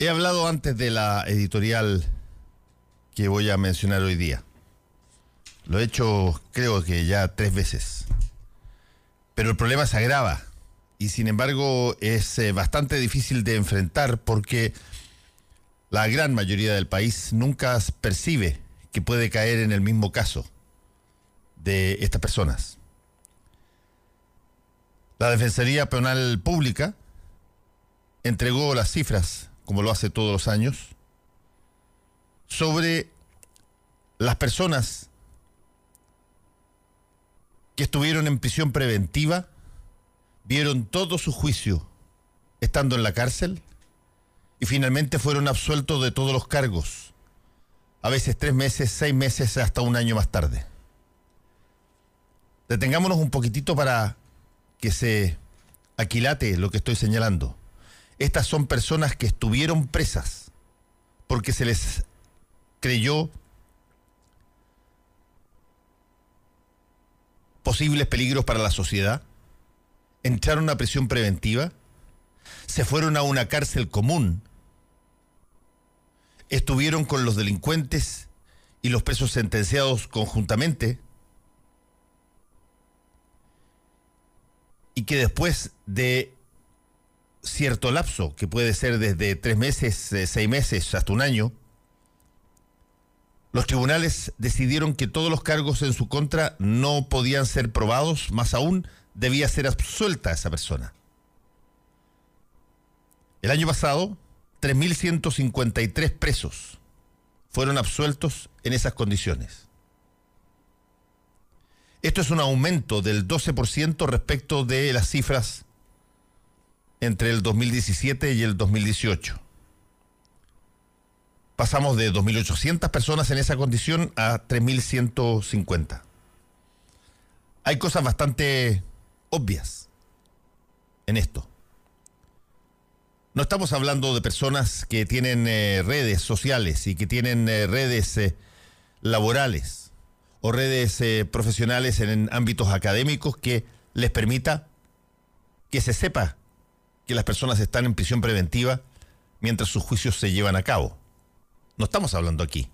He hablado antes de la editorial que voy a mencionar hoy día. Lo he hecho creo que ya tres veces. Pero el problema se agrava y sin embargo es eh, bastante difícil de enfrentar porque la gran mayoría del país nunca percibe que puede caer en el mismo caso de estas personas. La Defensoría Penal Pública entregó las cifras, como lo hace todos los años, sobre las personas que estuvieron en prisión preventiva, vieron todo su juicio estando en la cárcel y finalmente fueron absueltos de todos los cargos, a veces tres meses, seis meses, hasta un año más tarde. Detengámonos un poquitito para que se aquilate lo que estoy señalando. Estas son personas que estuvieron presas porque se les creyó posibles peligros para la sociedad, entraron a prisión preventiva, se fueron a una cárcel común, estuvieron con los delincuentes y los presos sentenciados conjuntamente, y que después de cierto lapso, que puede ser desde tres meses, eh, seis meses, hasta un año, los tribunales decidieron que todos los cargos en su contra no podían ser probados, más aún debía ser absuelta esa persona. El año pasado, 3.153 presos fueron absueltos en esas condiciones. Esto es un aumento del 12% respecto de las cifras entre el 2017 y el 2018. Pasamos de 2.800 personas en esa condición a 3.150. Hay cosas bastante obvias en esto. No estamos hablando de personas que tienen eh, redes sociales y que tienen eh, redes eh, laborales o redes profesionales en ámbitos académicos que les permita que se sepa que las personas están en prisión preventiva mientras sus juicios se llevan a cabo. No estamos hablando aquí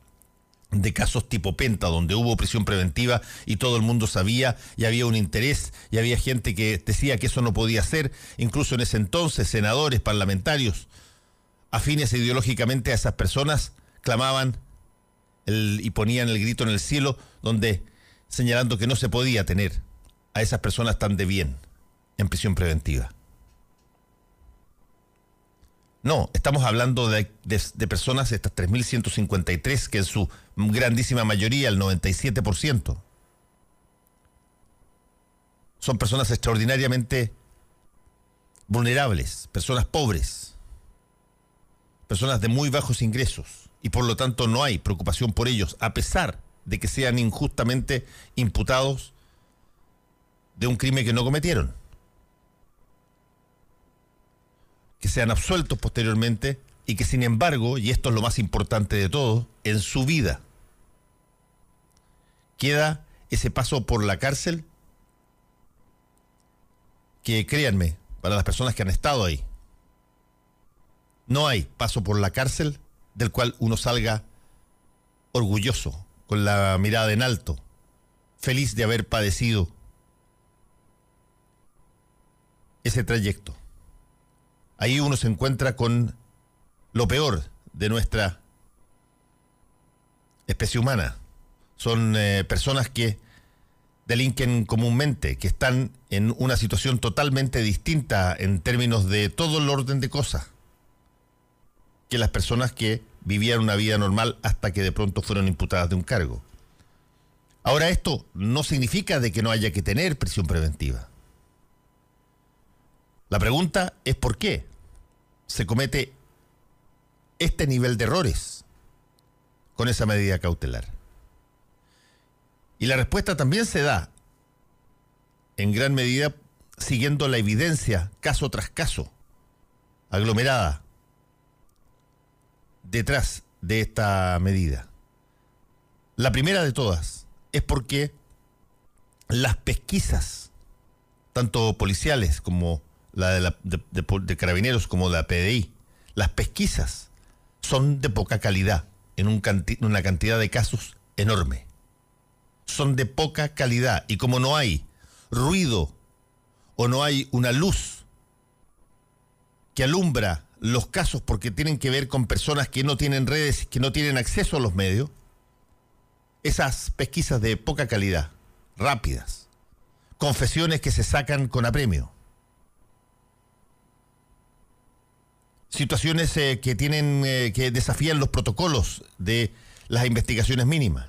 de casos tipo Penta, donde hubo prisión preventiva y todo el mundo sabía y había un interés y había gente que decía que eso no podía ser, incluso en ese entonces senadores, parlamentarios, afines ideológicamente a esas personas, clamaban y ponían el grito en el cielo, donde señalando que no se podía tener a esas personas tan de bien en prisión preventiva. No, estamos hablando de, personas, estas 3.153, que en su grandísima mayoría, el 97%, son personas extraordinariamente vulnerables, personas pobres, personas de muy bajos ingresos, y por lo tanto no hay preocupación por ellos, a pesar de que sean injustamente imputados de un crimen que no cometieron. Que sean absueltos posteriormente y que sin embargo, y esto es lo más importante de todo, en su vida queda ese paso por la cárcel que créanme, para las personas que han estado ahí, no hay paso por la cárcel del cual uno salga orgulloso, con la mirada en alto, feliz de haber padecido ese trayecto ahí uno se encuentra con lo peor de nuestra especie humana. Son eh, personas que delinquen comúnmente, que están en una situación totalmente distinta en términos de todo el orden de cosas que las personas que vivían una vida normal hasta que de pronto fueron imputadas de un cargo. Ahora esto no significa de que no haya que tener prisión preventiva. La pregunta es por qué se comete este nivel de errores con esa medida cautelar. Y la respuesta también se da en gran medida siguiendo la evidencia caso tras caso, aglomerada, detrás de esta medida. La primera de todas es porque las pesquisas, tanto policiales como la de, carabineros como la PDI, las pesquisas son de poca calidad en un una cantidad de casos enorme. Son de poca calidad y como no hay ruido o no hay una luz que alumbra los casos porque tienen que ver con personas que no tienen redes, que no tienen acceso a los medios, esas pesquisas de poca calidad, rápidas, confesiones que se sacan con apremio, situaciones eh, que tienen eh, que desafían los protocolos de las investigaciones mínimas.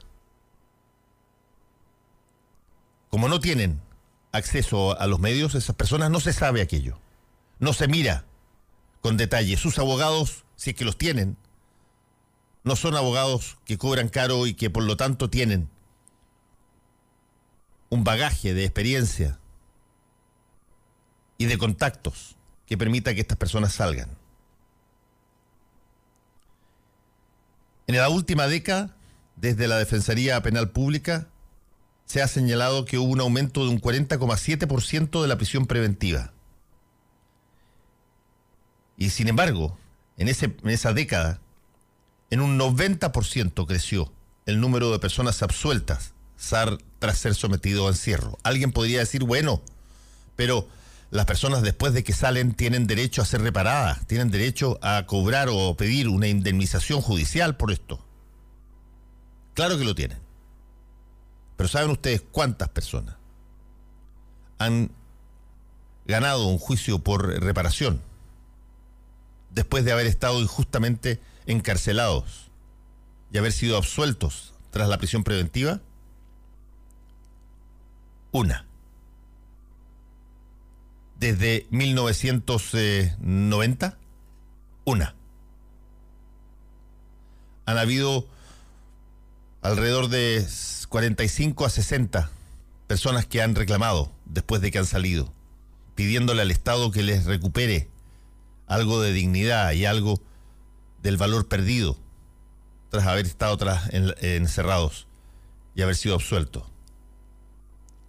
Como no tienen acceso a los medios, esas personas no se sabe aquello. No se mira con detalle. Sus abogados, si es que los tienen, no son abogados que cobran caro y que por lo tanto tienen un bagaje de experiencia y de contactos que permita que estas personas salgan. En la última década, desde la Defensoría Penal Pública, se ha señalado que hubo un aumento de un 40,7% de la prisión preventiva. Y sin embargo, en, en esa década, en un 90% creció el número de personas absueltas tras ser sometido a encierro. Alguien podría decir, bueno, pero las personas después de que salen tienen derecho a ser reparadas, tienen derecho a cobrar o pedir una indemnización judicial por esto. Claro que lo tienen. Pero ¿saben ustedes cuántas personas han ganado un juicio por reparación después de haber estado injustamente encarcelados y haber sido absueltos tras la prisión preventiva? Una desde 1990? Una. Han habido alrededor de 45 a 60 personas que han reclamado después de que han salido, pidiéndole al Estado que les recupere algo de dignidad y algo del valor perdido tras haber estado tras, encerrados y haber sido absueltos.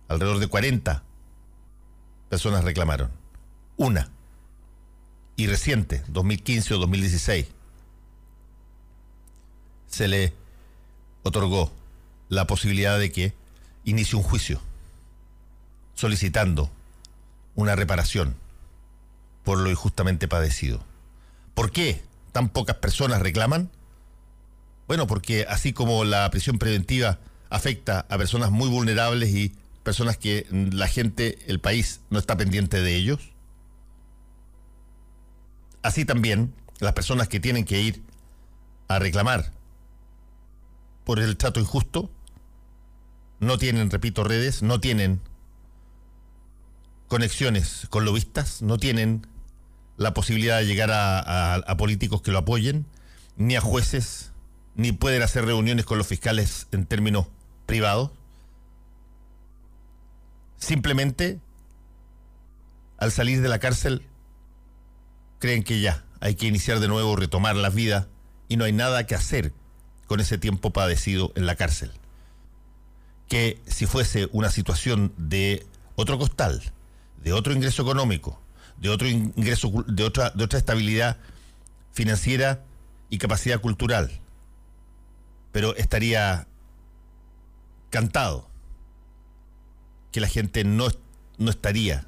Alrededor de 40 personas reclamaron. Una. Y reciente, 2015 o 2016, se le otorgó la posibilidad de que inicie un juicio solicitando una reparación por lo injustamente padecido. ¿Por qué tan pocas personas reclaman? Bueno, porque así como la prisión preventiva afecta a personas muy vulnerables y personas que la gente, el país, no está pendiente de ellos. Así también las personas que tienen que ir a reclamar por el trato injusto, no tienen, repito, redes, no tienen conexiones con lobistas, no tienen la posibilidad de llegar a, a, políticos que lo apoyen, ni a jueces, ni pueden hacer reuniones con los fiscales en términos privados. Simplemente, al salir de la cárcel, creen que ya hay que iniciar de nuevo, retomar la vida y no hay nada que hacer con ese tiempo padecido en la cárcel. Que si fuese una situación de otro costal, de otro ingreso económico, de otro ingreso, de otra, de otra estabilidad financiera y capacidad cultural, pero estaría cantado que la gente no, no estaría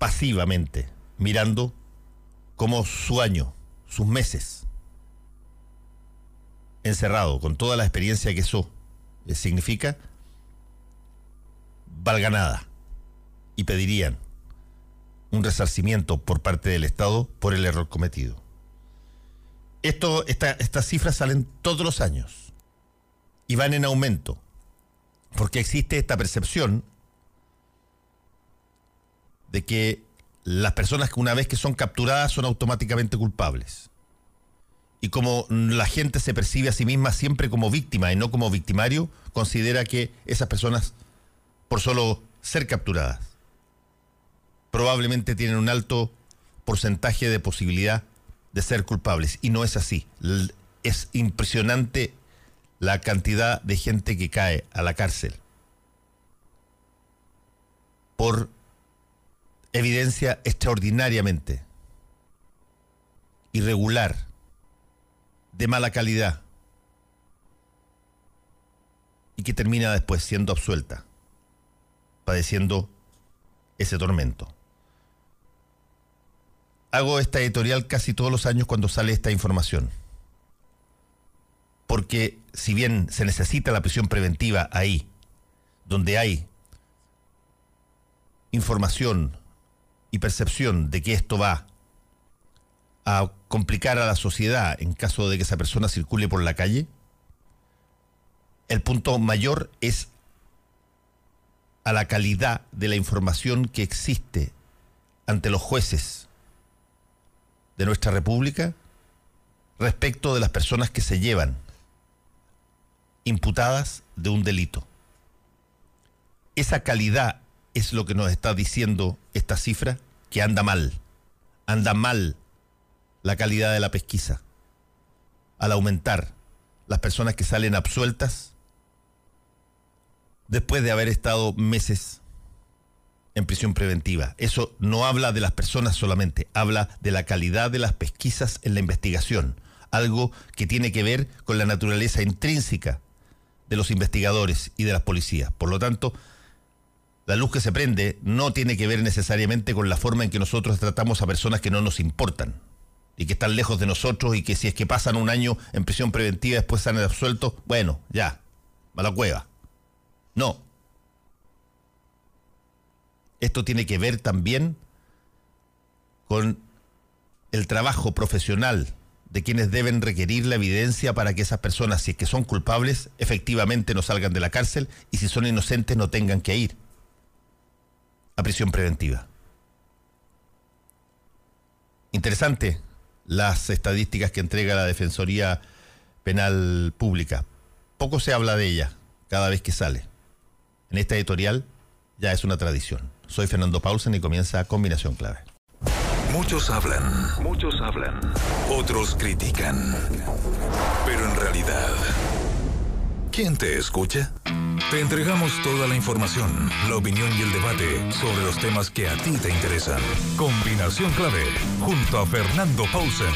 pasivamente mirando cómo su año, sus meses, encerrado, con toda la experiencia que eso eh, significa, valga nada. Y pedirían un resarcimiento por parte del Estado por el error cometido. Esto, estas cifras salen todos los años y van en aumento porque existe esta percepción de que las personas que una vez que son capturadas son automáticamente culpables. Y como la gente se percibe a sí misma siempre como víctima y no como victimario, considera que esas personas, por solo ser capturadas, probablemente tienen un alto porcentaje de posibilidad de ser culpables. Y no es así. Es impresionante la cantidad de gente que cae a la cárcel por evidencia extraordinariamente irregular de mala calidad y que termina después siendo absuelta, padeciendo ese tormento. Hago esta editorial casi todos los años cuando sale esta información. Porque si bien se necesita la prisión preventiva ahí, donde hay información y percepción de que esto va a complicar a la sociedad en caso de que esa persona circule por la calle, el punto mayor es a la calidad de la información que existe ante los jueces de nuestra República respecto de las personas que se llevan imputadas de un delito. Esa calidad es lo que nos está diciendo esta cifra, que anda mal. Anda mal la calidad de la pesquisa. Al aumentar las personas que salen absueltas después de haber estado meses en prisión preventiva. Eso no habla de las personas solamente, habla de la calidad de las pesquisas en la investigación, algo que tiene que ver con la naturaleza intrínseca de los investigadores y de las policías. Por lo tanto, la luz que se prende no tiene que ver necesariamente con la forma en que nosotros tratamos a personas que no nos importan y que están lejos de nosotros y que si es que pasan un año en prisión preventiva y después salen absueltos, bueno, ya, a la cueva. No. Esto tiene que ver también con el trabajo profesional de quienes deben requerir la evidencia para que esas personas, si es que son culpables, efectivamente no salgan de la cárcel y si son inocentes no tengan que ir a prisión preventiva. Interesante las estadísticas que entrega la Defensoría Penal Pública. Poco se habla de ella cada vez que sale. En esta editorial ya es una tradición. Soy Fernando Paulsen y comienza Combinación Clave. Muchos hablan, muchos hablan, otros critican. Pero en realidad, ¿quién te escucha? Te entregamos toda la información, la opinión y el debate sobre los temas que a ti te interesan. Combinación clave, junto a Fernando Pausen.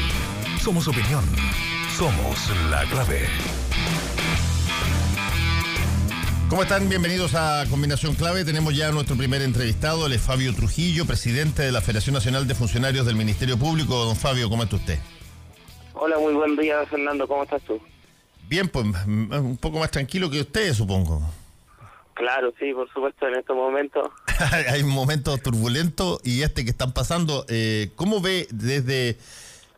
Somos opinión, somos la clave. ¿Cómo están? Bienvenidos a Combinación Clave. Tenemos ya nuestro primer entrevistado, él es Fabio Trujillo, presidente de la Federación Nacional de Funcionarios del Ministerio Público. Don Fabio, ¿cómo está usted? Hola, muy buen día, Fernando. ¿Cómo estás tú? Bien, pues un poco más tranquilo que usted, supongo. Claro, sí, por supuesto, en estos momentos. Hay momentos turbulentos y este que están pasando. Eh, ¿Cómo ve desde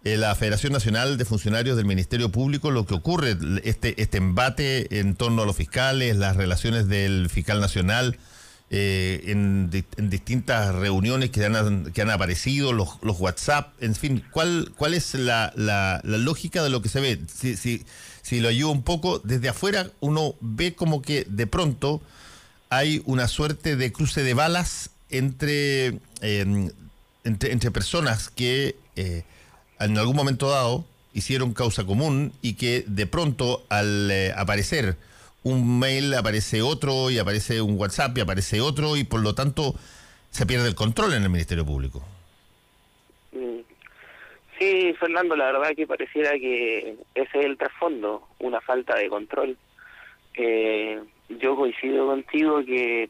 eh, la Federación Nacional de Funcionarios del Ministerio Público lo que ocurre, este, este embate en torno a los fiscales, las relaciones del fiscal nacional eh, en, distintas reuniones que han, que han aparecido, los, los WhatsApp, en fin, ¿cuál, cuál es la, la, lógica de lo que se ve? Si, si, si lo ayuda un poco, desde afuera uno ve como que de pronto hay una suerte de cruce de balas entre, eh, entre, entre, personas que en algún momento dado hicieron causa común y que de pronto al eh, aparecer un mail aparece otro y aparece un WhatsApp y aparece otro y por lo tanto se pierde el control en el Ministerio Público. Mm. Sí, Fernando, la verdad que pareciera que ese es el trasfondo, una falta de control. Eh, yo coincido contigo que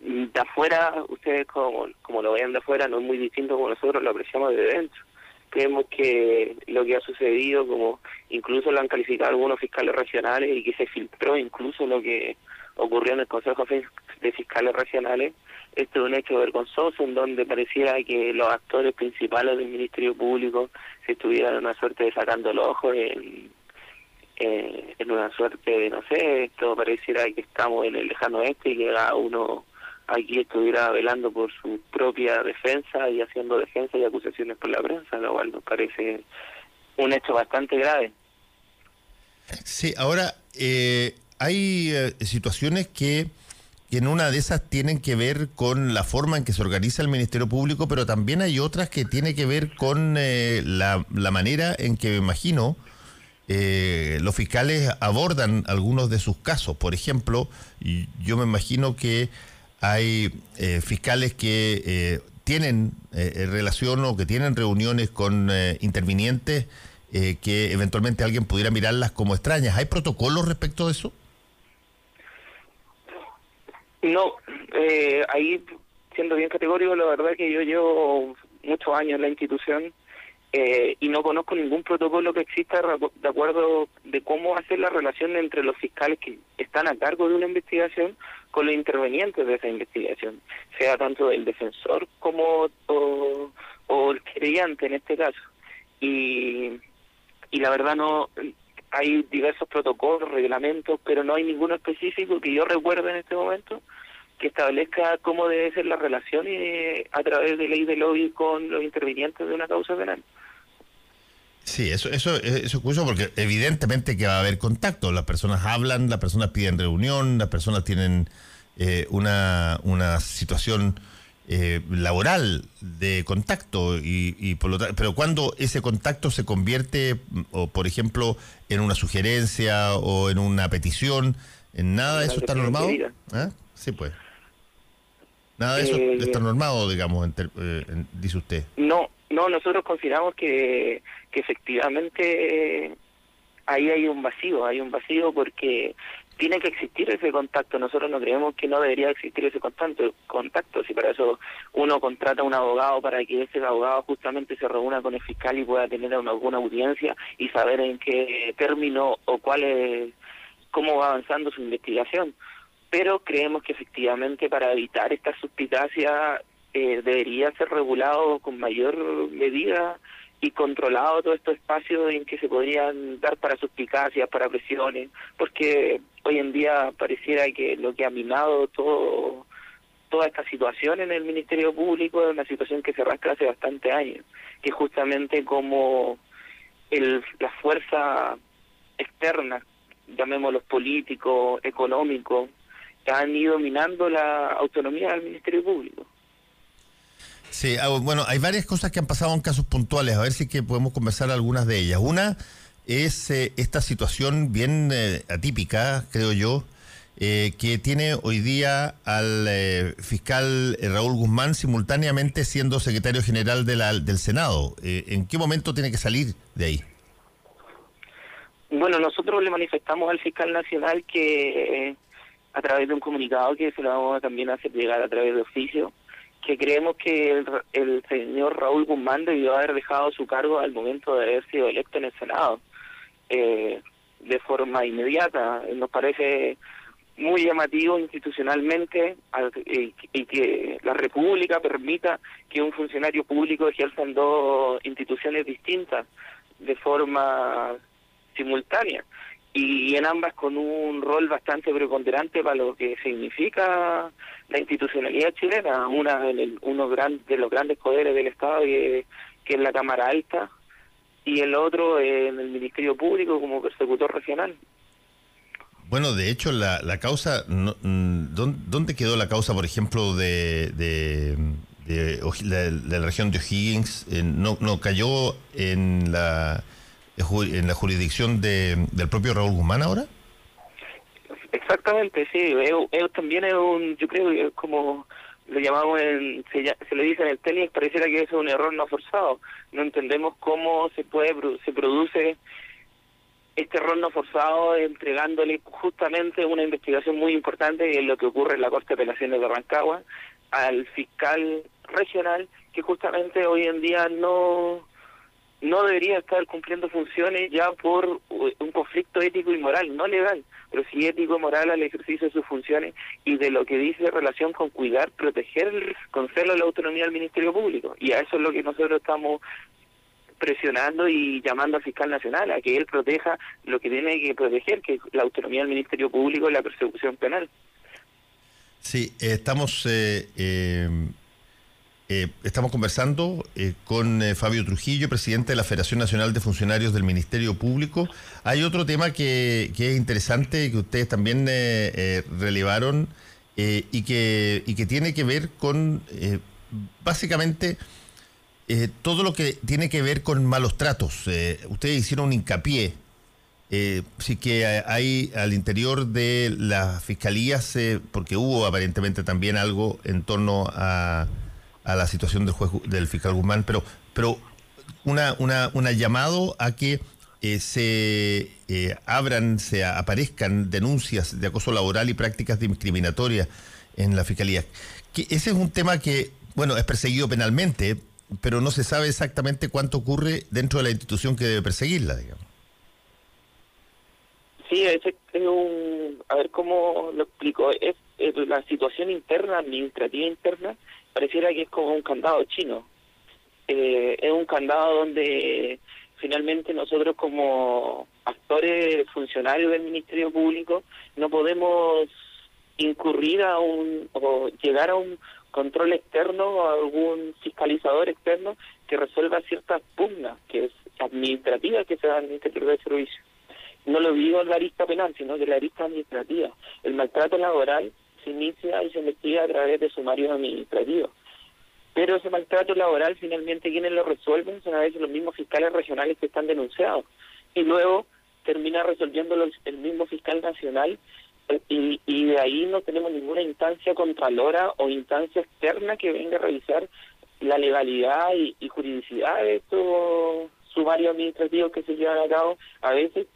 de afuera, ustedes como, como lo vean de afuera, no es muy distinto como nosotros lo apreciamos de dentro creemos que lo que ha sucedido, como incluso lo han calificado algunos fiscales regionales y que se filtró incluso lo que ocurrió en el Consejo de Fiscales Regionales, esto es un hecho vergonzoso en donde pareciera que los actores principales del Ministerio Público se estuvieran en una suerte de sacando los ojos en, en una suerte de, no sé, esto pareciera que estamos en el lejano oeste y que cada uno aquí estuviera velando por su propia defensa y haciendo defensa y acusaciones por la prensa, lo cual nos parece un hecho bastante grave. Sí, ahora eh, hay eh, situaciones que, en una de esas tienen que ver con la forma en que se organiza el Ministerio Público, pero también hay otras que tienen que ver con eh, la, la, manera en que me imagino los fiscales abordan algunos de sus casos. Por ejemplo, yo me imagino que hay eh, fiscales que eh, tienen eh, relación o que tienen reuniones con intervinientes eh, que eventualmente alguien pudiera mirarlas como extrañas. ¿Hay protocolos respecto de eso? No, eh, ahí siendo bien categórico, la verdad que yo llevo muchos años en la institución eh, y no conozco ningún protocolo que exista de acuerdo de cómo hacer la relación entre los fiscales que están a cargo de una investigación con los intervenientes de esa investigación, sea tanto el defensor como o, el creyente en este caso. Y, y la verdad no hay diversos protocolos, reglamentos, pero no hay ninguno específico que yo recuerde en este momento que establezca cómo debe ser la relación y, a través de ley de lobby con los intervinientes de una causa penal. Sí, eso, eso, eso es curioso porque evidentemente que va a haber contacto. Las personas hablan, las personas piden reunión, las personas tienen eh, una, una situación eh, laboral de contacto y, y por lo pero cuando ese contacto se convierte, o por ejemplo, en una sugerencia o en una petición, en nada de eso está normado. ¿Ah? Sí, pues. Nada de eso eh, está normado, digamos, eh, dice usted. No, no, nosotros consideramos que, que efectivamente ahí hay un vacío, hay un vacío porque tiene que existir ese contacto. Nosotros no creemos que no debería existir ese contacto, contacto. Si para eso uno contrata a un abogado para que ese abogado justamente se reúna con el fiscal y pueda tener alguna audiencia y saber en qué término o cuál es, cómo va avanzando su investigación pero creemos que efectivamente para evitar esta suspicacia eh, debería ser regulado con mayor medida y controlado todos estos espacios en que se podrían dar para suspicacias, para presiones, porque hoy en día pareciera que lo que ha minado todo toda esta situación en el Ministerio Público es una situación que se arrastra hace bastante años, que justamente como el, la fuerza externa, llamémoslos políticos, económicos, han ido minando la autonomía del Ministerio Público. Sí, ah, bueno, hay varias cosas que han pasado en casos puntuales, a ver si que podemos conversar algunas de ellas. Una es eh, esta situación bien eh, atípica, creo yo, eh, que tiene hoy día al fiscal Raúl Guzmán simultáneamente siendo secretario general de del Senado. ¿En qué momento tiene que salir de ahí? Bueno, nosotros le manifestamos al fiscal nacional que a través de un comunicado que se lo vamos a también hacer llegar a través de oficio, que creemos que el, señor Raúl Guzmán debió haber dejado su cargo al momento de haber sido electo en el Senado, eh, de forma inmediata. Nos parece muy llamativo institucionalmente y, que la República permita que un funcionario público ejerza en dos instituciones distintas de forma simultánea y en ambas con un rol bastante preponderante para lo que significa la institucionalidad chilena, una de, uno de los grandes poderes del Estado que, es la Cámara Alta y el otro en el Ministerio Público como persecutor regional. Bueno, de hecho, la, la causa, mm, ¿dónde quedó la causa, por ejemplo, de, de, la, región de O'Higgins? Eh, no, ¿No cayó en la en la jurisdicción de, del propio Raúl Guzmán ahora? Exactamente, sí. También es un, yo creo que es como lo llamamos, en, se, le dice en el tenis, pareciera que es un error no forzado. No entendemos cómo se puede se produce este error no forzado entregándole justamente una investigación muy importante, en lo que ocurre en la Corte de Apelaciones de Rancagua, al fiscal regional, que justamente hoy en día no no debería estar cumpliendo funciones ya por un conflicto ético y moral, no legal, pero sí ético y moral al ejercicio de sus funciones y de lo que dice en relación con cuidar, proteger, concederle la autonomía al Ministerio Público. Y a eso es lo que nosotros estamos presionando y llamando al fiscal nacional a que él proteja lo que tiene que proteger, que es la autonomía del Ministerio Público y la persecución penal. Sí, estamos eh, eh eh, estamos conversando eh, con eh, Fabio Trujillo, presidente de la Federación Nacional de Funcionarios del Ministerio Público. Hay otro tema que, es interesante que ustedes también relevaron y, que, y que tiene que ver con, básicamente, todo lo que tiene que ver con malos tratos. ustedes hicieron un hincapié. sí que hay al interior de las fiscalías, porque hubo aparentemente también algo en torno a a la situación del juez del fiscal Guzmán, pero, pero una, una, una llamado a que eh, se eh, abran, se aparezcan denuncias de acoso laboral y prácticas discriminatorias en la Fiscalía. Que ese es un tema que, bueno, es perseguido penalmente, pero no se sabe exactamente cuánto ocurre dentro de la institución que debe perseguirla, digamos. Sí, es, un, a ver cómo lo explico, es, la situación interna, administrativa interna, pareciera que es como un candado chino. Eh, es un candado donde finalmente nosotros como actores funcionarios del Ministerio Público no podemos incurrir a un o llegar a un control externo o a algún fiscalizador externo que resuelva ciertas pugnas que es administrativas que se dan en este tipo de servicio. No lo digo en la arista penal, sino de la arista administrativa. El maltrato laboral se inicia y se investiga a través de sumarios administrativos. Pero ese maltrato laboral finalmente quienes lo resuelven son a veces los mismos fiscales regionales que están denunciados. Y luego termina resolviéndolo el mismo fiscal nacional y, y de ahí no tenemos ninguna instancia contralora o instancia externa que venga a revisar la legalidad y, y juridicidad de estos sumarios administrativos que se llevan a cabo a veces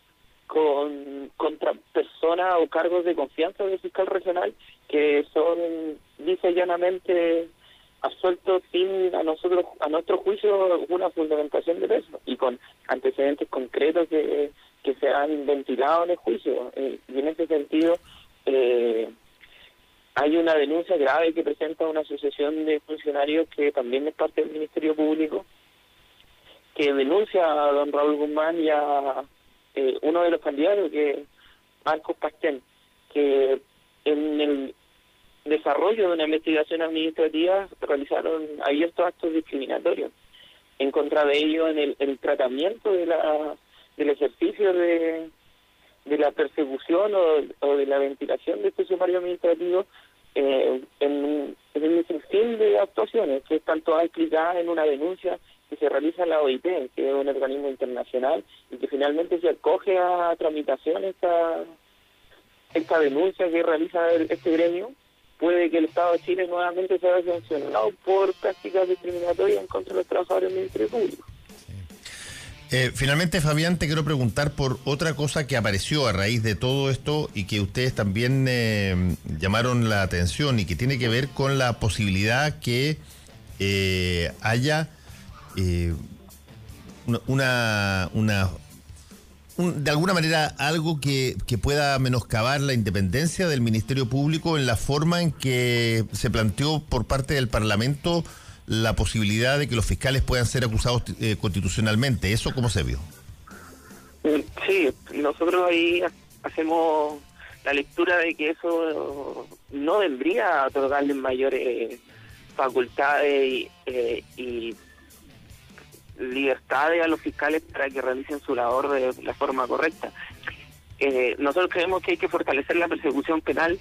con contra personas o cargos de confianza del fiscal regional que son dice llanamente absuelto sin a nosotros a nuestro juicio una fundamentación de peso y con antecedentes concretos que, que se han ventilado en el juicio. Eh, y en ese sentido eh, hay una denuncia grave que presenta una asociación de funcionarios que también es parte del Ministerio Público que denuncia a don Raúl Guzmán y a eh, uno de los candidatos que Marcos Pastén que en el desarrollo de una investigación administrativa realizaron abiertos actos discriminatorios en contra de ellos en el, el tratamiento de la del ejercicio de, de la persecución o, de la ventilación de este sumario administrativo eh, en, en un sinfín de actuaciones que están todas explicadas en una denuncia que se realiza la OIT, que es un organismo internacional, y que finalmente se acoge a tramitación esta, esta denuncia que realiza este gremio puede que el Estado de Chile nuevamente sea sancionado por prácticas discriminatorias en contra de los trabajadores del Ministerio Público. Eh, finalmente, Fabián, te quiero preguntar por otra cosa que apareció a raíz de todo esto y que ustedes también eh, llamaron la atención y que tiene que ver con la posibilidad que eh, haya una, una de alguna manera algo que, que, pueda menoscabar la independencia del Ministerio Público en la forma en que se planteó por parte del Parlamento la posibilidad de que los fiscales puedan ser acusados eh, constitucionalmente. ¿Eso cómo se vio? Sí, nosotros ahí hacemos la lectura de que eso no vendría a otorgarles mayores facultades y, eh, y libertades a los fiscales para que realicen su labor de la forma correcta. Eh, nosotros creemos que hay que fortalecer la persecución penal,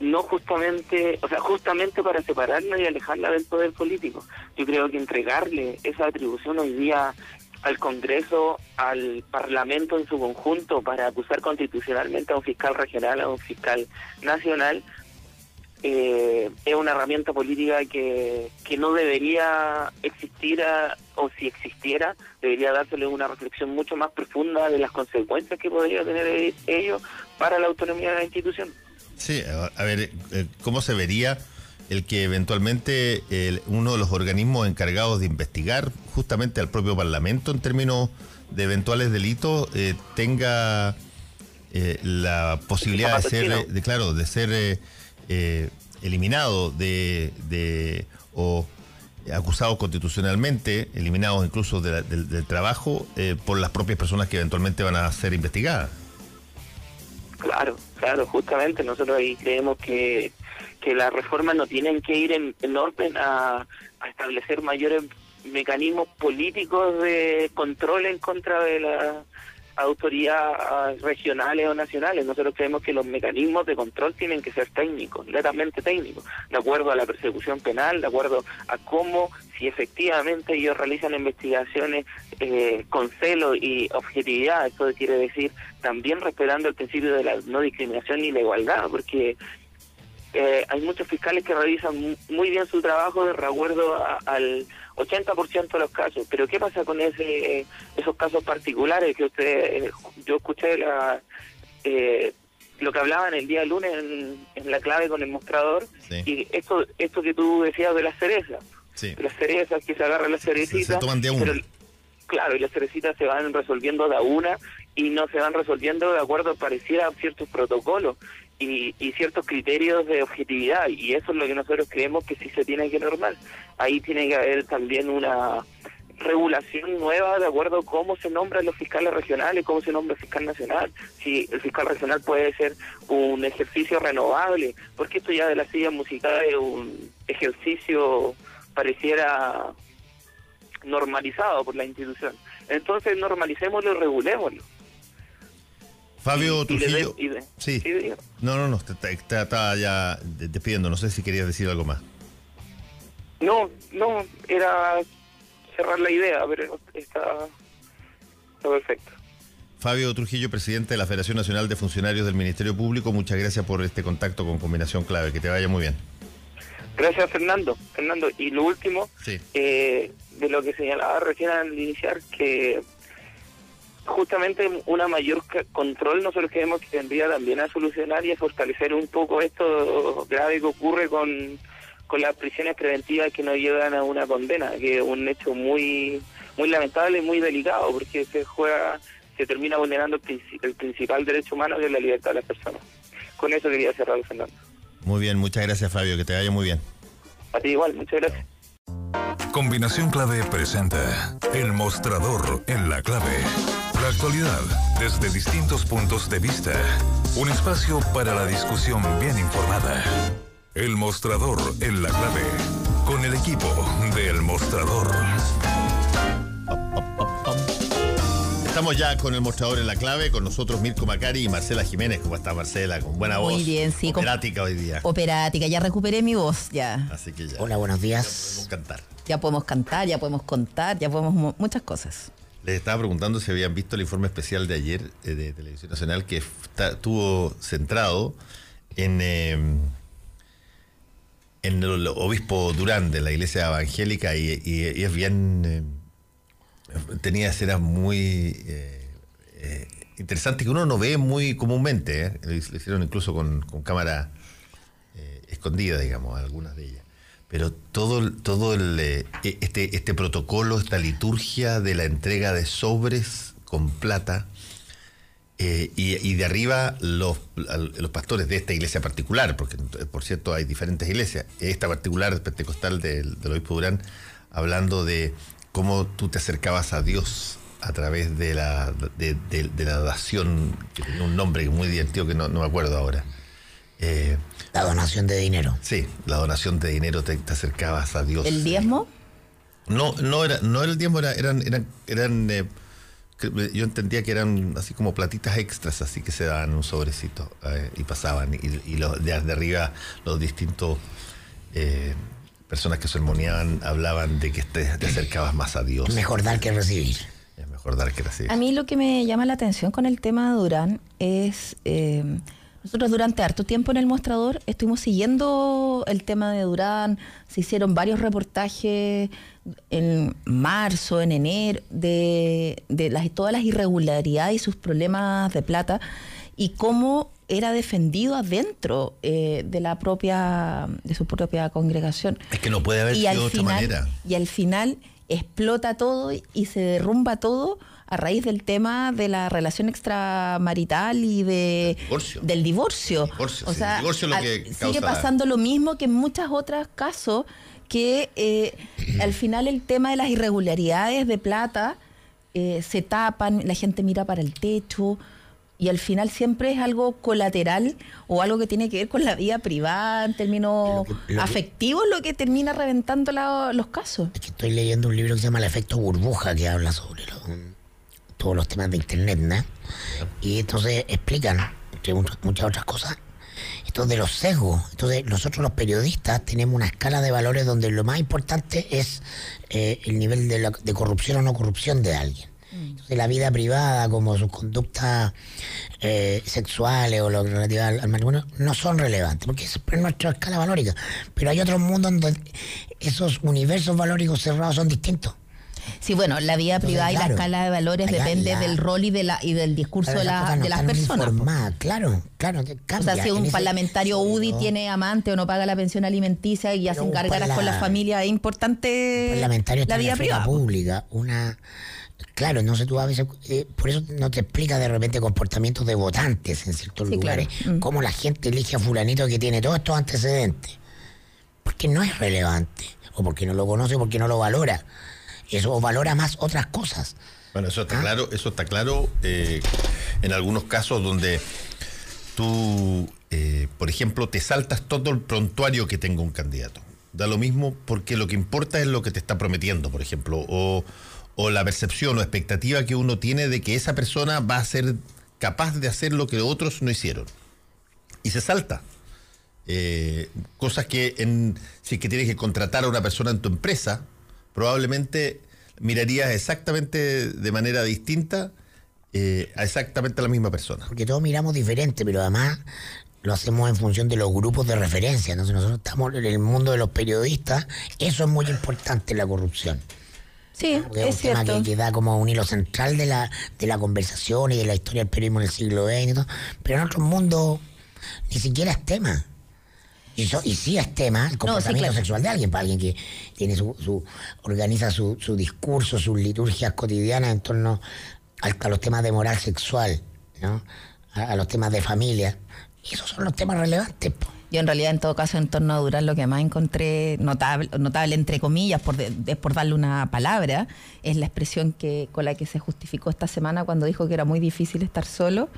no justamente, o sea, justamente para separarla y alejarla del poder político. Yo creo que entregarle esa atribución hoy día al Congreso, al Parlamento en su conjunto, para acusar constitucionalmente a un fiscal regional, a un fiscal nacional, eh, es una herramienta política que, que no debería existir o si existiera debería dársele una reflexión mucho más profunda de las consecuencias que podría tener ello para la autonomía de la institución. Sí, a ver, eh, ¿cómo se vería el que eventualmente uno de los organismos encargados de investigar justamente al propio Parlamento en términos de eventuales delitos eh, tenga la posibilidad de ser, de, claro, de ser eh, eliminado de, de, o acusado constitucionalmente, eliminados incluso del trabajo eh, por las propias personas que eventualmente van a ser investigadas. Claro, claro, justamente nosotros ahí creemos que, que las reformas no tienen que ir en, en orden a, a establecer mayores mecanismos políticos de control en contra de la autoridades regionales o nacionales. Nosotros creemos que los mecanismos de control tienen que ser técnicos, netamente técnicos, de acuerdo a la persecución penal, de acuerdo a cómo, si efectivamente ellos realizan investigaciones eh, con celo y objetividad, eso quiere decir también respetando el principio de la no discriminación ni la igualdad, porque eh, hay muchos fiscales que realizan muy bien su trabajo de recuerdo al 80% de los casos. Pero ¿qué pasa con ese esos casos particulares que usted, yo escuché la, eh, lo que hablaban el día lunes en, la clave con el mostrador y esto esto que tú decías de las cerezas. Las cerezas que se agarran las cerecitas. claro, y las cerecitas se van resolviendo de a una y no se van resolviendo de acuerdo pareciera a ciertos protocolos y, y, ciertos criterios de objetividad y eso es lo que nosotros creemos que sí se tiene que normar. Ahí tiene que haber también una regulación nueva de acuerdo a cómo se nombran los fiscales regionales, cómo se nombra el fiscal nacional, si el fiscal regional puede ser un ejercicio renovable, porque esto ya de la silla musical es un ejercicio pareciera normalizado por la institución. Entonces normalicémoslo y regulémoslo. Fabio Trujillo. sí. no, no, no, estaba ya despidiendo. No sé si querías decir algo más. No, no, era cerrar la idea, pero está, está perfecto. Fabio Trujillo, presidente de la Federación Nacional de Funcionarios del Ministerio Público, muchas gracias por este contacto con Combinación Clave. Que te vaya muy bien. Gracias, Fernando. Fernando, y lo último, eh, de lo que señalaba recién al iniciar, que justamente una mayor control nosotros creemos que tendría también a solucionar y a fortalecer un poco esto grave que ocurre con, con las prisiones preventivas que no llevan a una condena, que es un hecho muy muy lamentable y muy delicado porque se juega se termina vulnerando el, el principal derecho humano que es la libertad de las personas. Con eso quería cerrar, Fernando. Muy bien, muchas gracias Fabio, que te vaya muy bien. A ti igual, muchas gracias. Combinación Clave presenta El Mostrador en la Clave. La actualidad desde distintos puntos de vista. Un espacio para la discusión bien informada. El Mostrador en la Clave. Con el equipo de El Mostrador. Estamos ya con el mostrador en la clave, con nosotros Mirko Macari y Marcela Jiménez. ¿Cómo está Marcela? Con buena voz. Muy bien, sí. Operática hoy día. Operática, ya recuperé mi voz, ya. Así que ya. Hola, buenos días. Ya podemos cantar. Ya podemos cantar, ya podemos contar, ya podemos muchas cosas. Les estaba preguntando si habían visto el informe especial de ayer eh, de Televisión Nacional que estuvo centrado en, em, en el obispo Durán de la iglesia evangélica y, es bien... Em, tenía escenas muy eh, eh, interesantes que uno no ve muy comúnmente. ¿eh? Lo hicieron incluso con, cámara escondida, digamos, algunas de ellas. Pero todo, todo el, e, este, este protocolo, esta liturgia de la entrega de sobres con plata, y, de arriba los, los, pastores de esta iglesia particular, porque por cierto hay diferentes iglesias, esta particular pentecostal del, del obispo Durán, hablando de cómo tú te acercabas a Dios a través de la, de, la dación, que tenía un nombre muy divertido que no, me acuerdo ahora. Eh, la donación de dinero. Sí, la donación de dinero te, acercabas a Dios. ¿El diezmo? No, no era, no el diezmo, era, eran, eran, eran eh, yo entendía que eran así como platitas extras, así que se daban un sobrecito eh, y pasaban. Y, los de, arriba los distintos personas que sermoneaban hablaban de que te, acercabas más a Dios. Mejor dar que recibir. Es mejor dar que recibir. A mí lo que me llama la atención con el tema de Durán es... Nosotros durante harto tiempo en el mostrador estuvimos siguiendo el tema de Durán, se hicieron varios reportajes en marzo, en enero, de, de las, todas las irregularidades y sus problemas de plata y cómo era defendido adentro eh, de la propia de su propia congregación. Es que no puede haber sido de otra manera. Y al final explota todo y se derrumba todo a raíz del tema de la relación extramarital y de del divorcio. o sea, sigue pasando lo mismo que en muchos otros casos que eh, al final el tema de las irregularidades de plata eh, se tapan, la gente mira para el techo, y al final siempre es algo colateral o algo que tiene que ver con la vida privada en términos afectivos lo que termina reventando los casos. Es que estoy leyendo un libro que se llama El efecto burbuja que habla sobre todos los temas de internet, ¿no? Y entonces explican, entre muchas otras cosas, esto de los sesgos. Entonces nosotros los periodistas tenemos una escala de valores donde lo más importante es eh, el nivel de, de corrupción o no corrupción de alguien. Entonces la vida privada, como sus conductas eh, sexuales o lo relativo al, al matrimonio, no son relevantes, porque es es nuestra escala valórica. Pero hay otros mundos donde esos universos valóricos cerrados son distintos. Sí, bueno, la vida Entonces, privada y la escala de valores depende la- del rol y de la y del discurso de, la- no de las personas. Claro, claro. te O sea, cambia. si un parlamentario UDI tiene amante o no paga la pensión alimenticia y hacen un gárgaras con la familia, es importante parlamentario la vida privada. pública, una claro, entonces tú a veces eh, por eso no te explica de repente comportamientos de votantes en ciertos Sí, lugares, claro. Mm. cómo la gente elige a fulanito que tiene todos estos antecedentes. Porque no es relevante, o porque no lo conoce o porque no lo valora. Eso valora más otras cosas. Bueno, eso está Ah. claro, eso está claro eh, en algunos casos donde tú, eh, por ejemplo, te saltas todo el prontuario que tenga un candidato. Da lo mismo porque lo que importa es lo que te está prometiendo, por ejemplo, o, o la percepción o expectativa que uno tiene de que esa persona va a ser capaz de hacer lo que otros no hicieron. Y se salta. Eh, cosas que en, si es que tienes que contratar a una persona en tu empresa, probablemente mirarías exactamente de manera distinta eh, a exactamente la misma persona. Porque todos miramos diferente, pero además lo hacemos en función de los grupos de referencia. Entonces nosotros estamos en el mundo de los periodistas, eso es muy importante la corrupción. Sí, Porque es un tema cierto. que, que da como un hilo central de la, de la conversación y de la historia del periodismo en el siglo XX y todo. Pero en otros mundos ni siquiera es tema. Y, so- y sí es tema el comportamiento claro. sexual de alguien, para alguien que tiene su, su organiza su, su discurso, sus liturgias cotidianas en torno a, los temas de moral sexual, ¿no? a, a los temas de familia. Y esos son los temas relevantes. po. Yo en realidad en todo caso en torno a Durán lo que más encontré notable, notable entre comillas, por, de- es por darle una palabra, es la expresión que con la que se justificó esta semana cuando dijo que era muy difícil estar solo,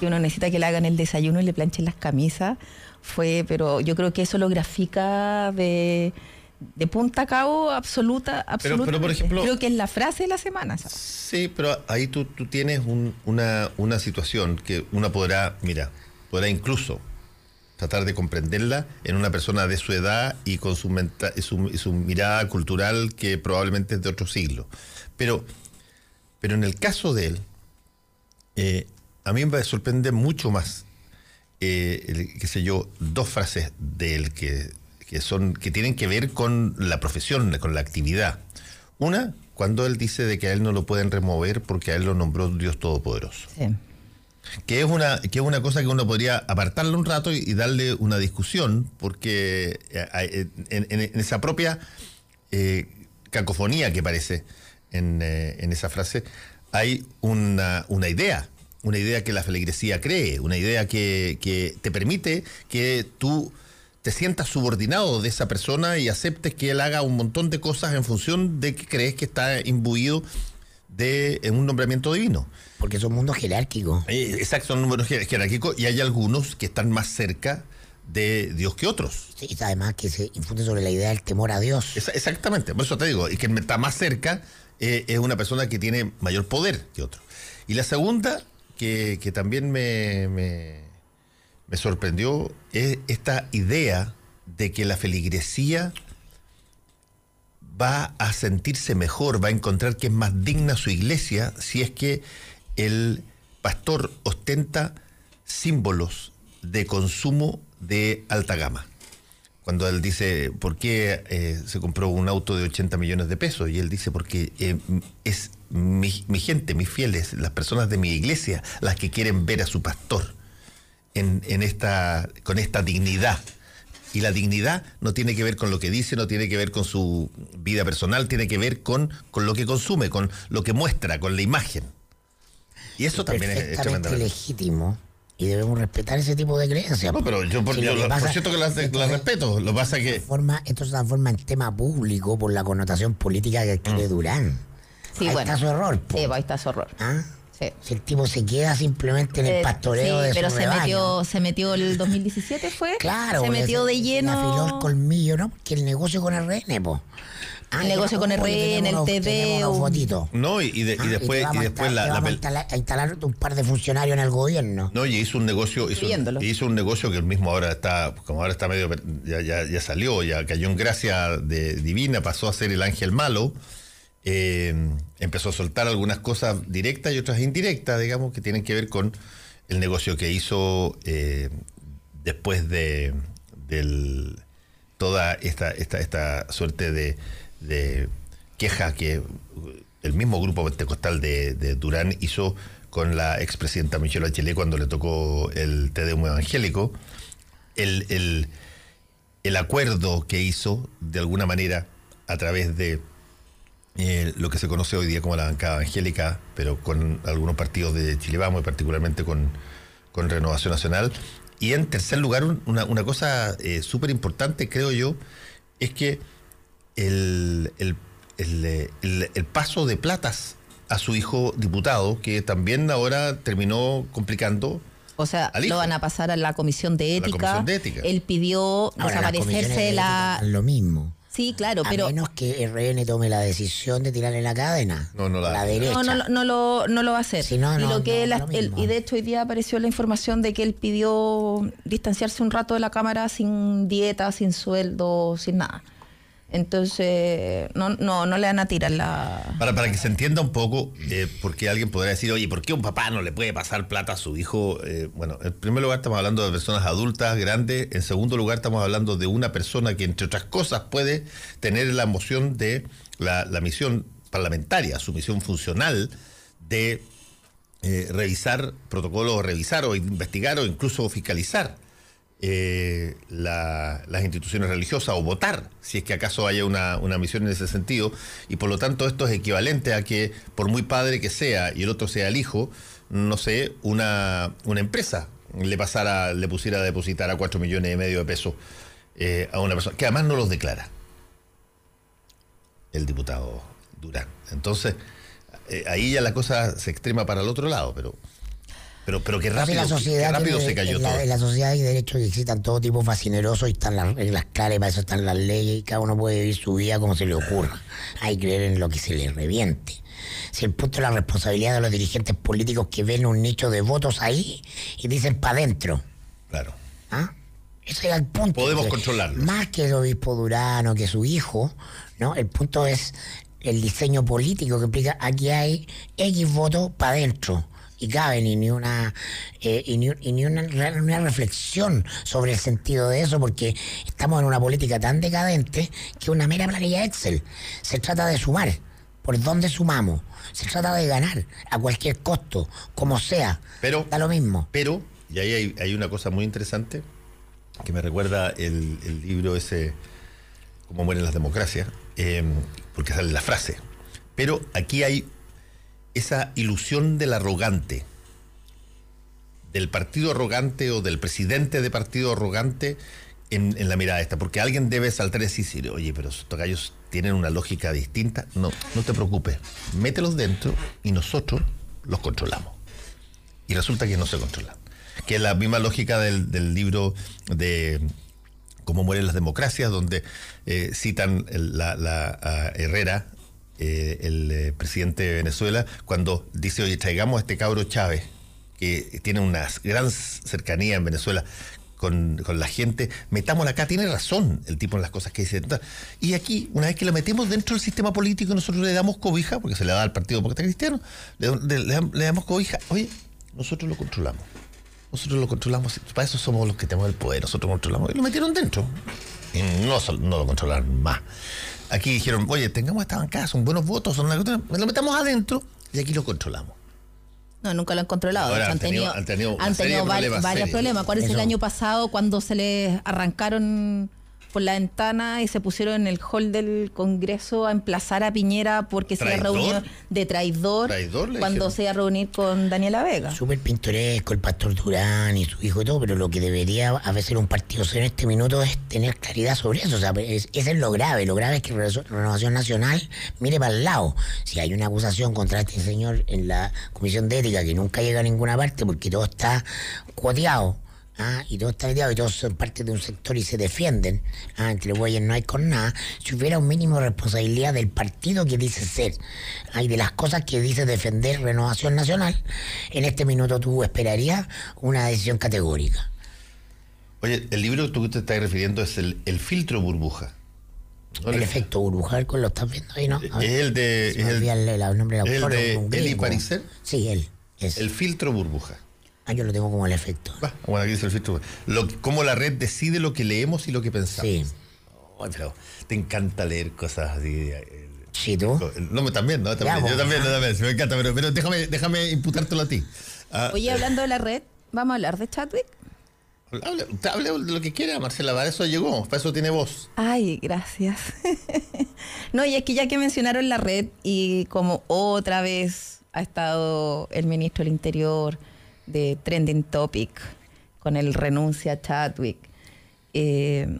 que uno necesita que le hagan el desayuno y le planchen las camisas. Fue, pero yo creo que eso lo grafica de, de punta a cabo absoluta, absoluta. pero, por ejemplo- creo que es la frase de la semana. ¿sabes? Sí, pero ahí tú, tú tienes un- una, una situación que uno podrá, mira, podrá incluso tratar de comprenderla en una persona de su edad y con su, menta- y su, y su mirada cultural que probablemente es de otro siglo. Pero, pero en el caso de él, eh, a mí me sorprende mucho más, eh, qué sé yo, dos frases de él que, que son que tienen que ver con la profesión, con la actividad. Una, cuando él dice de que a él no lo pueden remover porque a él lo nombró Dios Todopoderoso. Sí. Que es una, que es una cosa que uno podría apartarle un rato y, y darle una discusión, porque eh, en, en- en esa propia eh, cacofonía que parece en, eh, en esa frase, hay una, una idea, una idea que la feligresía cree, una idea que, que te permite que tú te sientas subordinado de esa persona y aceptes que él haga un montón de cosas en función de que crees que está imbuido de en un nombramiento divino. Porque son mundos jerárquicos. Eh, Exacto, son números jer- jerárquicos y hay algunos que están más cerca de Dios que otros. Sí, y además que se infunde sobre la idea del temor a Dios. Exactamente, por eso te digo, y que está más cerca eh, es una persona que tiene mayor poder que otro. Y la segunda, que, también me, me, me sorprendió, es esta idea de que la feligresía va a sentirse mejor, va a encontrar que es más digna su iglesia si es que el pastor ostenta símbolos de consumo de alta gama. Cuando él dice, ¿por qué eh, se compró un auto de 80 millones de pesos? Y él dice, porque eh, es mi, mi gente, mis fieles, las personas de mi iglesia, las que quieren ver a su pastor en, en esta, con esta dignidad. Y la dignidad no tiene que ver con lo que dice, no tiene que ver con su vida personal, tiene que ver con, con lo que consume, con lo que muestra, con la imagen. Y eso también es, es tremendamente. legítimo y debemos respetar ese tipo de creencias. No, pero yo por, Si yo lo que lo- por pasa- cierto que las, esto las se- respeto. Lo que pasa es que. Forma, esto se transforma en tema público por la connotación política que adquiere Durán. Sí, Ahí bueno. está su error. po. Sí, pues ahí está su horror. ¿Ah? Sí. Si el tipo se queda simplemente en el Eh, pastoreo sí, de pero su se rebaño. metió, se metió el 2017 fue. Claro, Se porque metió de le afiló el lleno. colmillo, ¿no? Porque el negocio con RN, po. Ah, negocio con RN, tenemos el unos- TV, tenemos unos un- fotitos. No, y, y de- y Ah, después, y a la, a instalar, a instalar un par de funcionarios en el gobierno. No, y hizo un negocio, hizo, hizo un negocio que el mismo ahora está, como ahora está medio, ya, ya, ya salió, ya cayó en gracia de divina, pasó a ser el ángel malo eh, empezó a soltar algunas cosas directas y otras indirectas, digamos, que tienen que ver con el negocio que hizo eh, después de del, toda esta, esta, esta suerte de, de queja que el mismo grupo pentecostal de, de Durán hizo con la expresidenta Michelle Bachelet cuando le tocó el Tedeum evangélico, el, el, el acuerdo que hizo, de alguna manera, a través de eh, lo que se conoce hoy día como la bancada evangélica, pero con algunos partidos de Chile Vamos, y particularmente con, con Renovación Nacional. Y en tercer lugar, un- una, una cosa eh, súper importante, creo yo, es que el, el, el, eh, el- el paso de platas a su hijo diputado, que también ahora terminó complicando. O sea, Al hijo. lo van a pasar a la comisión de la ética. comisión de ética. Él pidió Ahora, desaparecerse de la. Lo mismo. Sí, claro, a pero. menos que RN tome la decisión de tirarle la cadena. No, no la- la derecha. No, no, lo- no, lo, no lo va a hacer. No, y, lo que no, él- lo él- mismo. y de hecho hoy día apareció la información de que él pidió distanciarse un rato de la Cámara sin dieta, sin sueldo, sin nada. Entonces, no, no, no le van a tirar la... Para, para que se entienda un poco, eh, porque alguien podrá decir, oye, ¿por qué un papá no le puede pasar plata a su hijo? Eh, bueno, en primer lugar estamos hablando de personas adultas, grandes. En segundo lugar estamos hablando de una persona que, entre otras cosas, puede tener la moción de la, la misión parlamentaria, su misión funcional de eh, revisar protocolos, revisar o investigar o incluso fiscalizar eh, la- las instituciones religiosas o votar, si es que acaso haya una, una misión en ese sentido. Y por lo tanto esto es equivalente a que por muy padre que sea y el otro sea el hijo, no sé, una, una empresa le pasara, le pusiera a depositar a cuatro millones y medio de pesos eh, a una persona, que además no los declara el diputado Durán. Entonces, eh, ahí ya la cosa se extrema para el otro lado, pero... Pero, pero qué rápido, la qué sociedad rápido tiene- se cayó en la, todo. en la sociedad hay derechos que existan todo tipo fascinerosos y están las reglas claras, para eso están las leyes y cada uno puede vivir su vida como se le ocurra. Hay que creer en lo que se le reviente. Si el punto es la responsabilidad de los dirigentes políticos que ven un nicho de votos ahí y dicen para adentro. Claro. ¿Ah? Ese es el punto. Podemos controlarlo. Más que el obispo Durano, que su hijo, ¿no? El punto es el diseño político que implica aquí hay X votos para adentro. Y caben, y ni una eh, y ni, y ni una, re- una reflexión sobre el sentido de eso, porque estamos en una política tan decadente que una mera planilla Excel. Se trata de sumar. ¿Por dónde sumamos? Se trata de ganar a cualquier costo, como sea. Pero- da lo mismo. Pero, y ahí hay, hay una cosa muy interesante que me recuerda el, el libro ese, Cómo mueren las democracias, eh, porque sale la frase. Pero aquí hay esa ilusión del arrogante, del partido arrogante o del presidente de partido arrogante en, la mirada esta, porque alguien debe saltar y decir, oye, pero estos gallos tienen una lógica distinta. No, no te preocupes, mételos dentro y nosotros los controlamos y resulta que no se controlan. Que es la misma lógica del, libro de Cómo mueren las democracias, donde eh, citan la, Herrera, eh, el eh, presidente de Venezuela, cuando dice, oye, traigamos a este cabro Chávez, que tiene una gran cercanía en Venezuela con, con la gente, metámosla acá, tiene razón el tipo en las cosas que dice. Y aquí, una vez que lo metemos dentro del sistema político, nosotros le damos cobija, porque se le da al Partido Demócrata Cristiano, le, le- le dam- le damos cobija, oye, nosotros lo controlamos. Nosotros lo controlamos, para eso somos los que tenemos el poder, nosotros controlamos. Y lo metieron dentro. Y no, no lo controlaron más. Aquí dijeron, oye, tengamos esta bancada, son buenos votos, son una... lo metamos adentro y aquí lo controlamos. No, nunca lo han controlado. Ahora han tenido- han tenido han tenido problemas varios problemas. Acuérdense el Eso. año pasado cuando se les arrancaron por la ventana y se pusieron en el hall del Congreso a emplazar a Piñera porque se iba a ¿Traidor? reunir de traidor, Traidor, cuando dijeron. se iba a reunir con Daniela Vega. Súper pintoresco el pastor Durán y su hijo y todo, pero lo que debería a veces un partido ser en este minuto es tener claridad sobre eso. O sea, es, ese es lo grave. Lo grave es que Renovación Nacional mire para el lado. Si hay una acusación contra este señor en la Comisión de Ética que nunca llega a ninguna parte porque todo está cuoteado. ¿Ah? y todo está mediado y todos son parte de un sector y se defienden. ¿ah? entre bueyes no hay con nada. Si hubiera un mínimo de responsabilidad del partido que dice ser ¿ah? y de las cosas que dice defender Renovación Nacional, en este minuto tú esperarías una decisión categórica. Oye, el libro que tú te estás refiriendo es el, el filtro burbuja. El efecto burbuja, lo estás viendo ahí, ¿no? Es el de. Es el, el, nombre del autor. ¿El de Eli Pariser? Sí, él. Es. El filtro burbuja. Ah, yo lo tengo como el efecto. bueno, aquí dice el filtro. Lo, cómo la red decide lo que leemos y lo que pensamos. Sí. pero te encanta leer cosas así. Eh, sí, tú. No, también, ¿no? También, yo también, también, me encanta, pero, pero déjame, déjame imputártelo a ti. Ah, Oye, hablando de la red, ¿vamos a hablar de Chadwick? Hable, hable de lo que quiera, Marcela, para eso llegó, para eso tiene voz. Ay, gracias. no, y es que ya que mencionaron la red y como otra vez ha estado el ministro del Interior de Trending Topic con el renuncia a Chadwick, eh,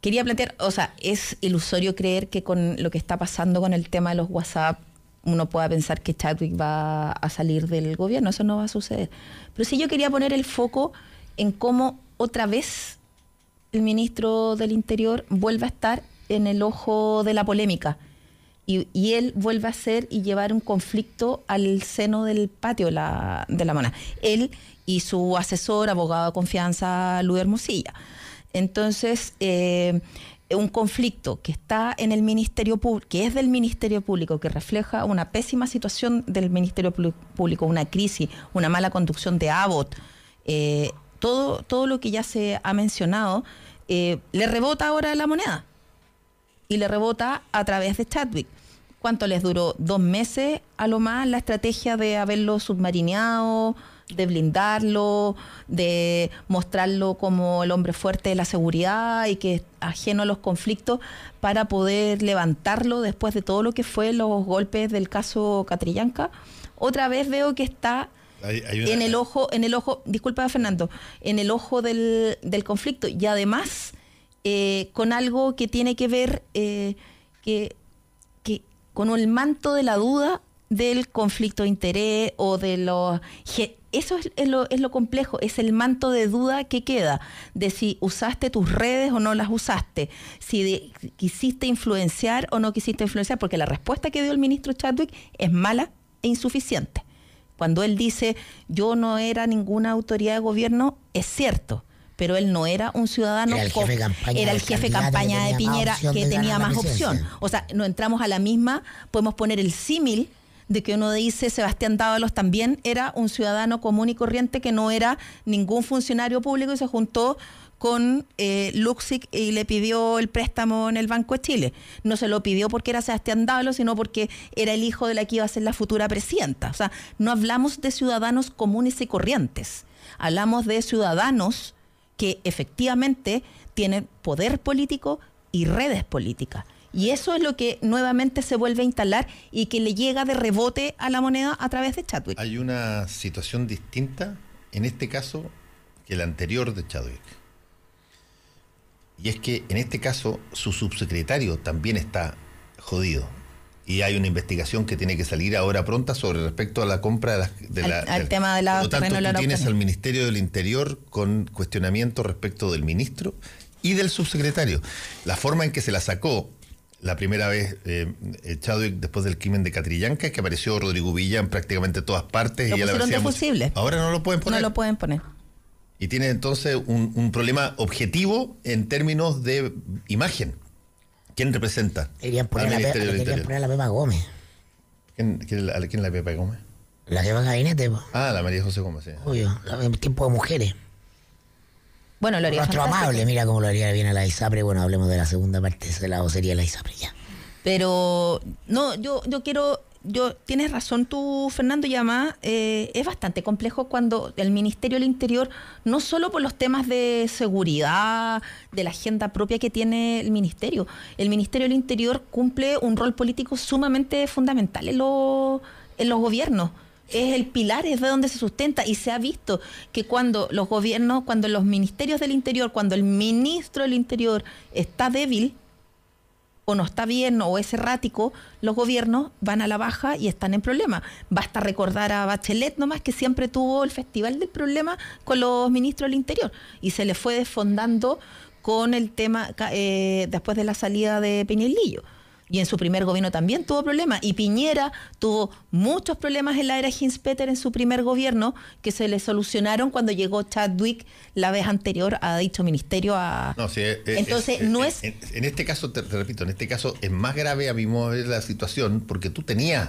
quería plantear, o sea, es ilusorio creer que con lo que está pasando con el tema de los WhatsApp uno pueda pensar que Chadwick va a salir del gobierno, eso no va a suceder. Pero sí yo quería poner el foco en cómo otra vez el ministro del Interior vuelve a estar en el ojo de la polémica. Y, él vuelve a hacer y llevar un conflicto al seno del patio la, de la mona. Él y su asesor, abogado de confianza, Luis Hermosilla. Entonces, eh, un conflicto que está en el Ministerio Público, que es del Ministerio Público, que refleja una pésima situación del Ministerio Público, una crisis, una mala conducción de Abbott, eh, todo, todo lo que ya se ha mencionado, eh, le rebota ahora la moneda. Y le rebota a través de Chadwick. ¿Cuánto les duró? Dos meses a lo más la estrategia de haberlo submarineado, de blindarlo, de mostrarlo como el hombre fuerte de la seguridad y que es ajeno a los conflictos para poder levantarlo después de todo lo que fue los golpes del caso Catrillanca. Otra vez veo que está en el ojo, en el ojo, disculpa Fernando, en el ojo del, del conflicto y además eh, con algo que tiene que ver eh, que, que con el manto de la duda del conflicto de interés o de los... Eso es, lo, es lo complejo, es el manto de duda que queda de si usaste tus redes o no las usaste, si quisiste influenciar o no quisiste influenciar, porque la respuesta que dio el ministro Chadwick es mala e insuficiente. Cuando él dice yo no era ninguna autoridad de gobierno, es cierto, pero él no era un ciudadano, era el jefe de campaña, era el jefe campaña de Piñera que tenía más opción. O sea, no entramos a la misma, podemos poner el símil de que uno dice Sebastián Dávalos también era un ciudadano común y corriente que no era ningún funcionario público y se juntó con eh, Luxic y le pidió el préstamo en el Banco de Chile. No se lo pidió porque era Sebastián Dávalos, sino porque era el hijo de la que iba a ser la futura presidenta. O sea, no hablamos de ciudadanos comunes y corrientes. Hablamos de ciudadanos que efectivamente tienen poder político y redes políticas. Y eso es lo que nuevamente se vuelve a instalar y que le llega de rebote a la moneda a través de Chadwick. Hay una situación distinta en este caso que la anterior de Chadwick. Y es que en este caso su subsecretario también está jodido. Y hay una investigación que tiene que salir ahora pronta sobre respecto a la compra de la... al, tema de la... Por lo tanto, tú tienes al Ministerio del Interior con cuestionamiento respecto del ministro y del subsecretario. La forma en que se la sacó la primera vez eh, Chadwick después del crimen de Catrillanca, que apareció Rodrigo Villa en prácticamente todas partes. y ya la Ahora no lo pueden poner. No lo pueden poner. Y tiene entonces un, problema objetivo en términos de imagen. ¿Quién representa? Querían poner, la, poner la Pepa Gómez. ¿Quién, quién, es la Pepa Gómez? La va al gabinete. Ah, la María José Gómez, sí. Obvio, en tiempo de mujeres. Bueno, lo haría Nuestro amable, mira cómo lo haría bien a la ISAPRE. Bueno, hablemos de la segunda parte de la vocería de la ISAPRE ya. Pero, no, yo, yo quiero yo tienes razón tú, Fernando, y además eh, es bastante complejo cuando el Ministerio del Interior, no solo por los temas de seguridad, de la agenda propia que tiene el Ministerio, el Ministerio del Interior cumple un rol político sumamente fundamental en, en los gobiernos. Es el pilar, es de donde se sustenta y se ha visto que cuando los gobiernos, cuando los ministerios del Interior, cuando el ministro del Interior está débil, o no está bien o es errático, los gobiernos van a la baja y están en problemas. Basta recordar a Bachelet nomás que siempre tuvo el festival del problema con los ministros del Interior y se le fue desfondando con el tema eh, después de la salida de Peñalillo. Y en su primer gobierno también tuvo problemas. Y Piñera tuvo muchos problemas en la era Hinspeter en su primer gobierno que se le solucionaron cuando llegó Chadwick la vez anterior a dicho ministerio. A... No, sí, eh, eh, Entonces, eh, no es... En, en este caso, te, te repito, en este caso es más grave a mi modo de ver la situación porque tú tenías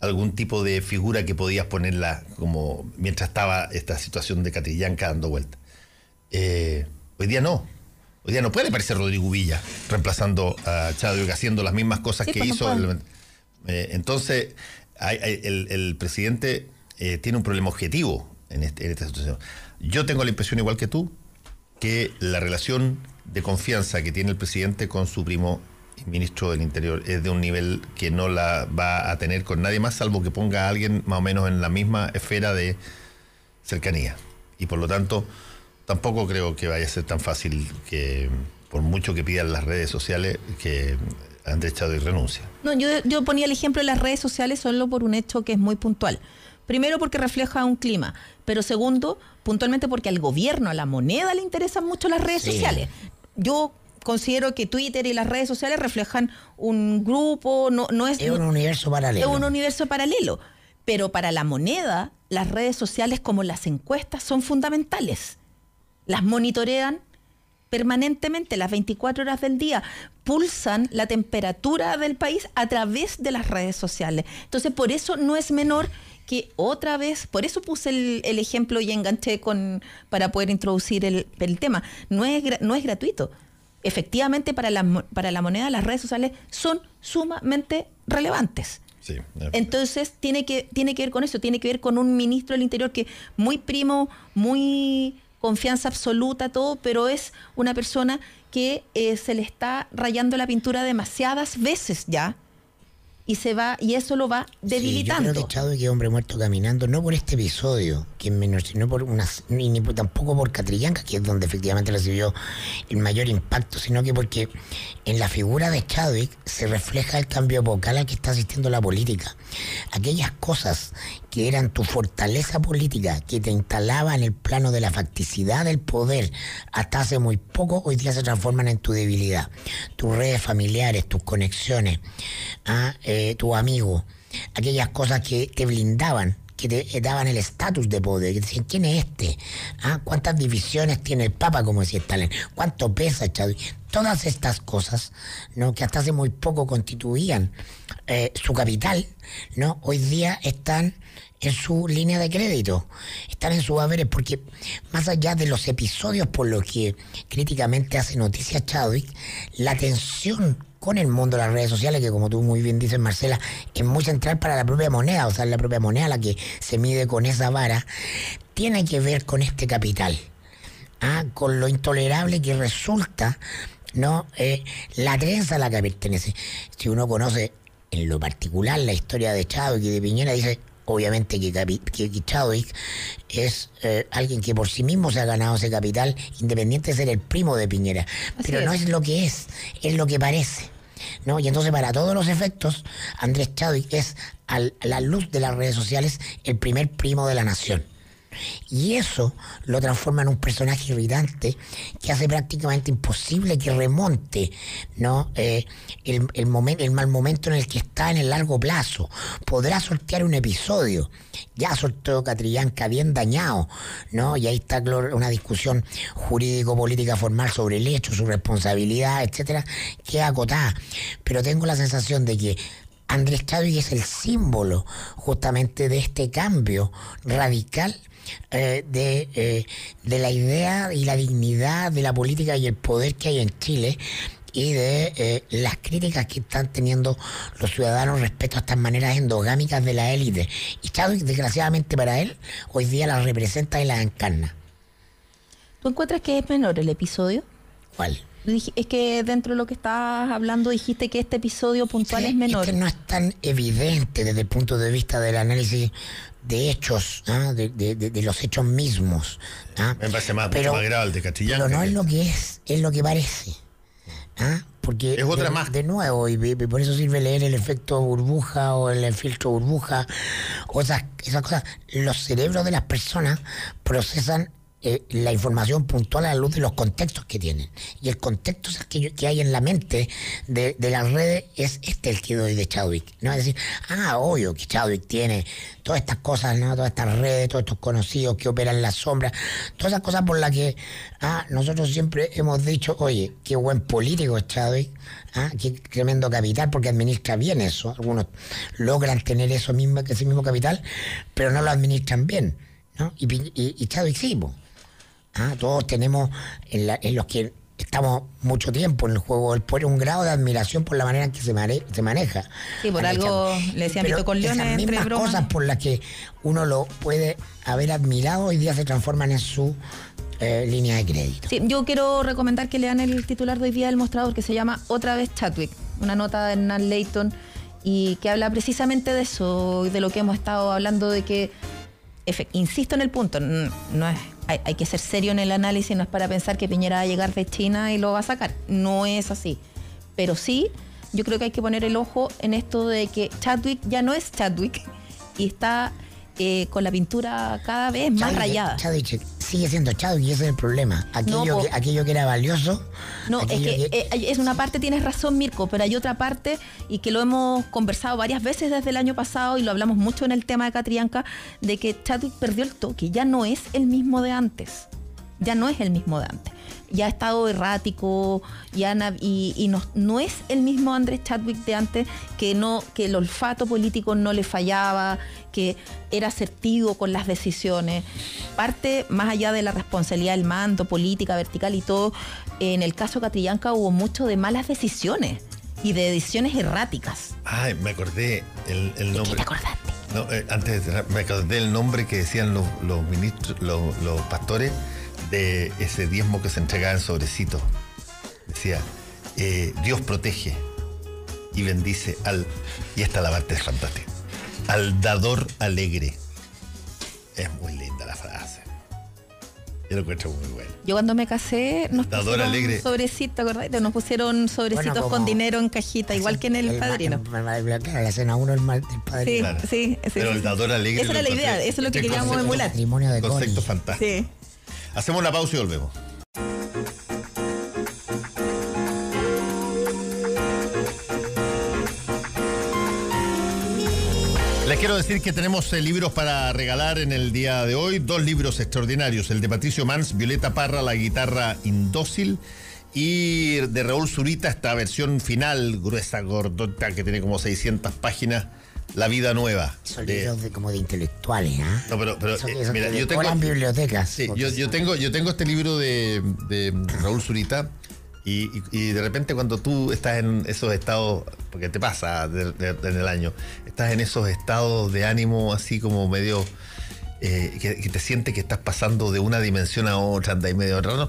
algún tipo de figura que podías ponerla como mientras estaba esta situación de Catrillanca dando vuelta. Eh, hoy día no. Hoy día no puede aparecer Rodrigo Villa reemplazando a Chadwick haciendo las mismas cosas Sí, que pues hizo. el- eh, entonces, hay- hay- el, el presidente eh, tiene un problema objetivo en, este- en esta situación. Yo tengo la impresión, igual que tú, que la relación de confianza que tiene el presidente con su primo ministro del Interior es de un nivel que no la va a tener con nadie más, salvo que ponga a alguien más o menos en la misma esfera de cercanía. Y por lo tanto, tampoco creo que vaya a ser tan fácil que, por mucho que pidan las redes sociales, que Andrés Chadwick renuncia. No, yo, yo ponía el ejemplo de las redes sociales solo por un hecho que es muy puntual. Primero porque refleja un clima, pero segundo, puntualmente porque al gobierno, a la moneda le interesan mucho las redes Sí. sociales. Yo considero que Twitter y las redes sociales reflejan un grupo, no, no es, Es un universo paralelo. es un universo paralelo. Pero para la moneda, las redes sociales como las encuestas son fundamentales. Las monitorean permanentemente, las 24 horas del día, pulsan la temperatura del país a través de las redes sociales. Entonces, por eso no es menor que otra vez, por eso puse el, el ejemplo y enganché con para poder introducir el, el tema. No es, no es gratuito. Efectivamente, para la, para la moneda, las redes sociales son sumamente relevantes. Sí. Entonces tiene que, tiene que ver con eso, tiene que ver con un ministro del Interior que muy primo, muy confianza absoluta, todo, pero es una persona que eh, se le está rayando la pintura demasiadas veces ya y se va y eso lo va Sí, yo debilitando. creo que Chadwick es hombre muerto caminando, no por este episodio, que es menor, sino por unas, ni, ni tampoco por Catrillanca, que es donde efectivamente recibió el mayor impacto, sino que porque en la figura de Chadwick se refleja el cambio vocal al que está asistiendo la política. Aquellas cosas que eran tu fortaleza política, que te instalaba en el plano de la facticidad del poder hasta hace muy poco, hoy día se transforman en tu debilidad. Tus redes familiares, tus conexiones, ah, eh, tu amigo, aquellas cosas que te blindaban que te eh, daban el estatus de poder, que decían, ¿quién es este? ¿Ah? ¿Cuántas divisiones tiene el Papa, como decía Stalin? ¿Cuánto pesa Chadwick? Todas estas cosas, ¿no? que hasta hace muy poco constituían eh, su capital, ¿no? hoy día están en su línea de crédito, están en sus haberes, porque más allá de los episodios por los que críticamente hace noticia Chadwick, la tensión con el mundo de las redes sociales, que como tú muy bien dices, Marcela, es muy central para la propia moneda, o sea, la propia moneda la que se mide con esa vara, tiene que ver con este capital, ¿ah? con lo intolerable que resulta no Eh, la trenza a la que pertenece. Si uno conoce en lo particular la historia de Chadwick y de Piñera, dice obviamente que, que- que Chadwick es eh, alguien que por sí mismo se ha ganado ese capital, independiente de ser el primo de Piñera. Así Pero no es. lo que es, es lo que parece. ¿no? Y entonces, para todos los efectos, Andrés Chadwick es, al- a la luz de las redes sociales, el primer primo de la nación. Y eso lo transforma en un personaje irritante que hace prácticamente imposible que remonte ¿no? Eh, el, el, mal momento en el que está en el largo plazo. Podrá sortear un episodio. Ya sorteó Catrillanca bien dañado, ¿no? Y ahí está una discusión jurídico-política formal sobre el hecho, su responsabilidad, etcétera, que acotada. Pero tengo la sensación de que Andrés Chadwick es el símbolo justamente de este cambio radical eh, de, eh, de la idea y la dignidad de la política y el poder que hay en Chile y de eh, las críticas que están teniendo los ciudadanos respecto a estas maneras endogámicas de la élite. Y Chadwick, desgraciadamente para él, hoy día las representa y las encarna. ¿Tú encuentras que es menor el episodio? ¿Cuál? Es que dentro de lo que estabas hablando dijiste que este episodio puntual Sí, es menor. que no es tan evidente desde el punto de vista del análisis de hechos, ¿ah? de, de- de- de los hechos mismos. ¿ah? Me parece más, más grave el de. Pero no es lo que es, es lo que parece. ¿ah? Porque Es otra de, más. de nuevo, y, y por eso sirve leer el efecto burbuja o el filtro burbuja o esas, esas cosas. Los cerebros de las personas procesan eh, la información puntual a la luz de los contextos que tienen. Y el contexto que, que hay en la mente de, las redes es este el que doy de Chadwick. No es decir, ah, obvio que Chadwick tiene todas estas cosas, ¿no? todas estas redes, todos estos conocidos que operan en la sombra, todas esas cosas por las que ah, nosotros siempre hemos dicho, oye, qué buen político es Chadwick, ah, qué tremendo capital, porque administra bien eso. Algunos logran tener eso mismo, ese mismo capital, pero no lo administran bien. ¿no? Y, y, y Chadwick sí, Ah, todos tenemos en, los que estamos mucho tiempo en el juego del poder un grado de admiración por la manera en que se, se maneja. Sí, por algo le decía Mito con Leones, esas mismas cosas por las que uno lo puede haber admirado hoy día se transforman en su eh, línea de crédito. Sí, yo quiero recomendar que lean el titular de hoy día del mostrador que se llama Otra vez Chadwick, una nota de Hernán Leighton y que habla precisamente de eso, de lo que hemos estado hablando de que, insisto en el punto, no es hay, que ser serio en el análisis, no es para pensar que Piñera va a llegar de China y lo va a sacar. No es así. Pero sí, yo creo que hay que poner el ojo en esto de que Chadwick ya no es Chadwick y está eh, con la pintura cada vez más rayada. Chadwick sigue siendo Chadwick y ese es el problema. Aquello, que, aquello que era valioso. No, es que, eh, es una parte, tienes razón, Mirko, pero hay otra parte y que lo hemos conversado varias veces desde el año pasado y lo hablamos mucho en el tema de Catrianca, de que Chadwick perdió el toque, ya no es el mismo de antes. Ya no es el mismo de antes ya ha estado errático ya y, y no, no, es el mismo Andrés Chadwick de antes que no que el olfato político no le fallaba que era asertivo con las decisiones. Parte más allá de la responsabilidad del mando política vertical y todo en el caso Catrillanca hubo mucho de malas decisiones y de decisiones erráticas. Ay me acordé el, el nombre ¿Qué te acordaste? No, eh, antes me acordé el nombre que decían los, los ministros, los, los pastores de ese diezmo que se entregaba en sobrecito. Decía, eh, Dios protege y bendice al, y esta la parte es fantástica, al dador alegre. Es muy linda la frase. Yo lo encuentro muy bueno. Yo cuando me casé nos Dador pusieron alegre. sobrecito, ¿verdad? Nos pusieron sobrecitos con dinero en cajita, igual que en el, padrino. Claro, la escena uno el, mal, del padrino. Sí, sí, sí, Pero el dador alegre. Esa era la idea, eso es lo que queríamos emular. Matrimonio de Concepto fantástico. Sí. Hacemos una pausa y volvemos. Les quiero decir que tenemos eh, libros para regalar en el día de hoy, dos libros extraordinarios, el de Patricio Mans, Violeta Parra, la guitarra indócil, y de Raúl Zurita, esta versión final, gruesa, gordota, que tiene como 600 páginas, la vida nueva. Son libros de, como de intelectuales, ¿ah? No, pero, pero eh, mira, yo tengo. bibliotecas. Sí, yo, yo, tengo, yo tengo este libro de, de Raúl Zurita. Y, y, de repente cuando tú estás en esos estados, porque te pasa en el año, estás en esos estados de ánimo así como medio, eh, que, te sientes que estás pasando de una dimensión a otra, anda y medio otra, ¿no?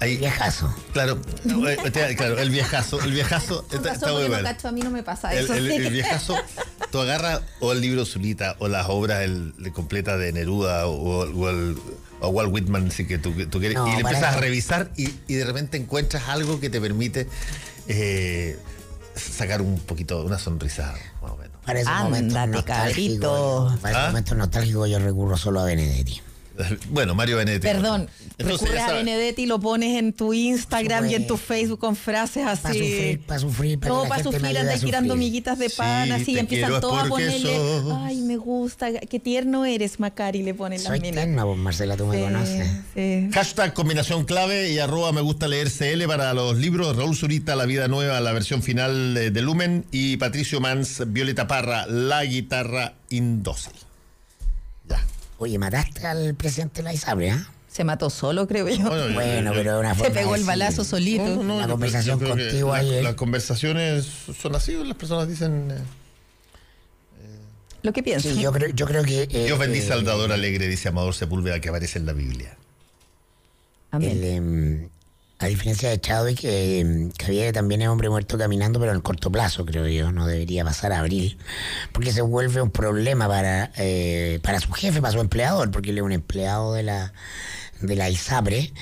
El viejazo. Claro, eh, claro, el viejazo. El viejazo está, está muy bueno. a mí no me pasa eso. El, el, viejazo, tú agarras o el libro Zulita o las obras el, completas de Neruda o, o, el, o Walt Whitman, si que tú, tú quieres, y le empiezas a revisar y, y, de repente encuentras algo que te permite eh, sacar un poquito, una sonrisa, más o menos. Para ese momento nostálgico, para ese ¿Ah? momento nostálgico yo recurro solo a Benedetti. Bueno, Mario Benedetti. Perdón, recurres a Benedetti y lo pones en tu Instagram y en tu Facebook con frases así. Para sufrir, para sufrir. Para no, para sufrir, andas tirando miguitas de pan así y empiezan todos a ponerle. Ay, me gusta, qué tierno eres, Macari, le ponen las minas. Tierna, vos, Marcela, tú me conoces. Sí. Hashtag combinación clave y arroba me gusta leer CL para los libros. Raúl Zurita, La Vida Nueva, la versión final de Lumen. Y Patricio Mans, Violeta Parra, La Guitarra Indócil. Oye, mataste al presidente de la ISABRE, ¿ah? Se mató solo, creo yo. Bueno, pero una forma Se pegó el balazo solito. la conversación contigo ahí. Las conversaciones son así, las personas dicen. Eh, lo que piensan. Sí, yo creo, yo creo que. Eh, Dios bendice al dador alegre, dice Amador Sepúlveda, que aparece en la Biblia. Amén. Em, a diferencia de Chadwick, que, que también es hombre muerto caminando, pero en corto plazo, creo yo, no debería pasar a abril, porque se vuelve un problema para, eh, para su jefe, para su empleador, porque él es un empleado de la, de la ISAPRE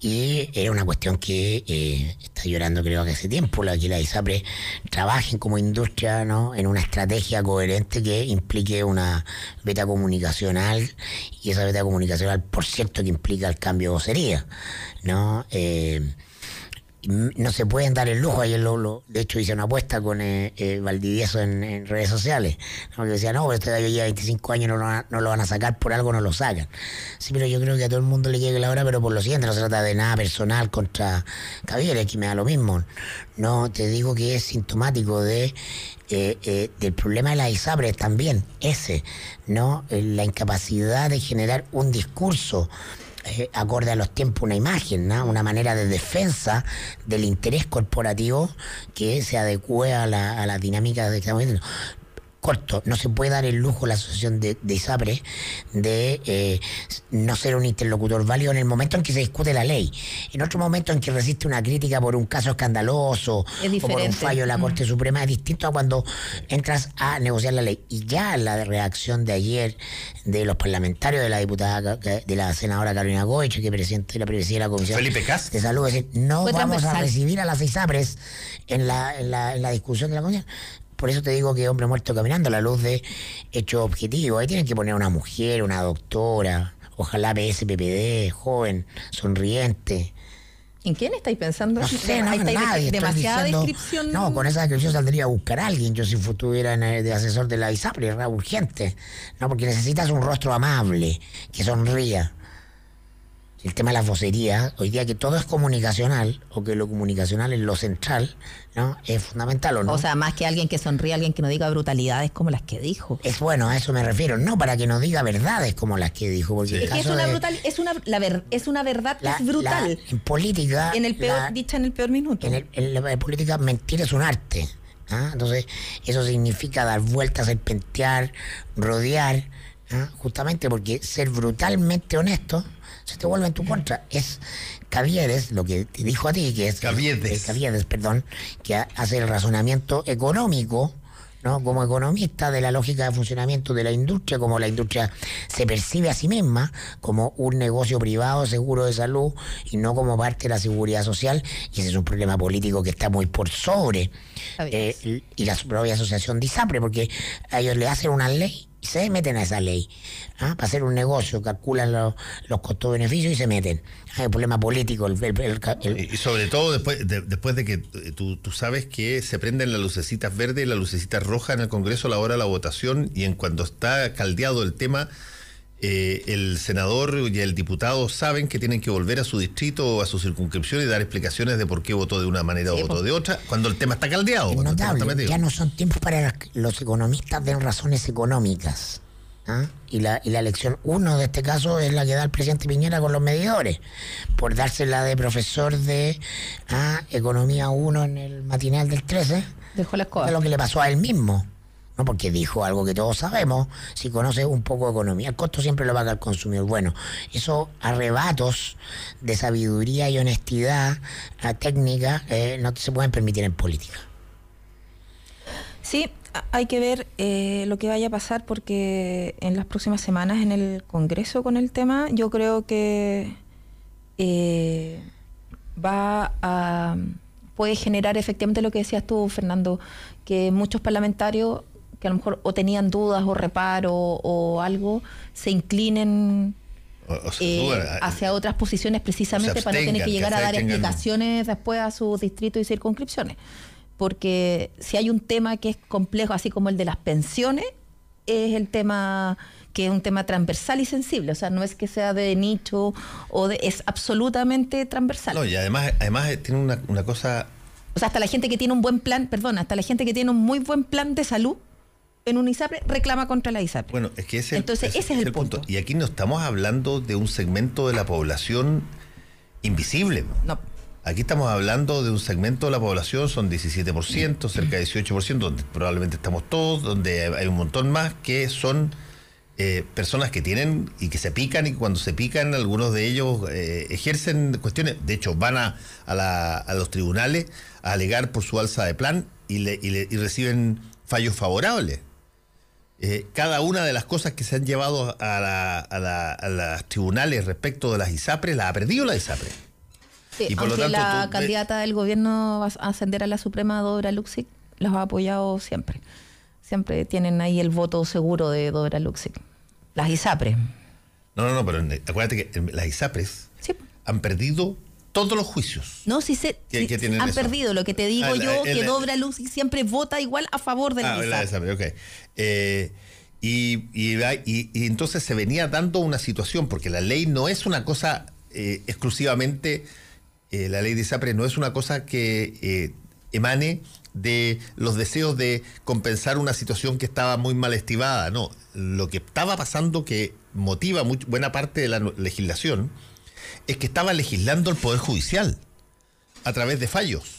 y era una cuestión que eh, está llorando creo que hace tiempo, la que la ISAPRE trabajen como industria ¿no? en una estrategia coherente que implique una beta comunicacional y esa beta comunicacional, por cierto, que implica el cambio de vocería. ¿no? Eh, no se pueden dar el lujo. Ayer lo, de hecho hice una apuesta con eh, eh Valdivieso en, redes sociales. ¿no? Que decía, no, pero este gallo lleva 25 años, no lo, van, no lo van a sacar, por algo no lo sacan. Sí, pero yo creo que a todo el mundo le llegue la hora, pero por lo siguiente, no se trata de nada personal contra Javier, que me da lo mismo. No, te digo que es sintomático de eh, eh, del problema de la ISABRE también, ese, ¿no? La incapacidad de generar un discurso eh, acorde a los tiempos una imagen, una manera de defensa del interés corporativo que se adecue a la, dinámica de que estamos corto. No se puede dar el lujo la asociación de, de ISAPRE de eh, no ser un interlocutor válido en el momento en que se discute la ley. En otro momento en que resiste una crítica por un caso escandaloso o por un fallo de la Corte Suprema es distinto a cuando entras a negociar la ley. Y ya la reacción de ayer de los parlamentarios, de la diputada, de la senadora Carolina Goich, que presidente la presidencia de la Comisión de Salud, es decir, no vamos a recibir a las ISAPRES en la, en la, en la discusión de la Comisión por eso te digo que hombre muerto caminando a la luz de hechos objetivos. Ahí tienen que poner una mujer, una doctora, ojalá PSPPD, joven, sonriente. ¿En quién estáis pensando? No sé, no, nadie. Demasiada descripción. No, con esa descripción saldría a buscar a alguien. Yo si estuviera de asesor de la ISAPRE, era urgente. No, porque necesitas un rostro amable, que sonría el tema de las vocerías, hoy día que todo es comunicacional, o que lo comunicacional es lo central, ¿no? Es fundamental, ¿o no? O sea, más que alguien que sonríe, alguien que no diga brutalidades como las que dijo. Es bueno, a eso me refiero, no para que no diga verdades como las que dijo. Porque es que es una, brutal, es una, la es una verdad que es brutal. en política... En el peor, dicha en el peor minuto. En, en, política mentir es un arte. ¿ah? Entonces, eso significa dar vueltas, serpentear, rodear, ¿ah? justamente porque ser brutalmente honesto se te vuelve en tu contra. Es Caviedes, lo que te dijo a ti, que es... Caviedes. Caviedes, perdón, que hace el razonamiento económico, ¿no? Como economista de la lógica de funcionamiento de la industria, como la industria se percibe a sí misma como un negocio privado seguro de salud y no como parte de la seguridad social, y ese es un problema político que está muy por sobre. Eh, y la propia asociación DISAPRE, porque a ellos le hacen una ley se meten a esa ley. ¿ah? Para hacer un negocio, calculan los costos-beneficios y se meten. Hay un problema político. y sobre todo después de, después de que eh, tú, tú, sabes que se prenden las lucecitas verdes y las lucecitas rojas en el Congreso a la hora de la votación y en cuanto está caldeado el tema eh, el senador y el diputado saben que tienen que volver a su distrito o a su circunscripción y dar explicaciones de por qué votó de una manera o votó de otra, cuando el tema está caldeado. ya no son tiempos para los economistas den razones económicas. ¿ah? Y, la, y la lección uno de este caso es la que da el presidente Piñera con los medidores, por dársela de profesor de ¿ah? Economía 1 en el matinal del 13. Dejó la escoba. lo que le pasó a él mismo porque dijo algo que todos sabemos, si conoce un poco de economía, el costo siempre lo paga el consumidor. Bueno, esos arrebatos de sabiduría y honestidad técnica eh, no se pueden permitir en política. Sí, hay que ver eh, lo que vaya a pasar porque en las próximas semanas en el Congreso con el tema, yo creo que eh, va a puede generar efectivamente lo que decías tú, Fernando, que muchos parlamentarios que a lo mejor o tenían dudas o reparo o algo, se inclinen eh, hacia otras posiciones precisamente para no tener que llegar a dar explicaciones después a sus distritos y circunscripciones. Porque si hay un tema que es complejo, así como el de las pensiones, es el tema que es un tema transversal y sensible, o sea, no es que sea de nicho o de, es absolutamente transversal. No, y además, además tiene una, una cosa... O sea, hasta la gente que tiene un buen plan, perdón, hasta la gente que tiene un muy buen plan de salud, en un ISAPRE reclama contra la ISAPRE. Bueno, es que ese, Entonces, ese, es el, punto. Y aquí no estamos hablando de un segmento de la población invisible. No. Aquí estamos hablando de un segmento de la población, son 17%, cerca de 18%, donde probablemente estamos todos, donde hay un montón más que son eh, personas que tienen y que se pican y cuando se pican algunos de ellos eh, ejercen cuestiones, de hecho van a, a, los tribunales a alegar por su alza de plan y, le, y, le, y reciben fallos favorables. Eh, cada una de las cosas que se han llevado a, la, a, la, a las tribunales respecto de las ISAPRES, la ha perdido la ISAPRE. Sí, Y por lo tanto, la tú- candidata del gobierno va a ascender a la Suprema, Dora Luxic, los ha apoyado siempre. Siempre tienen ahí el voto seguro de Dora Luxic. Las ISAPRE. No, no, no, pero acuérdate que las ISAPRES Sí. han perdido todos los juicios. No, si se ¿Qué- sí, qué tienen han eso? perdido. Lo que te digo Ah, la- yo, el- que Dora Luxic siempre vota igual a favor del Ah, la ISAPRE. ISAPRE, ok. Eh, y, y, y- y entonces se venía dando una situación, porque la ley no es una cosa eh, exclusivamente, eh, la ley de ISAPRE no es una cosa que eh, emane de los deseos de compensar una situación que estaba muy mal estivada, no. Lo que estaba pasando que motiva much- buena parte de la legislación es que estaba legislando el Poder Judicial a través de fallos.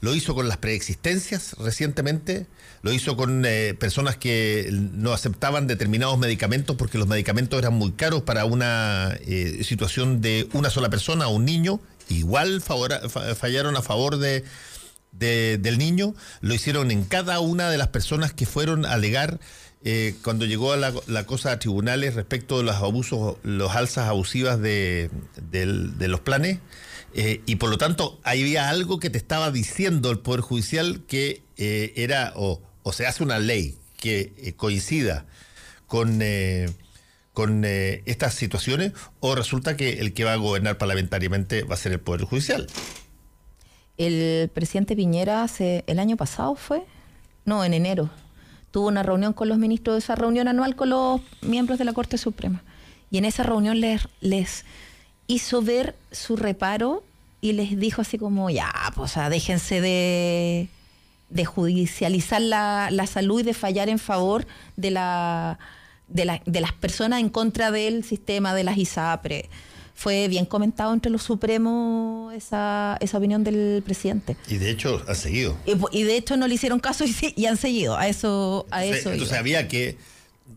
Lo hizo con las preexistencias recientemente, lo hizo con eh, personas que no aceptaban determinados medicamentos porque los medicamentos eran muy caros para una eh, situación de una sola persona, un niño. Igual fallaron a favor de, de- del niño, lo hicieron en cada una de las personas que fueron a alegar eh, cuando llegó a la, cosa a tribunales respecto de los abusos, los alzas abusivas de, los planes. Eh, y por lo tanto, había algo que te estaba diciendo el Poder Judicial que eh, era, o, o se hace una ley que eh, coincida con, con estas situaciones, o resulta que el que va a gobernar parlamentariamente va a ser el Poder Judicial. El presidente Piñera hace, el año pasado fue, no, en enero, tuvo una reunión con los ministros, esa reunión anual con los miembros de la Corte Suprema. Y en esa reunión les, les hizo ver su reparo y les dijo así como, ya, pues o déjense de, judicializar la, la salud y de fallar en favor de, la, de, la- de las personas en contra del sistema de las ISAPRE. Fue bien comentado entre los supremos esa, esa opinión del presidente. Y de hecho, ha seguido. Y, y de hecho no le hicieron caso y, sí- y han seguido. A eso, a eso. Entonces había que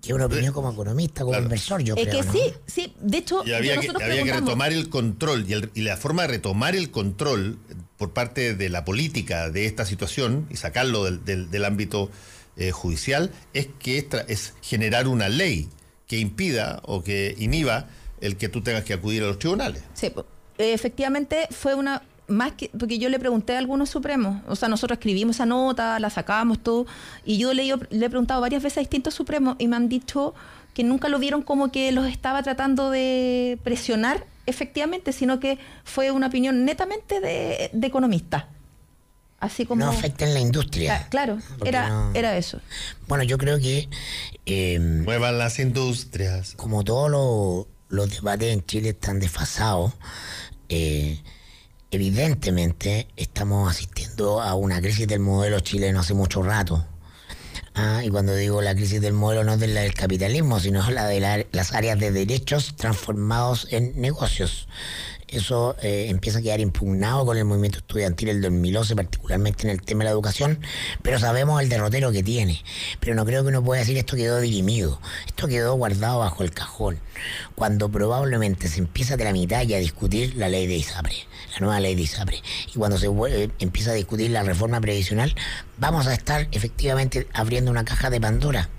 Que una opinión como economista, como Claro. inversor, yo es creo. que ¿no? sí, sí. De hecho, Y había, que, había que retomar el control y, el- y la forma de retomar el control por parte de la política de esta situación y sacarlo del, del- del ámbito eh, judicial es que es generar una ley que impida o que inhiba el que tú tengas que acudir a los tribunales. Sí, efectivamente fue una más que porque yo le pregunté a algunos supremos, o sea, nosotros escribimos esa nota, la sacamos todo y yo le, le he preguntado varias veces a distintos supremos y me han dicho que nunca lo vieron como que los estaba tratando de presionar efectivamente, sino que fue una opinión netamente de, de economista. Así como No afecten la industria. Cla- claro, era no- era eso. Bueno, yo creo que eh, Muevan las industrias. como todos los, los debates en Chile están desfasados, eh, evidentemente estamos asistiendo a una crisis del modelo chileno hace mucho rato. Ah, y cuando digo la crisis del modelo no es de la del capitalismo, sino la de la- las áreas de derechos transformados en negocios. Eso eh, empieza a quedar impugnado con el movimiento estudiantil del 2011, particularmente en el tema de la educación, pero sabemos el derrotero que tiene. Pero no creo que uno pueda decir esto quedó dirimido, esto quedó guardado bajo el cajón, cuando probablemente se empieza a tramitar y a discutir la ley de ISAPRE, la nueva ley de ISAPRE, y cuando se vuelve- empieza a discutir la reforma previsional, vamos a estar efectivamente abriendo una caja de Pandora.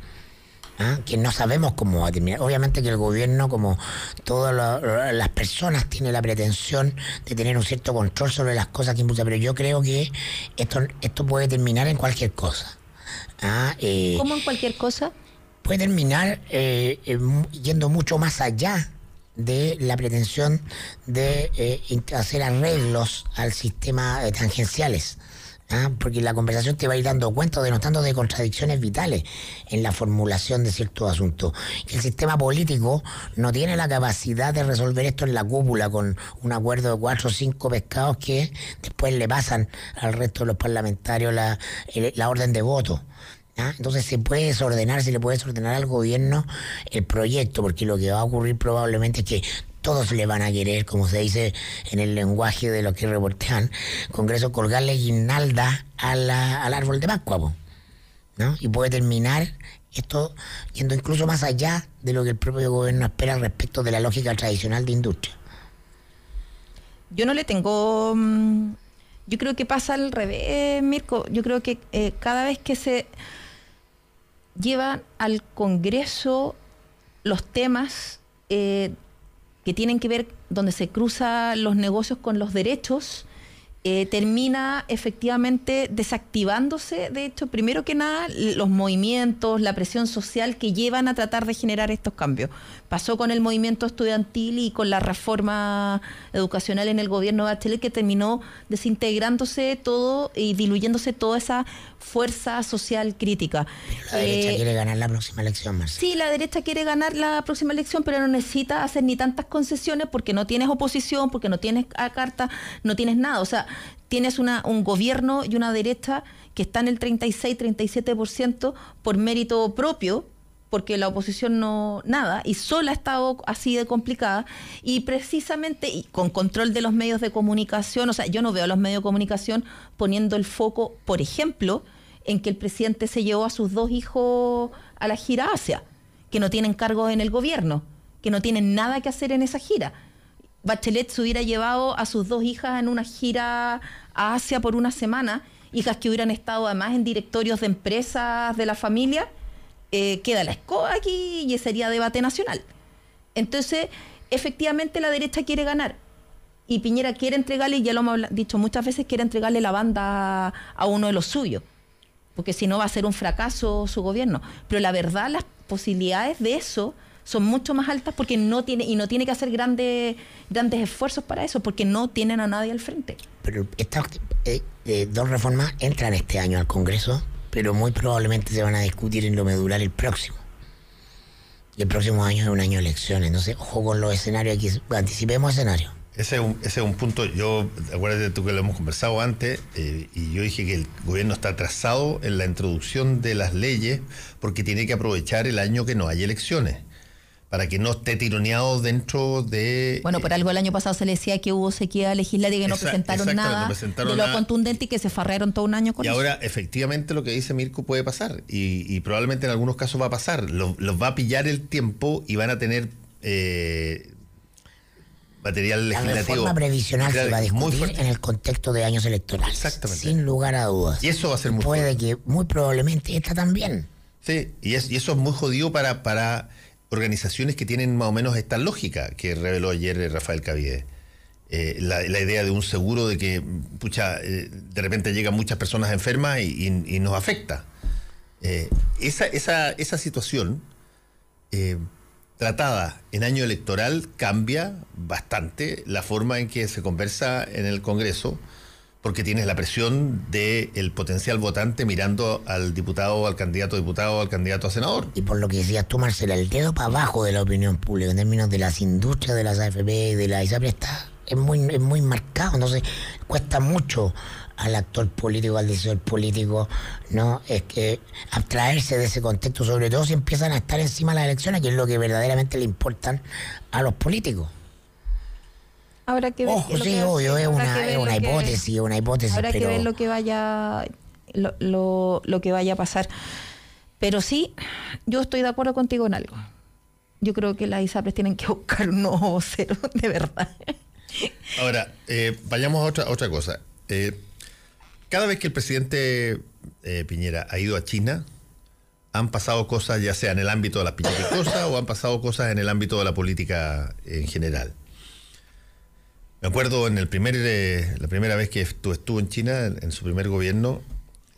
Que no sabemos cómo va a terminar. Obviamente que el gobierno, como todas la- las personas, tiene la pretensión de tener un cierto control sobre las cosas que impulsa, pero yo creo que esto, esto puede terminar en cualquier cosa. ¿ah? Eh, Como en cualquier cosa, puede terminar eh, eh, yendo mucho más allá de la pretensión de eh, hacer arreglos al sistema de tangenciales. ¿Ah? Porque la conversación te va a ir dando cuenta o denotando de contradicciones vitales en la formulación de ciertos asuntos. El sistema político no tiene la capacidad de resolver esto en la cúpula con un acuerdo de cuatro o cinco pescados que después le pasan al resto de los parlamentarios la, la orden de voto. ¿ah? Entonces se puede desordenar, se le puede desordenar al gobierno el proyecto, porque lo que va a ocurrir probablemente es que todos le van a querer, como se dice en el lenguaje de los que reportean, Congreso colgarle guinalda a la- al árbol de Pascua, ¿no? Y puede terminar esto yendo incluso más allá de lo que el propio gobierno espera respecto de la lógica tradicional de industria. yo no le tengo. mm, Yo creo que pasa al revés, Mirko. Yo creo que eh, cada vez que se. llevan al Congreso los temas eh, que tienen que ver donde se cruzan los negocios con los derechos eh, termina efectivamente desactivándose, de hecho, primero que nada, los movimientos, la presión social que llevan a tratar de generar estos cambios. Pasó con el movimiento estudiantil y con la reforma educacional en el gobierno de Bachelet que terminó desintegrándose todo y diluyéndose toda esa fuerza social crítica. la derecha eh, quiere ganar la próxima elección, Marcelo. Sí, la derecha quiere ganar la próxima elección, pero no necesita hacer ni tantas concesiones porque no tienes oposición, porque no tienes a carta, no tienes nada. O sea, tienes una, un gobierno y una derecha que está en el 36-37% por mérito propio, porque la oposición no nada y sola ha estado así de complicada y precisamente y con control de los medios de comunicación, o sea, yo no veo a los medios de comunicación poniendo el foco, por ejemplo, en que el presidente se llevó a sus dos hijos a la gira Asia, que no tienen cargos en el gobierno, que no tienen nada que hacer en esa gira. Bachelet se hubiera llevado a sus dos hijas en una gira a Asia por una semana, hijas que hubieran estado además en directorios de empresas de la familia, eh, queda la escoba aquí y sería debate nacional. Entonces, efectivamente la derecha quiere ganar. Y Piñera quiere entregarle, ya lo hemos dicho muchas veces, quiere entregarle la banda a uno de los suyos. Porque si no va a ser un fracaso su gobierno. Pero la verdad, las posibilidades de eso son mucho más altas porque no tiene y no tiene que hacer grandes grandes esfuerzos para eso porque no tienen a nadie al frente. Pero estas eh, eh, dos reformas entran este año al Congreso, pero muy probablemente se van a discutir en lo medular el próximo. Y el próximo año es un año de elecciones, entonces ojo con los escenarios aquí, anticipemos escenarios. Ese es, un, ese es un punto, yo, acuérdate tú que lo hemos conversado antes, eh, y yo dije que el gobierno está atrasado en la introducción de las leyes porque tiene que aprovechar el año que no hay elecciones para que no esté tironeado dentro de... Bueno, por algo el año pasado se le decía que hubo sequía legislativa y que no presentaron nada de lo contundente y que se farrearon todo un año con y eso. Y ahora, efectivamente, lo que dice Mirko puede pasar y, probablemente en algunos casos va a pasar. Los, va a pillar el tiempo y van a tener... Eh, material legislativo. La reforma previsional se va a discutir en el contexto de años electorales. Exactamente. Sin lugar a dudas. Y eso va a ser muy Puede que, muy probablemente, esta también. Sí, y, es, y eso es muy jodido para, para organizaciones que tienen más o menos esta lógica que reveló ayer eh, Rafael Cavide. Eh, la, idea de un seguro de que, pucha, eh, de repente llegan muchas personas enfermas y, nos afecta. esa, esa, esa, situación tratada en año electoral cambia bastante la forma en que se conversa en el Congreso porque tienes la presión del potencial votante mirando al diputado, al candidato a diputado, al candidato a senador. Y por lo que decías tú, el dedo para abajo de la opinión pública en términos de las industrias, de las AFP, de la ISAPRE, está, es muy, es muy marcado. Entonces, cuesta mucho al actor político, al decisor político, ¿no? Es que abstraerse de ese contexto, sobre todo si empiezan a estar encima de las elecciones, que es lo que verdaderamente le importan a los políticos. Habrá que ver. Ojo, sí, obvio, es una, es una hipótesis, una hipótesis. Habrá que ver lo que vaya, lo, lo, que vaya a pasar. Pero sí, yo estoy de acuerdo contigo en algo. Yo creo que las ISAPRES tienen que buscar un nuevo cero, de verdad. Ahora, eh, vayamos a otra, otra cosa. Eh, cada vez que el presidente eh, Piñera ha ido a China, han pasado cosas ya sea en el ámbito de las cosas o han pasado cosas en el ámbito de la política en general. Me acuerdo en el primer, eh, la primera vez que estuvo, en China, en, su primer gobierno,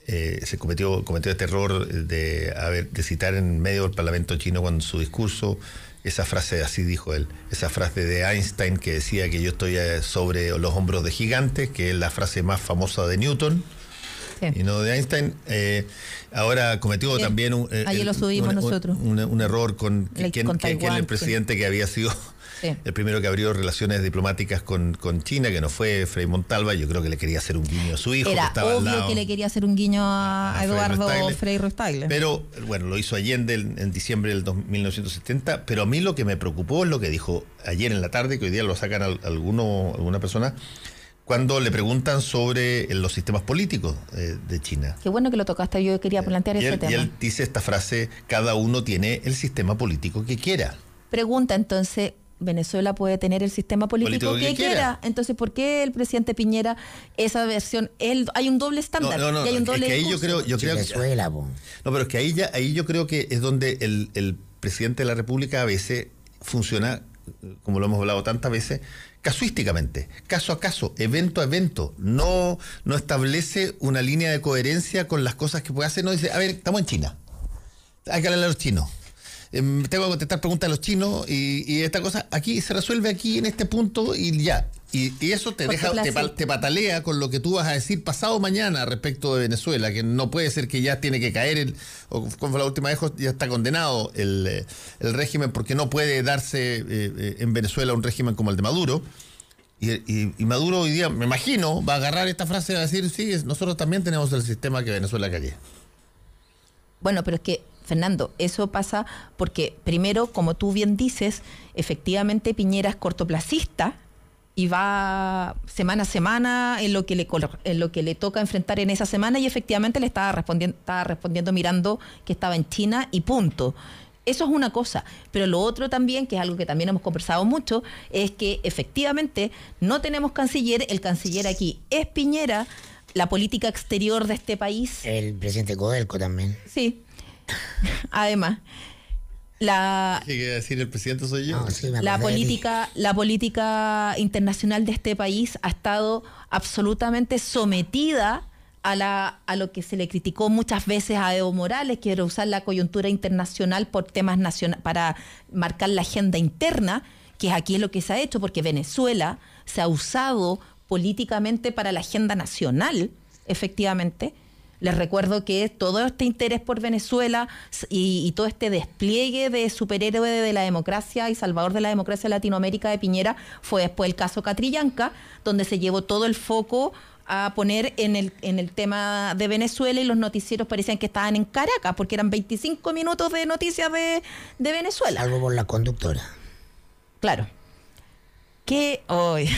eh, se cometió, cometió este error de, haber, de citar en medio del Parlamento chino cuando su discurso esa frase, así dijo él, esa frase de Einstein que decía que yo estoy eh, sobre los hombros de gigantes, que es la frase más famosa de Newton. Y no de Einstein. ahora cometió también un, lo subimos nosotros. Un, error con, quien, el presidente que había sido el primero que abrió relaciones diplomáticas con, China, que no fue Frei Montalva, yo creo que le quería hacer un guiño a su hijo. Era obvio que le quería hacer un guiño a, Eduardo Frei Rostagler. Pero bueno, lo hizo Allende en, diciembre del 1970, pero a mí lo que me preocupó es lo que dijo ayer en la tarde, que hoy día lo sacan alguno, alguna persona, cuando le preguntan sobre los sistemas políticos eh, de China. Qué bueno que lo tocaste, yo quería plantear ese tema. Y él dice esta frase, cada uno tiene el sistema político que quiera. Pregunta entonces, Venezuela puede tener el sistema político, Político que que, quiera. quiera. Entonces, ¿por qué el presidente Piñera esa versión? Él, hay un doble estándar. No, no, no, y hay un es que ahí yo creo, yo creo que, Venezuela, po. No, pero es que ahí ya, ahí yo creo que es donde el, el presidente de la República a veces funciona, como lo hemos hablado tantas veces, casuísticamente, caso a caso, evento a evento. No, no establece una línea de coherencia con las cosas que puede hacer. No dice, a ver, estamos en China. Hay que hablarle a los chinos. Em, tengo que contestar preguntas a los chinos y, y esta cosa aquí se resuelve aquí en este punto y ya. Y, y eso te deja, te, te patalea con lo que tú vas a decir pasado mañana respecto de Venezuela, que no puede ser que ya tiene que caer, el, o como la última vez, ya está condenado el, eh, el régimen porque no puede darse eh, eh, en Venezuela un régimen como el de Maduro. Y, y- y Maduro hoy día, me imagino, va a agarrar esta frase y va a decir, sí, nosotros también tenemos el sistema que Venezuela quería. Bueno, pero es que, Fernando, eso pasa porque, primero, como tú bien dices, efectivamente Piñera es cortoplacista y va semana a semana en lo que le, en lo que le toca enfrentar en esa semana y efectivamente le estaba respondiendo, estaba respondiendo mirando que estaba en China y punto. Eso es una cosa, pero lo otro también, que es algo que también hemos conversado mucho, es que efectivamente no tenemos canciller, el canciller aquí es Piñera, la política exterior de este país El presidente Codelco también. Sí. Además, la, ¿Qué quiere decir el presidente soy yo? No, sí, me la política, la política internacional de este país ha estado absolutamente sometida a, la, a lo que se le criticó muchas veces a Evo Morales, que era usar la coyuntura internacional por temas nacionales para marcar la agenda interna, que es aquí lo que se ha hecho, porque Venezuela se ha usado políticamente para la agenda nacional, efectivamente. Les recuerdo que todo este interés por Venezuela y, y todo este despliegue de superhéroe de la democracia y salvador de la democracia en Latinoamérica de Piñera fue después el caso Catrillanca, donde se llevó todo el foco a poner en el, en el tema de Venezuela y los noticieros parecían que estaban en Caracas, porque eran 25 minutos de noticias de, de Venezuela. Salvo por la conductora. Claro. Que hoy.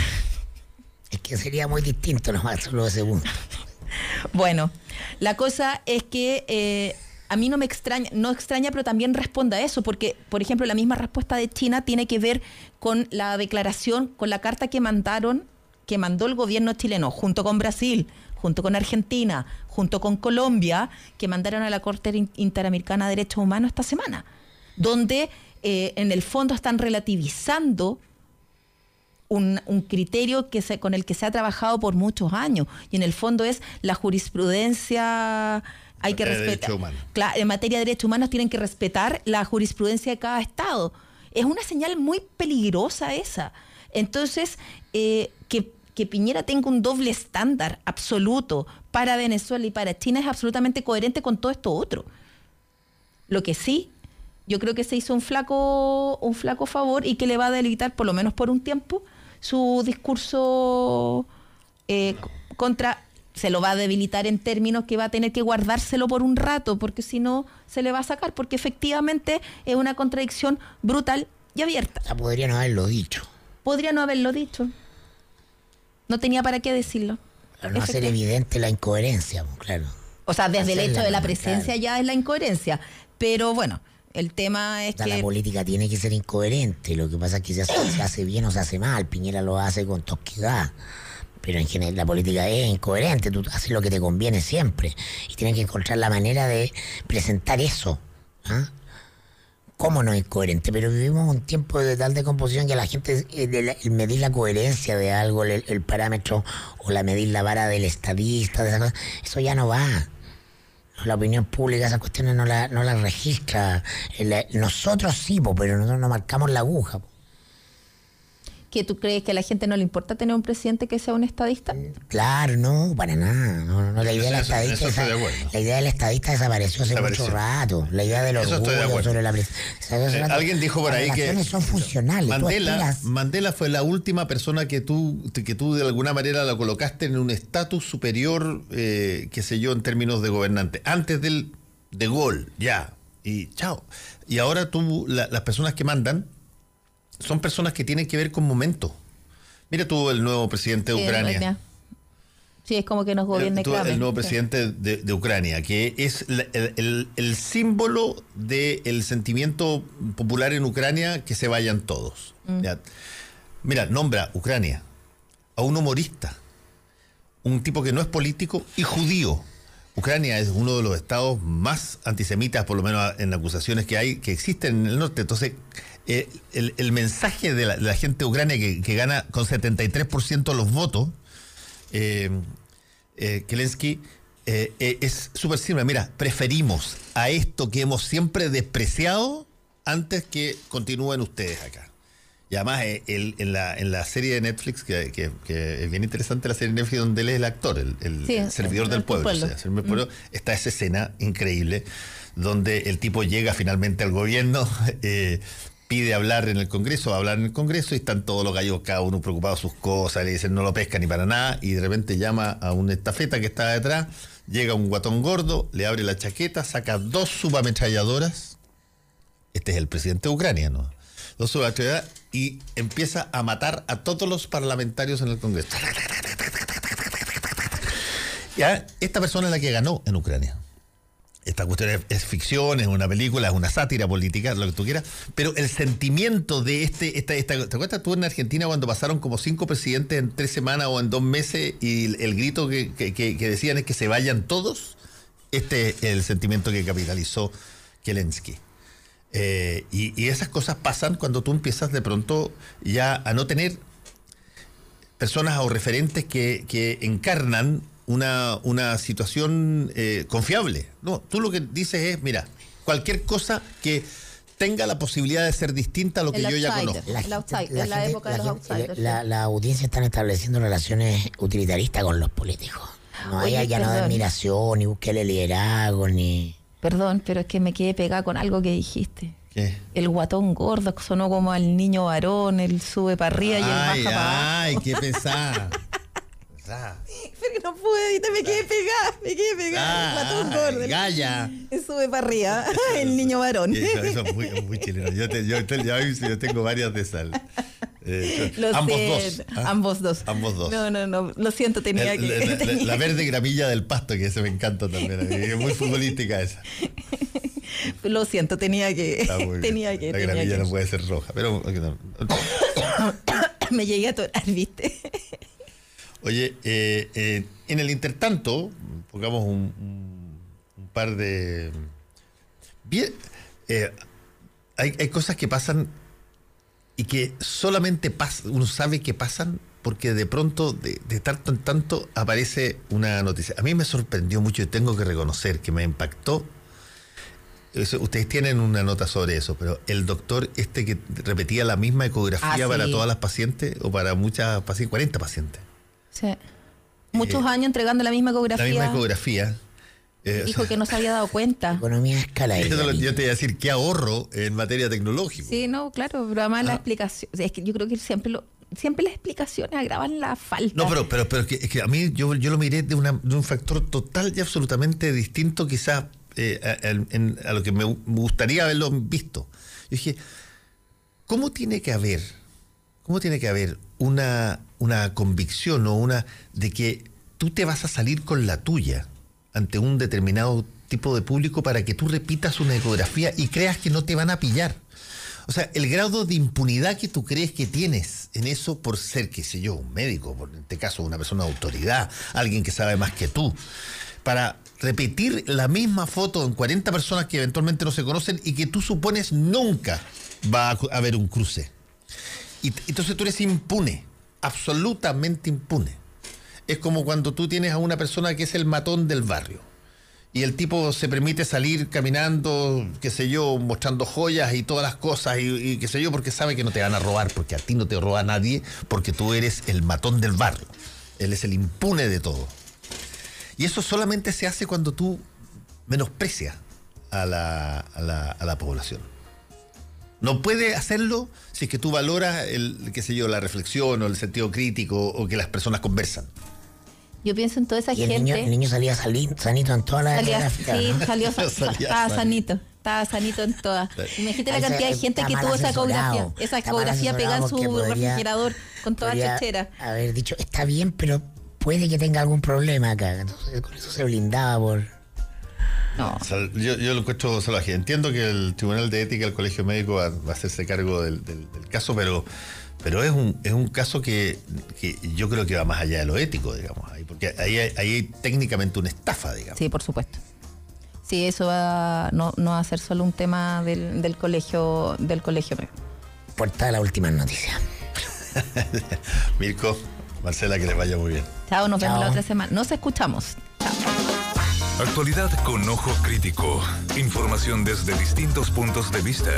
Es que sería muy distinto nomás solo ese punto. Bueno, la cosa es que eh, a mí no me extraña, no extraña, pero también responde a eso, porque, por ejemplo, la misma respuesta de China tiene que ver con la declaración, con la carta que mandaron, que mandó el gobierno chileno, junto con Brasil, junto con Argentina, junto con Colombia, que mandaron a la Corte In- Interamericana de Derechos Humanos esta semana, donde eh, en el fondo están relativizando un, un criterio que se, con el que se ha trabajado por muchos años y en el fondo es la jurisprudencia hay que Materia de respetar. Cla- en materia de derechos humanos tienen que respetar la jurisprudencia de cada estado es una señal muy peligrosa esa entonces eh, que que Piñera tenga un doble estándar absoluto para Venezuela y para China es absolutamente coherente con todo esto otro. Lo que sí, yo creo que se hizo un flaco, un flaco favor y que le va a debilitar, por lo menos por un tiempo, su discurso eh, contra. Se lo va a debilitar en términos que va a tener que guardárselo por un rato, porque si no se le va a sacar, porque efectivamente es una contradicción brutal y abierta. Ya podrían haberlo dicho. Podría no haberlo dicho. No tenía para qué decirlo. Para no hacer evidente la incoherencia, pues, claro. O sea, desde el hecho de la presencia claro. ya es la incoherencia. Pero bueno, el tema es O sea, La que... política tiene que ser incoherente. Lo que pasa es que se hace, se hace bien o se hace mal. Piñera lo hace con tosquedad. Pero en general la política es incoherente. Tú haces lo que te conviene siempre. Y tienes que encontrar la manera de presentar eso. ¿ah? ¿Cómo no es incoherente? Pero vivimos un tiempo de tal decomposición que la gente, eh, el medir la coherencia de algo, el, el parámetro o la medir la vara del estadista, de esa cosa, eso ya no va. La opinión pública esas cuestiones no las no las registra. Nosotros sí, pero nosotros no marcamos la aguja. ¿Que tú crees que a la gente no le importa tener un presidente que sea un estadista? Claro, no, para nada. No, no, la idea del Eso- eso estadista de acuerdo. la idea del estadista desapareció hace Desapareció. mucho rato. La idea del de orgullo acuerdo. sobre la Eh, alguien dijo por las ahí que relaciones son funcionales. Mandela, Mandela fue la última persona que tú, que tú de alguna manera la colocaste en un estatus superior, eh, qué sé yo, en términos de gobernante. Antes del de gol, ya. Y chao. Y ahora tú, la- las personas que mandan son personas que tienen que ver con momentos. Mira tú el nuevo presidente de Ucrania. Sí, es como que nos gobierne el, Kramer. el nuevo Sí. presidente de, de Ucrania, que es la- el, el- el símbolo del sentimiento popular en Ucrania que se vayan todos. Ya. Mira, nombra Ucrania a un humorista, un tipo que no es político y judío. Ucrania es uno de los estados más antisemitas, por lo menos en acusaciones que hay, que existen en el norte. Entonces, eh, el, el mensaje de la, de la gente Ucrania que, que gana con 73% de los votos, eh, eh, Zelensky, eh, eh, es súper simple. Mira, preferimos a esto que hemos siempre despreciado antes que continúen ustedes acá. Y además, el- en, la, en la serie de Netflix, que, que- que es bien interesante la serie de Netflix donde él es el actor, el, el- Sí, el servidor el- del el pueblo. pueblo. o sea, servidor pueblo, está esa escena increíble donde el tipo llega finalmente al gobierno, eh, pide hablar en el Congreso, va a hablar en el Congreso y están todos los gallos, cada uno preocupado de sus cosas, le dicen no lo pesca ni para nada y de repente llama a una estafeta que está detrás, llega un guatón gordo, le abre la chaqueta, saca dos subametralladoras, este es el presidente de Ucrania. Dos subametralladoras y empieza a matar a todos los parlamentarios en el Congreso. Ya, esta persona es la que ganó en Ucrania. Esta cuestión es, ficción, es una película, es una sátira política, lo que tú quieras, pero el sentimiento de este, esta, esta, ¿te acuerdas tú en Argentina cuando pasaron como cinco presidentes en tres semanas o en dos meses y el, grito que, que- decían es que se vayan todos? Este es el sentimiento que capitalizó Zelensky. Eh, y, y esas cosas pasan cuando tú empiezas de pronto ya a no tener personas o referentes que, que encarnan una, una situación eh, confiable. No, tú lo que dices es, mira, cualquier cosa que tenga la posibilidad de ser distinta a lo que El yo ya conozco. La época de los gente- outsiders, La, sí. la audiencia están estableciendo relaciones utilitaristas con los políticos. No hay ya no de perdón. admiración, ni busquele liderazgo, ni. Perdón, pero es que me quedé pegada con algo que dijiste. ¿Qué? El guatón gordo sonó como al niño varón, el sube para arriba y el baja Ay, para abajo. ay, qué pesada. Pesada. Pero no pude, me quedé pegada, me quedé pegada. el- Gaya. sube para arriba, el niño varón. Eso, eso es muy, muy chileno. Yo, te- yo, te- yo- yo tengo varias de esas. Eh, ambos dos. ¿ah? Ambos dos. Ambos dos. No, no, no. Lo siento, tenía El- que. la, la- tenía- la verde gramilla del pasto, que ese me encanta también. Es muy futbolística esa. Lo siento, tenía que. Tenía que. La tenía gramilla que. no puede ser roja. Pero. Me llegué a atorar, ¿viste? Oye, eh, eh, en el intertanto, pongamos un, un- un par de. Bien, eh, hay, hay cosas que pasan y que solamente pas- uno sabe que pasan porque de pronto, de, de tanto en tanto, aparece una noticia. A mí me sorprendió mucho y tengo que reconocer que me impactó. Eso, ustedes tienen una nota sobre eso, pero el doctor este que repetía la misma ecografía Ah, para sí. todas las pacientes o para muchas pacientes, 40 pacientes. Sí. Muchos años entregando la misma ecografía. Eh, La misma ecografía. Eh, o Dijo sea, que no se había dado cuenta. Economía escala. yo te iba a decir, qué ahorro en materia tecnológica. Sí, no, claro, pero además la Ah. explicación. Es que yo creo que siempre lo, siempre las explicaciones agravan la falta. No, pero, pero, pero es que, es que a mí yo, yo lo miré de, una- de un factor total y absolutamente distinto quizás eh, a, a- en- a lo que me gustaría haberlo visto. Yo dije, ¿cómo tiene que haber, cómo tiene que haber una, una convicción o una de que tú te vas a salir con la tuya ante un determinado tipo de público para que tú repitas una ecografía y creas que no te van a pillar? O sea, el grado de impunidad que tú crees que tienes en eso por ser, qué sé yo, un médico, por en este caso una persona de autoridad, alguien que sabe más que tú, para repetir la misma foto en 40 personas que eventualmente no se conocen y que tú supones nunca va a haber un cruce. Y entonces tú eres impune, absolutamente impune. Es como cuando tú tienes a una persona que es el matón del barrio y el tipo se permite salir caminando, qué sé yo, mostrando joyas y todas las cosas y, y qué sé yo, porque sabe que no te van a robar, porque a ti no te roba nadie, porque tú eres el matón del barrio. Él es el impune de todo. Y eso solamente se hace cuando tú menosprecias a la, a la, a la población. No puede hacerlo si es que tú valoras el, qué sé yo, la reflexión o el sentido crítico o que las personas conversan. Yo pienso en toda esa Y el gente. niño, el niño salía sanito en todas las Salía, sí, ¿no? salió, sa- Salía estaba sanito. estaba sanito en todas. Imagínate la cantidad de gente que tuvo esa ecografía, esa ecografía pegada en su podría- refrigerador con toda chechera. Haber dicho, está bien, pero puede que tenga algún problema acá. Entonces con eso se blindaba por... No. Yo, yo lo encuentro salvaje. Entiendo que el Tribunal de Ética del Colegio Médico va, va a hacerse cargo del, del- del caso, pero, pero es, un, es un caso que, que yo creo que va más allá de lo ético, digamos. Ahí, porque ahí hay, ahí hay técnicamente una estafa, digamos. Sí, por supuesto. Sí, eso va, no, no va a ser solo un tema del, del colegio del colegio médico. Portada de las últimas noticias. Mirko, Marcela, que les vaya muy bien. Chao, nos vemos Chao. la otra semana. Nos escuchamos. Actualidad con ojo crítico. Información desde distintos puntos de vista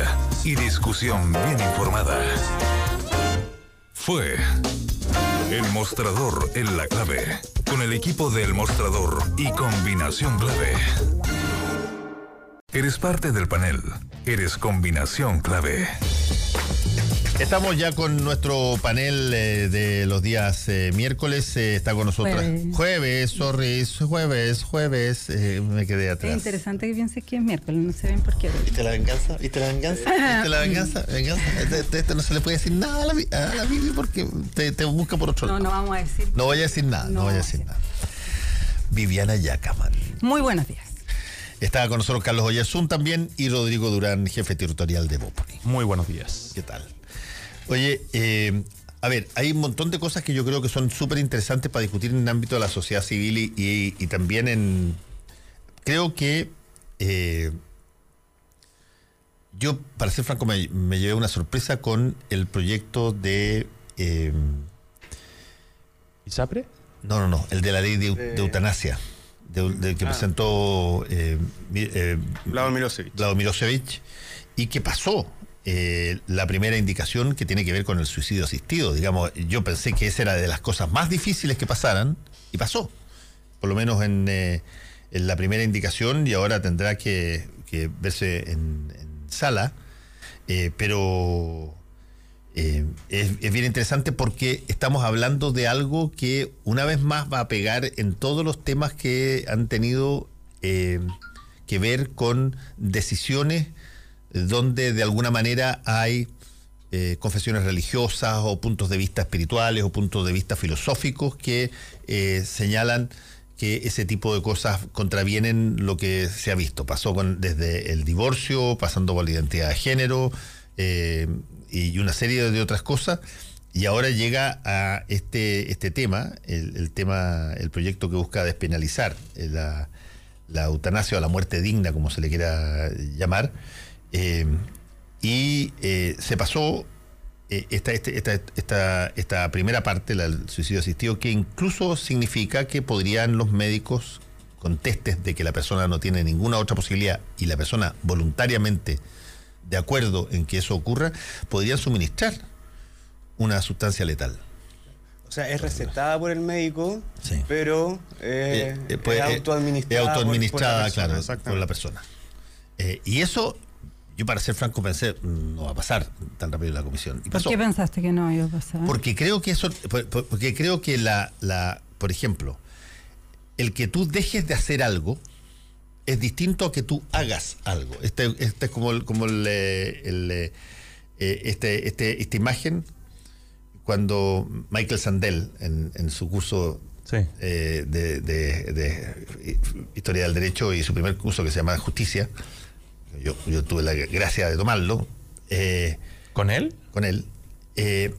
y discusión bien informada. Fue El Mostrador en la clave. Con el equipo del Mostrador y combinación clave. Eres parte del panel. Eres combinación clave. Estamos ya con nuestro panel eh, de los días eh, miércoles. eh, está con nosotros. Jueves. Jueves, sorry, es jueves, jueves. eh, me quedé Es atrás. interesante que pienses que es miércoles, no sé bien por qué. ¿Viste la venganza? ¿Viste la venganza? ¿Viste la venganza? venganza? Este, este- este no se le puede decir nada a la, a la Vivi porque te, te busca por otro No, lado. no vamos a decir. No voy a decir nada, no, No voy a decir. nada. Viviana Yacaman. Muy buenos días. Estaba con nosotros Carlos Oyarzún también y Rodrigo Durán, jefe territorial de Bópoli. Muy buenos días. ¿Qué tal? Oye, eh, a ver, hay un montón de cosas que yo creo que son súper interesantes para discutir en el ámbito de la sociedad civil y, y- y también en... Creo que... eh, yo, para ser franco, me, me llevé una sorpresa con el proyecto de... eh, ¿Isapre? no, no, no, el de la ley de, eu- de eutanasia, de, de que presentó eh, eh, Vlado Milosevic. Milosevic, y que pasó eh, la primera indicación que tiene que ver con el suicidio asistido. Digamos, yo pensé que esa era de las cosas más difíciles que pasaran, y pasó, por lo menos en, eh, en la primera indicación, y ahora tendrá que, verse en, sala, eh, pero... Eh, es, bien interesante porque estamos hablando de algo que una vez más va a pegar en todos los temas que han tenido que ver con decisiones donde de alguna manera hay eh, confesiones religiosas o puntos de vista espirituales o puntos de vista filosóficos que eh, señalan que ese tipo de cosas contravienen lo que se ha visto. Pasó con, desde el divorcio, pasando por la identidad de género eh, y una serie de otras cosas. Y ahora llega a este, este tema, el, tema, el proyecto que busca despenalizar la, la eutanasia o la muerte digna, como se le quiera llamar. Eh, y eh, se pasó eh, esta, este- esta, esta, esta primera parte, la del suicidio asistido, que incluso significa que podrían los médicos, con testes de que la persona no tiene ninguna otra posibilidad y la persona voluntariamente de acuerdo en que eso ocurra, podrían suministrar una sustancia letal. O sea, es recetada por el médico, Sí. pero eh, pues, es autoadministrada. es por- autoadministrada, por la persona, claro, por la persona. Eh, y eso, yo para ser franco pensé, mm, no va a pasar tan rápido en la comisión. Y ¿Por pasó. qué pensaste que no iba a pasar? Porque creo que eso, por- por- porque creo que la, la, por ejemplo, el que tú dejes de hacer algo es distinto a que tú hagas algo. Este, este es como el, como el, eh, el, eh, eh, este, este, esta imagen cuando Michael Sandel en, en su curso Sí. eh, de, de- de historia del derecho y su primer curso que se llama Justicia, yo, yo tuve la gracia de tomarlo. eh, ¿Con él? con él, eh,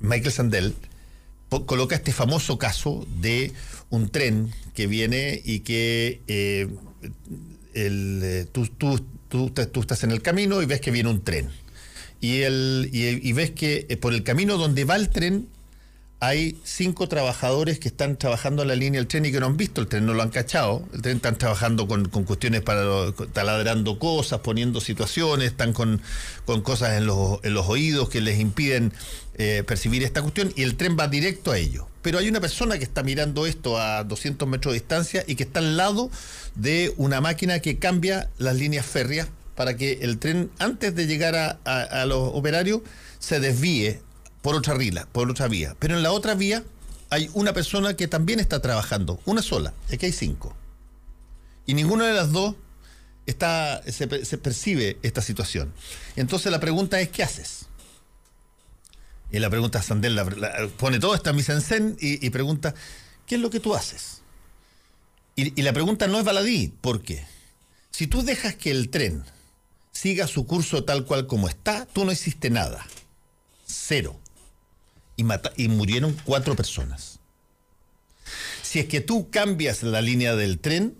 Michael Sandel coloca este famoso caso de un tren que viene y que eh, el, tú, tú- tú- tú estás en el camino y ves que viene un tren. Y, el, y, ves que por el camino donde va el tren hay cinco trabajadores que están trabajando en la línea del tren y que no han visto el tren, no lo han cachado. El tren están trabajando con, cuestiones para taladrando cosas, poniendo situaciones, están con, cosas en los, oídos que les impiden eh, percibir esta cuestión y el tren va directo a ellos. Pero hay una persona que está mirando esto a 200 metros de distancia y que está al lado de una máquina que cambia las líneas férreas para que el tren, antes de llegar a los operarios, se desvíe por otra rila, por otra vía. Pero en la otra vía hay una persona que también está trabajando, una sola, aquí hay cinco. Y ninguna de las dos está, se, pe- se percibe esta situación. Entonces la pregunta es, ¿qué haces? Y la pregunta Sandel pone todo esta mise en scène y, y pregunta, ¿qué es lo que tú haces? Y, y la pregunta no es baladí, ¿por qué? Si tú dejas que el tren siga su curso tal cual como está, tú no hiciste nada. Cero. Y, mata- y murieron cuatro personas. Si es que tú cambias la línea del tren,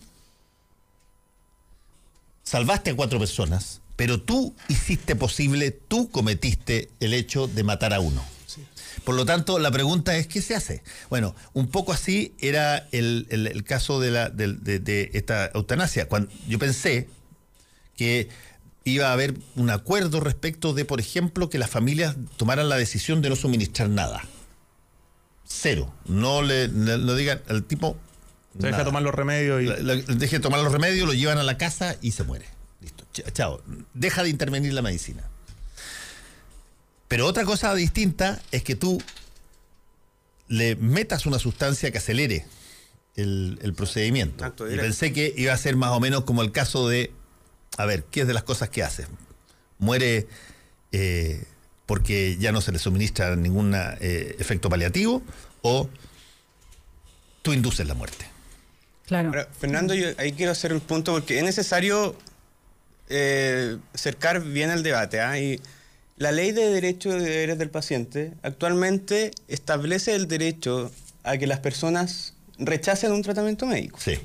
salvaste a cuatro personas, pero tú hiciste posible, tú cometiste el hecho de matar a uno. Por lo tanto, la pregunta es, ¿qué se hace? Bueno, un poco así era el, el- el caso de, la, de esta eutanasia. Cuando yo pensé que iba a haber un acuerdo respecto de, por ejemplo, que las familias tomaran la decisión de no suministrar nada. Cero. No le, le- lo digan al tipo. Se deja nada. tomar los remedios y. Deje de tomar los remedios, lo llevan a la casa y se muere. Listo. Ch- Chao. Deja de intervenir la medicina. Pero otra cosa distinta es que tú le metas una sustancia que acelere el, el procedimiento. Y pensé que iba a ser más o menos como el caso de, a ver, ¿qué es de las cosas que hace? Muere eh, porque ya no se le suministra ningún eh, efecto paliativo o tú induces la muerte. Claro. Ahora, Fernando, yo ahí quiero hacer un punto porque es necesario eh, cercar bien el debate. ¿ah? Y la ley de derechos y deberes del paciente actualmente establece el derecho a que las personas rechacen un tratamiento médico. Sí.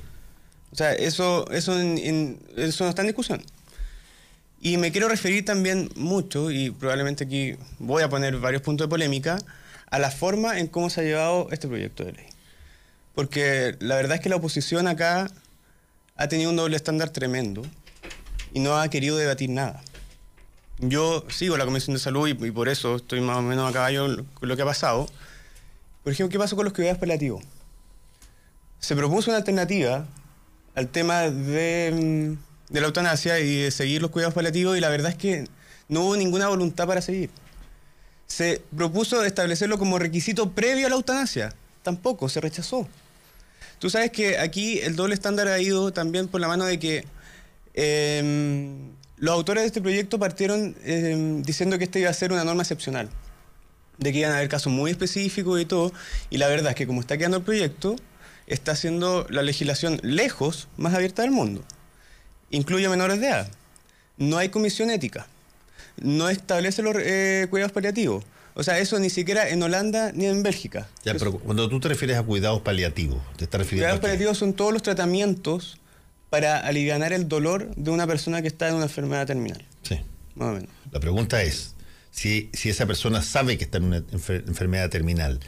O sea, eso, eso, en- en- eso no está en discusión. Y me quiero referir también mucho, y probablemente aquí voy a poner varios puntos de polémica, a la forma en cómo se ha llevado este proyecto de ley. Porque la verdad es que la oposición acá ha tenido un doble estándar tremendo y no ha querido debatir nada. Yo sigo la Comisión de Salud y, y por eso estoy más o menos a caballo con lo que ha pasado. Por ejemplo, ¿qué pasó con los cuidados paliativos? se propuso una alternativa al tema de, mm, de la eutanasia y de seguir los cuidados paliativos y la verdad es que no hubo ninguna voluntad para seguir. Se propuso establecerlo como requisito previo a la eutanasia. Tampoco, se rechazó. Tú sabes que aquí el doble estándar ha ido también por la mano de que eh, los autores de este proyecto partieron eh, diciendo que esta iba a ser una norma excepcional, de que iban a haber casos muy específicos y todo, y la verdad es que como está quedando el proyecto, está haciendo la legislación lejos más abierta del mundo. Incluye menores de edad. No hay comisión ética. No establece los eh, cuidados paliativos. O sea, eso ni siquiera en Holanda ni en Bélgica. Ya, pero cuando tú te refieres a cuidados paliativos, te estás refiriendo Cuidados a paliativos son todos los tratamientos para aliviar el dolor de una persona que está en una enfermedad terminal, Sí. más o menos. La pregunta es, si, si esa persona sabe que está en una enfer- enfermedad terminal,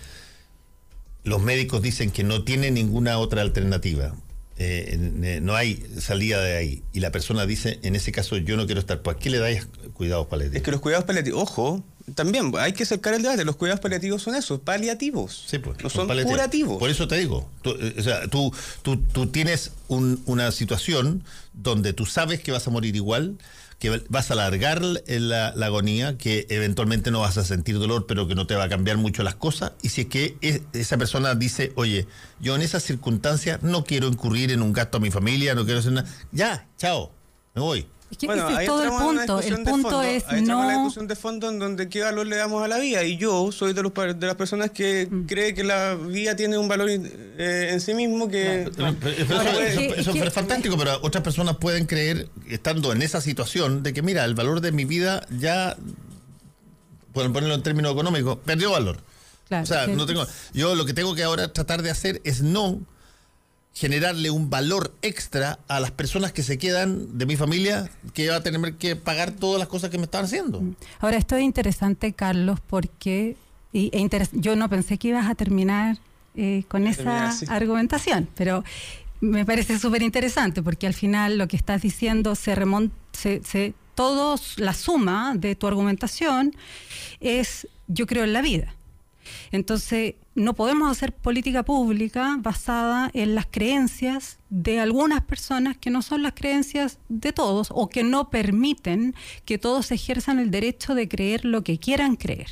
los médicos dicen que no tiene ninguna otra alternativa, eh, eh, no hay salida de ahí, y la persona dice, en ese caso yo no quiero estar, ¿por qué le dais cuidados paliativos? Es que los cuidados paliativos, ojo, también hay que acercar el debate, los cuidados paliativos son eso, paliativos. Sí, pues, no son paliativos. curativos. Por eso te digo, tú, eh, o sea, tú, tú, tú tienes un- una situación donde tú sabes que vas a morir igual, que vas a alargar la, la agonía, que eventualmente no vas a sentir dolor, pero que no te va a cambiar mucho las cosas. Y si es que es- esa persona dice, oye, yo en esas circunstancias no quiero incurrir en un gasto a mi familia, no quiero hacer nada, ya, chao, me voy. Es que Bueno, ese ahí es todo el punto. El punto es ahí en la no. discusión de fondo en donde qué valor le damos a la vida. Y yo soy de, los, de las personas que Mm. cree que la vida tiene un valor eh, en sí mismo que... Pero eso, Ahora, eso- es que- eso es que- es fantástico, pero otras personas pueden creer, estando en esa situación, de que mira, el valor de mi vida ya, pueden ponerlo en términos económicos, perdió valor. Claro, o sea, que- no tengo. Yo lo que tengo que ahora tratar de hacer es no generarle un valor extra a las personas que se quedan de mi familia que va a tener que pagar todas las cosas que me están haciendo. Ahora, esto es interesante, Carlos, porque y, e yo no pensé que ibas a terminar eh, con a esa terminar, sí. argumentación, pero me parece súper interesante porque al final lo que estás diciendo se remonta, se, se- todos, la suma de tu argumentación es yo creo en la vida. Entonces, no podemos hacer política pública basada en las creencias de algunas personas que no son las creencias de todos o que no permiten que todos ejerzan el derecho de creer lo que quieran creer.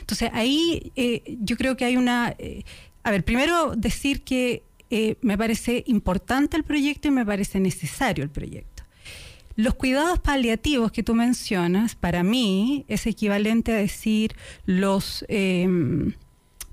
Entonces, ahí eh, yo creo que hay una... eh, a ver, primero decir que eh, me parece importante el proyecto y me parece necesario el proyecto. Los cuidados paliativos que tú mencionas, para mí, es equivalente a decir los...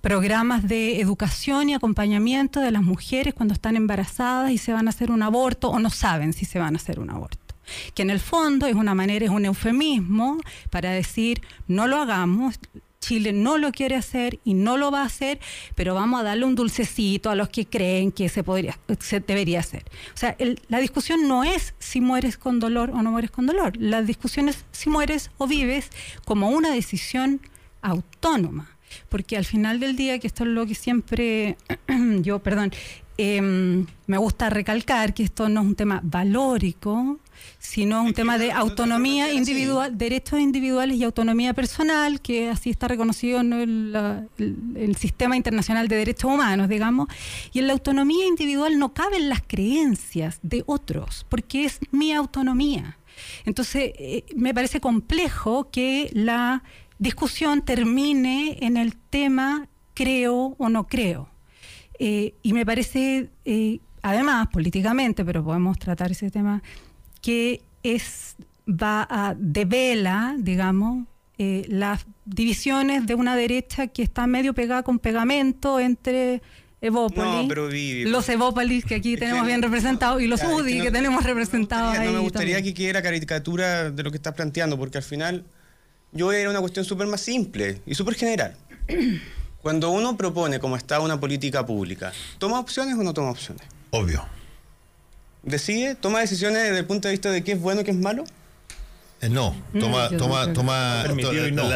programas de educación y acompañamiento de las mujeres cuando están embarazadas y se van a hacer un aborto o no saben si se van a hacer un aborto. Que en el fondo es una manera, es un eufemismo para decir no lo hagamos, Chile no lo quiere hacer y no lo va a hacer, pero vamos a darle un dulcecito a los que creen que se podría, se debería hacer. O sea, la discusión no es si mueres con dolor o no mueres con dolor. La discusión es si mueres o vives como una decisión autónoma. Porque al final del día, que esto es lo que siempre yo, perdón, em, me gusta recalcar que esto no es un tema valórico, sino un tema de autonomía individual, derechos individuales y autonomía personal, que así está reconocido en el, sistema internacional de derechos humanos, digamos. Y en la autonomía individual no caben las creencias de otros, porque es mi autonomía. Entonces, eh, me parece complejo que la discusión termine en el tema creo o no creo. Eh, y me parece, eh, además, políticamente, pero podemos tratar ese tema que es va a devela, digamos, eh, las divisiones de una derecha que está medio pegada con pegamento entre Evópolis, los Evópolis que aquí tenemos bien representados y los UDI que, tenemos representados ahí. No me gustaría que quede la caricatura de lo que estás planteando, porque al final yo voy a ir a una cuestión súper más simple y súper general. Cuando uno propone, como está una política pública, ¿toma opciones o no toma opciones? Obvio decide, toma decisiones desde el punto de vista de qué es bueno y qué es malo? Eh, no, toma, toma, toma,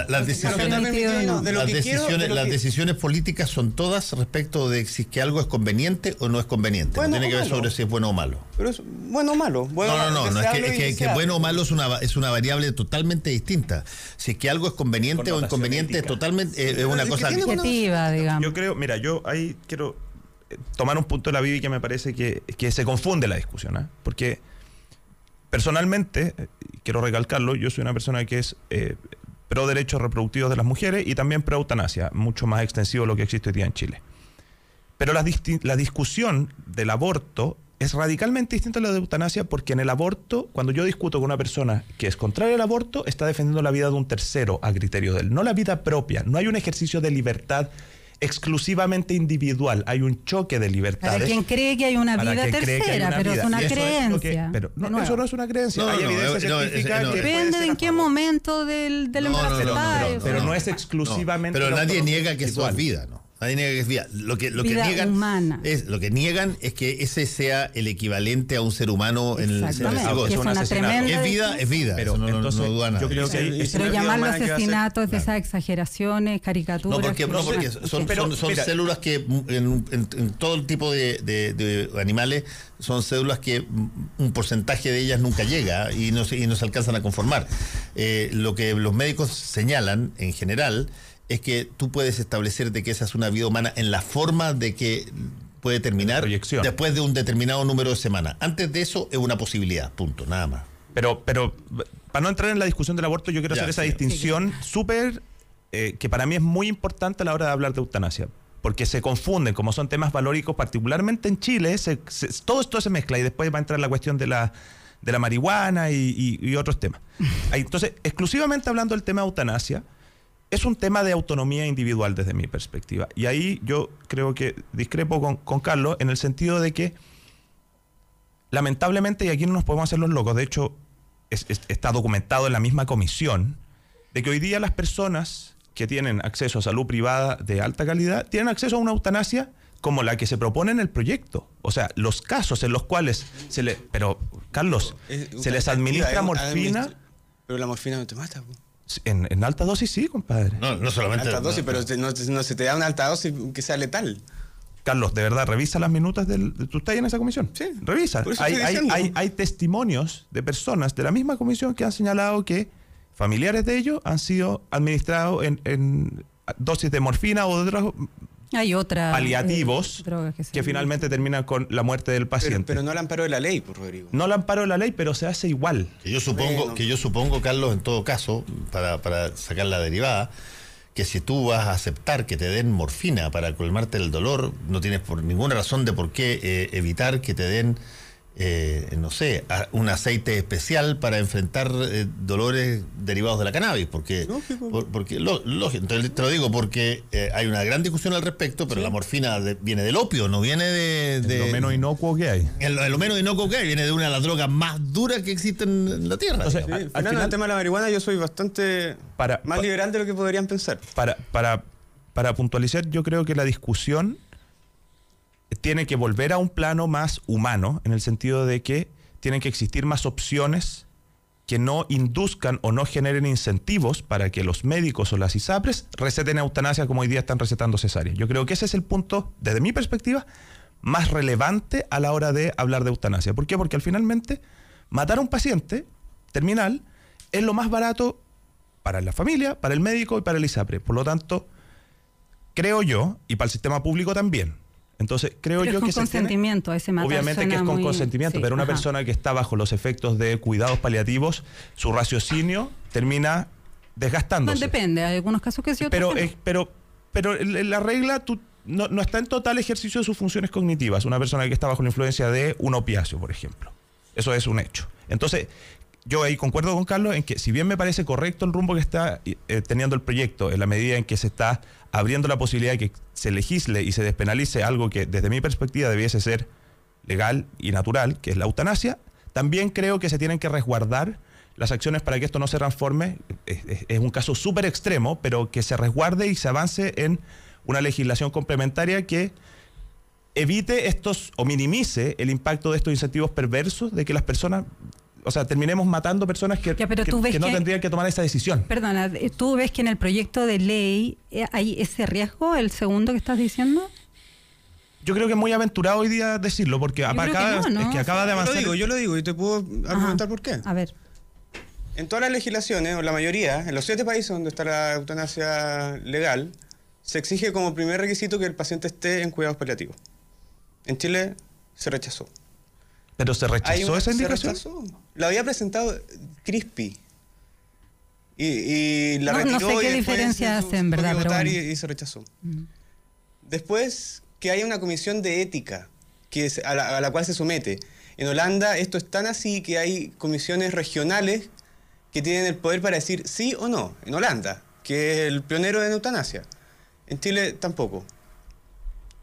las decisiones, las decisiones, políticas son todas respecto de si que algo es conveniente o no es conveniente. no tiene que ver sobre si es bueno o malo. Pero es bueno o malo. no, no, no, no es que, que, bueno o malo es una, es una variable totalmente distinta. Si es que algo es conveniente o inconveniente, es totalmente eh, es una cosa objetiva, digamos. Yo creo, mira, yo ahí quiero tomar un punto de la Bibi que me parece que, se confunde la discusión. ¿eh? Porque personalmente, eh, quiero recalcarlo, yo soy una persona que es eh, pro derechos reproductivos de las mujeres y también pro eutanasia, mucho más extensivo de lo que existe hoy día en Chile. Pero la, la discusión del aborto es radicalmente distinta a la de eutanasia porque en el aborto, cuando yo discuto con una persona que es contraria al aborto, está defendiendo la vida de un tercero a criterio de él, no la vida propia. No hay un ejercicio de libertad exclusivamente individual. Hay un choque de libertades. Para quien cree que hay una vida tercera, pero es una creencia. pero no, eso no es una creencia. hay evidencia científica que Depende de en qué momento del, del embarazo pero, no es exclusivamente. pero nadie niega que eso es vida, ¿no? Nadie niega que es vida. Lo que, lo que niegan es lo que niegan es que ese sea el equivalente a un ser humano en el, en Es, una es vida, es vida. Pero no, entonces, no duda Yo creo que pero llamarlo asesinatos de esas exageraciones, caricaturas. No, porque, no, porque son, son, células que en, en, todo el tipo de, de, animales son células que un porcentaje de ellas nunca llega y no se, y no se alcanzan a conformar. Eh, lo que los médicos señalan en general es que tú puedes establecer de que esa es una vida humana en la forma de que puede terminar después de un determinado número de semanas. Antes de eso es una posibilidad, punto, nada más. Pero, pero para no entrar en la discusión del aborto, yo quiero hacer esa distinción súper, eh, que para mí es muy importante a la hora de hablar de eutanasia. Porque se confunden, como son temas valóricos, particularmente en Chile, todo esto se mezcla y después va a entrar la cuestión de la, de la marihuana y, y otros temas. Entonces, exclusivamente hablando del tema de eutanasia, es un tema de autonomía individual desde mi perspectiva. Y ahí yo creo que discrepo con, Carlos en el sentido de que, lamentablemente, y aquí no nos podemos hacer los locos, de hecho, está documentado en la misma comisión, de que hoy día las personas que tienen acceso a salud privada de alta calidad tienen acceso a una eutanasia como la que se propone en el proyecto. O sea, los casos en los cuales se le... Pero, Carlos, se les administra morfina... Pero la morfina no te mata. En, alta dosis sí, compadre. No, no solamente. Alta dosis, pero no, se te da una alta dosis que sea letal. Carlos, de verdad, revisa las minutas del. ¿Tú estás en esa comisión? Sí. Revisa. Hay, hay, hay, testimonios de personas de la misma comisión que han señalado que familiares de ellos han sido administrados en, en dosis de morfina o de otras hay otra, paliativos eh, que, finalmente terminan con la muerte del paciente. Pero, no la amparo de la ley, por Rodrigo. No la amparo de la ley, pero se hace igual. Que yo supongo, que yo supongo Carlos, en todo caso, para, para sacar la derivada, que si tú vas a aceptar que te den morfina para colmarte el dolor, no tienes por ninguna razón de por qué eh, evitar que te den eh, no sé, un aceite especial para enfrentar eh, dolores derivados de la cannabis, porque, Lógico. por- porque lo, lógico, entonces te lo digo porque eh, hay una gran discusión al respecto, pero la morfina de- viene del opio, no viene de, de- lo menos inocuo que hay. en lo, en lo menos inocuo que hay, viene de una de las drogas más duras que existen en la tierra. Sí, al Fernando, final- el tema de la marihuana yo soy bastante Para- más pa- liberal de lo que podrían pensar. para, para, para puntualizar, yo creo que la discusión tiene que volver a un plano más humano, en el sentido de que tienen que existir más opciones que no induzcan o no generen incentivos para que los médicos o las ISAPRES receten eutanasia como hoy día están recetando cesárea. Yo creo que ese es el punto, desde mi perspectiva, más relevante a la hora de hablar de eutanasia. ¿Por qué? Porque al finalmente matar a un paciente terminal es lo más barato para la familia, para el médico y para el ISAPRE. Por lo tanto, creo yo, y para el sistema público también. Entonces, creo Pero yo es con que se tiene- consentimiento, ese Obviamente que es con muy- consentimiento, sí, pero una ajá. persona que está bajo los efectos de cuidados paliativos, su raciocinio termina desgastándose. Bueno, depende, hay algunos casos que sí, otros Pero, que no. pero, pero la regla tú, no, no está en total ejercicio de sus funciones cognitivas. Una persona que está bajo la influencia de un opiáceo, por ejemplo. Eso es un hecho. Entonces, yo ahí concuerdo con Carlos en que si bien me parece correcto el rumbo que está eh, teniendo el proyecto, en la medida en que se está abriendo la posibilidad de que se legisle y se despenalice algo que desde mi perspectiva debiese ser legal y natural, que es la eutanasia, también creo que se tienen que resguardar las acciones para que esto no se transforme. Es, un caso súper extremo, pero que se resguarde y se avance en una legislación complementaria que evite estos o minimice el impacto de estos incentivos perversos de que las personas, o sea, terminemos matando personas que, Ya, pero que- tú ves que no que- tendrían que tomar esa decisión. Perdona, eh, ¿tú ves que en el proyecto de ley eh, hay ese riesgo, el segundo que estás diciendo? Yo creo que es muy aventurado hoy día decirlo, porque acaba, no, ¿no? es que acaba de Yo lo avanzar. digo, yo lo digo y te puedo argumentar Ajá. por qué. A ver. En todas las legislaciones, o la mayoría, en los siete países donde está la eutanasia legal, se exige como primer requisito que el paciente esté en cuidados paliativos. En Chile se rechazó. Pero se rechazó una- esa se indicación. rechazó. La había presentado Crispy. Y, y la No- no sé y qué después diferencia se- hace, en verdad, pero votar bueno. y, y se rechazó. Después, que haya una comisión de ética que es- a, la, a la cual se somete. En Holanda esto es tan así que hay comisiones regionales que tienen el poder para decir sí o no. En Holanda, que es el pionero en eutanasia. En Chile tampoco.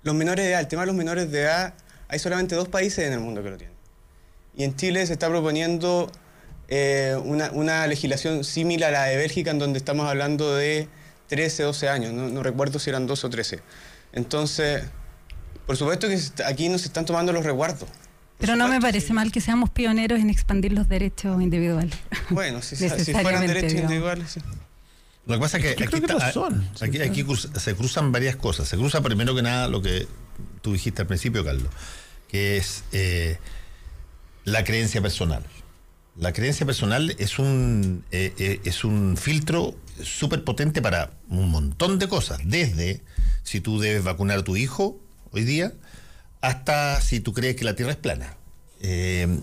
Los menores de edad, el tema de los menores de edad, hay solamente dos países en el mundo que lo tienen. Y en Chile se está proponiendo eh, una, una legislación similar a la de Bélgica, en donde estamos hablando de 13, 12 años. No, no recuerdo si eran 12 o 13. Entonces, por supuesto que aquí no se están tomando los resguardos. Pero no me parece sí. mal que seamos pioneros en expandir los derechos individuales. Bueno, si, si fueran derechos digamos. individuales, sí. Lo que pasa es que Yo aquí, creo que está- lo son. aquí, aquí cruz- se cruzan varias cosas. Se cruza primero que nada lo que tú dijiste al principio, Carlos, que es eh, la creencia personal. La creencia personal es un, eh, eh, es un filtro súper potente para un montón de cosas, desde si tú debes vacunar a tu hijo hoy día, hasta si tú crees que la Tierra es plana. Eh,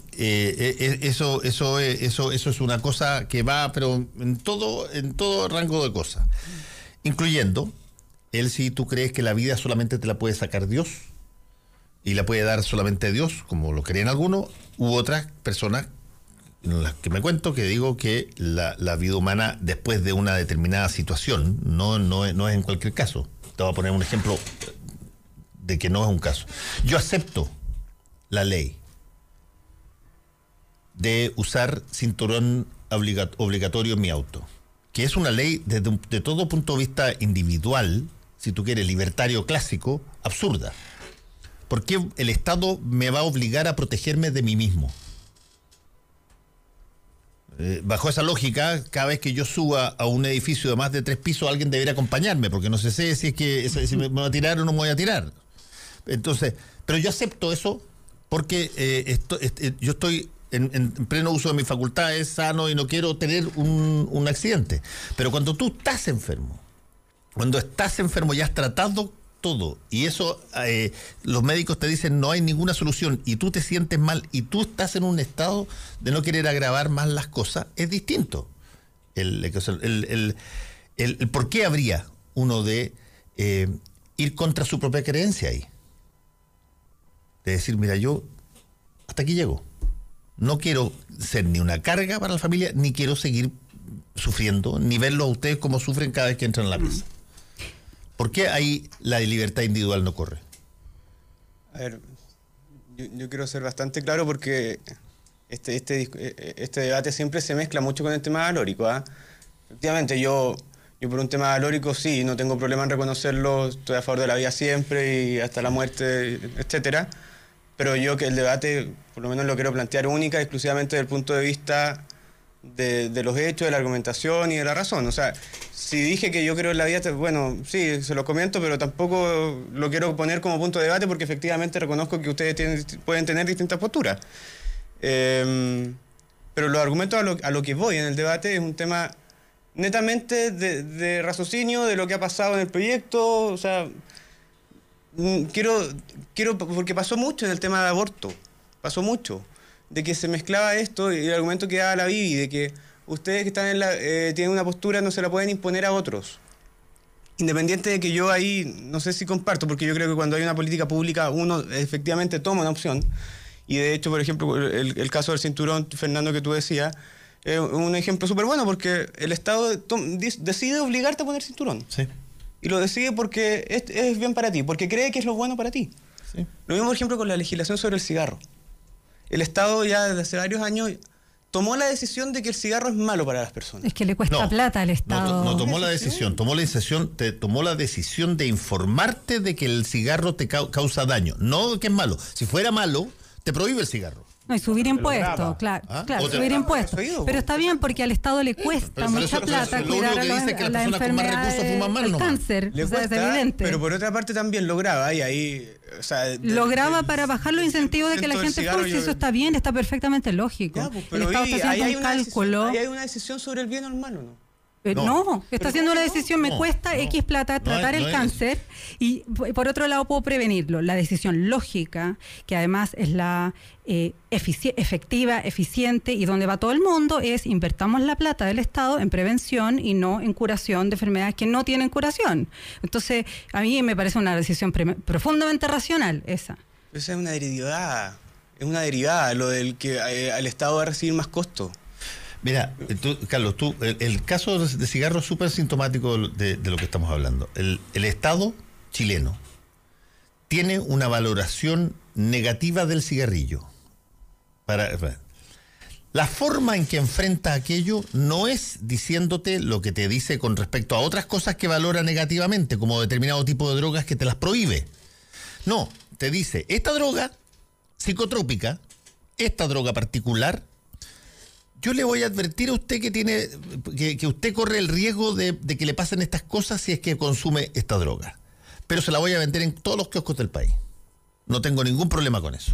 eso, eso, eso, eso es una cosa que va, pero en todo, en todo rango de cosas, incluyendo el si tú crees que la vida solamente te la puede sacar Dios y la puede dar solamente Dios, como lo creen algunos, u otras personas en las que me cuento que digo que la, vida humana después de una determinada situación, no, no, no es en cualquier caso. Te voy a poner un ejemplo de que no es un caso. Yo acepto la ley de usar cinturón obliga- obligatorio en mi auto, que es una ley desde un- de todo punto de vista individual, si tú quieres, libertario clásico, absurda. ¿Por qué el Estado me va a obligar a protegerme de mí mismo? Eh, bajo esa lógica, cada vez que yo suba a un edificio de más de tres pisos, alguien debería acompañarme, porque no sé si es que si me voy a tirar o no me voy a tirar. Entonces, pero yo acepto eso porque eh, este, yo estoy en, en pleno uso de mis facultades, sano y no quiero tener un, un accidente. Pero cuando tú estás enfermo, cuando estás enfermo ya has tratado todo y eso eh, los médicos te dicen no hay ninguna solución y tú te sientes mal y tú estás en un estado de no querer agravar más las cosas, es distinto. El, el, el- el- por qué habría uno de eh, ir contra su propia creencia ahí. De decir, mira, yo hasta aquí llego. No quiero ser ni una carga para la familia, ni quiero seguir sufriendo, ni verlo a ustedes como sufren cada vez que entran a la mesa. ¿Por qué ahí la libertad individual no corre? A ver, yo, quiero ser bastante claro porque este, este, eh, eh, este debate siempre se mezcla mucho con el tema valórico. ¿ah? Efectivamente, yo, yo por un tema valórico sí, no tengo problema en reconocerlo, estoy a favor de la vida siempre y hasta la muerte, etcétera. Pero yo que el debate, por lo menos lo quiero plantear única y exclusivamente desde el punto de vista de, de los hechos, de la argumentación y de la razón. O sea, si dije que yo creo en la vida, bueno, sí, se lo comento, pero tampoco lo quiero poner como punto de debate porque efectivamente reconozco que ustedes tienen- pueden tener distintas posturas. Eh, pero los argumentos a lo, a lo que voy en el debate es un tema netamente de, de raciocinio, de lo que ha pasado en el proyecto, o sea, Mm, quiero, quiero, porque pasó mucho en el tema de aborto, pasó mucho, de que se mezclaba esto y el argumento que daba la Bibi, de que ustedes que están en la, eh, tienen una postura no se la pueden imponer a otros. Independiente de que yo ahí, no sé si comparto, porque yo creo que cuando hay una política pública uno efectivamente toma una opción. Y de hecho, por ejemplo, el, el caso del cinturón, Fernando, que tú decías, es un ejemplo súper bueno porque el Estado decide obligarte a poner cinturón. Sí. Y lo decide porque es, es bien para ti, porque cree que es lo bueno para ti. Sí. Lo mismo, por ejemplo, con la legislación sobre el cigarro. El Estado ya desde hace varios años tomó la decisión de que el cigarro es malo para las personas. Es que le cuesta No, plata al No, Estado. to- no tomó la decisión, tomó la decisión, te tomó la decisión de informarte de que el cigarro te cau- causa daño, no que es malo. Si fuera malo, te prohíbe el cigarro. No, y subir impuestos, claro, ¿Ah? claro, subir impuestos. Pero está bien porque al Estado le cuesta pero mucha eso- plata eso- cuidar a, que los- dice es que a las la personas con más enfermedad del cáncer. Le o sea, es cuesta, evidente. pero por otra parte también lo graba y ahí, o sea, de- lo graba del- para bajar los incentivos de que la 100% del gente yo- eso está bien, está perfectamente lógico. Ya, pues, el pero Estado ahí- está ahí haciendo hay un una decisión- cálculo. ahí hay una decisión sobre el bien o el malo, ¿no? Eh, No. no, está haciendo una decisión, me cuesta no. X plata No tratar es- el es. cáncer y por otro lado puedo prevenirlo. La decisión lógica, que además es la eh, efici- efectiva, eficiente y donde va todo el mundo, es invertamos la plata del Estado en prevención y no en curación de enfermedades que no tienen curación. Entonces, a mí me parece una decisión profundamente racional esa. Esa es una derivada, es una derivada, lo del que eh, al Estado va a recibir más costo. Mira, eh, tú, Carlos, tú, el, caso de cigarro es súper sintomático de, lo que estamos hablando. El, Estado chileno tiene una valoración negativa del cigarrillo. Para- la forma en que enfrenta aquello no es diciéndote lo que te dice con respecto a otras cosas que valora negativamente, como determinado tipo de drogas que te las prohíbe. No, te dice, esta droga psicotrópica, esta droga particular, yo le voy a advertir a usted que tiene que, usted corre el riesgo de, de que le pasen estas cosas si es que consume esta droga. Pero se la voy a vender en todos los kioscos del país. No tengo ningún problema con eso.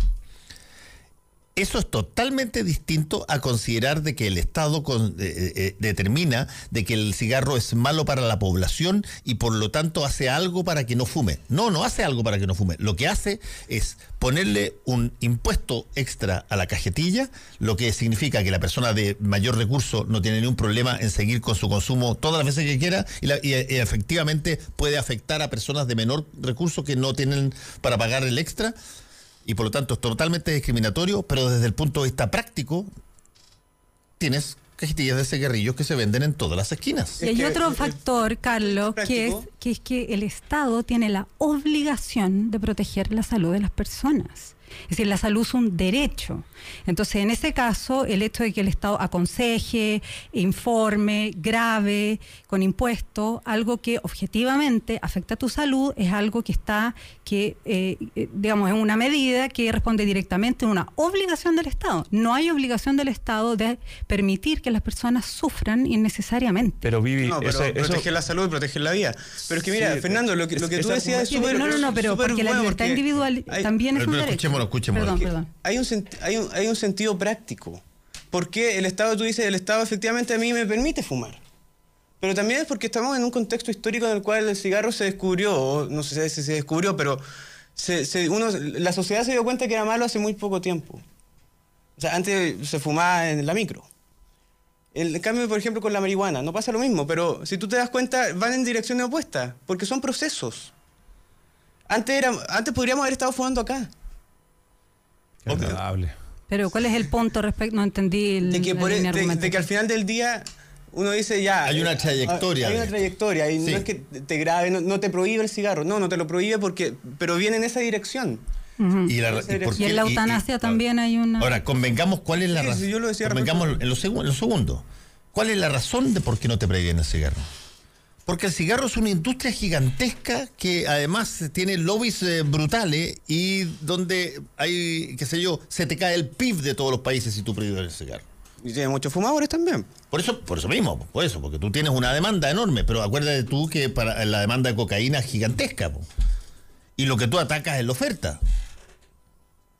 Eso es totalmente distinto a considerar de que el Estado con- eh, eh, determina de que el cigarro es malo para la población y por lo tanto hace algo para que no fume. No, no hace algo para que no fume. Lo que hace es ponerle un impuesto extra a la cajetilla, lo que significa que la persona de mayor recurso no tiene ningún problema en seguir con su consumo todas las veces que quiera y, la- y, eh, efectivamente puede afectar a personas de menor recurso que no tienen para pagar el extra y por lo tanto es totalmente discriminatorio, pero desde el punto de vista práctico, tienes cajetillas de cigarrillos que se venden en todas las esquinas. Y hay otro factor, Carlos, que es, que es que el Estado tiene la obligación de proteger la salud de las personas. Es decir, la salud es un derecho. Entonces, en ese caso, el hecho de que el Estado aconseje, informe, grave, con impuestos, algo que objetivamente afecta a tu salud, es algo que está, que eh, digamos, es una medida que responde directamente a una obligación del Estado. No hay obligación del Estado de permitir que las personas sufran innecesariamente. Pero Vivi, No, pero ese- eso- proteger la salud y proteger la vida. Pero es que mira, Sí, Fernando, lo que, lo que es- tú decías es súper no, no, no, pero porque la libertad porque individual hay- también es Pero- un derecho. Escuchémoslo, escuchémoslo. Perdón. Hay un, hay, un, hay un sentido práctico. Porque el Estado, tú dices, el Estado efectivamente a mí me permite fumar. Pero también es porque estamos en un contexto histórico en el cual el cigarro se descubrió, o no sé si se descubrió, pero se- se- uno, la sociedad se dio cuenta que era malo hace muy poco tiempo. O sea, antes se fumaba en la micro. El cambio, por ejemplo, con la marihuana, no pasa lo mismo, pero si tú te das cuenta, van en direcciones opuestas, porque son procesos. Antes, era, antes podríamos haber estado fumando acá. Agradable. Pero ¿cuál es el punto respecto? No entendí el, de que, la por- línea de- de que al final del día uno dice ya. Hay una eh, trayectoria Hay una esto. trayectoria y Sí. no es que te grabe, no, no te prohíbe el cigarro, no, no te lo prohíbe porque, pero viene en esa dirección. Y, la- y por Y qué- en la y- y- eutanasia también hay una... Ahora, convengamos cuál es la Sí, razón. yo lo decía Convengamos en lo, segu- en lo segundo. ¿Cuál es la razón de por qué no te prohíben el cigarro? Porque el cigarro es una industria gigantesca que además tiene lobbies eh, brutales y donde hay, qué sé yo, se te cae el PIB de todos los países si tú prohíbes el cigarro. Y tiene muchos fumadores también. Por eso, por eso mismo, por eso, porque tú tienes una demanda enorme, pero acuérdate tú que para la demanda de cocaína es gigantesca, po. y lo que tú atacas es la oferta.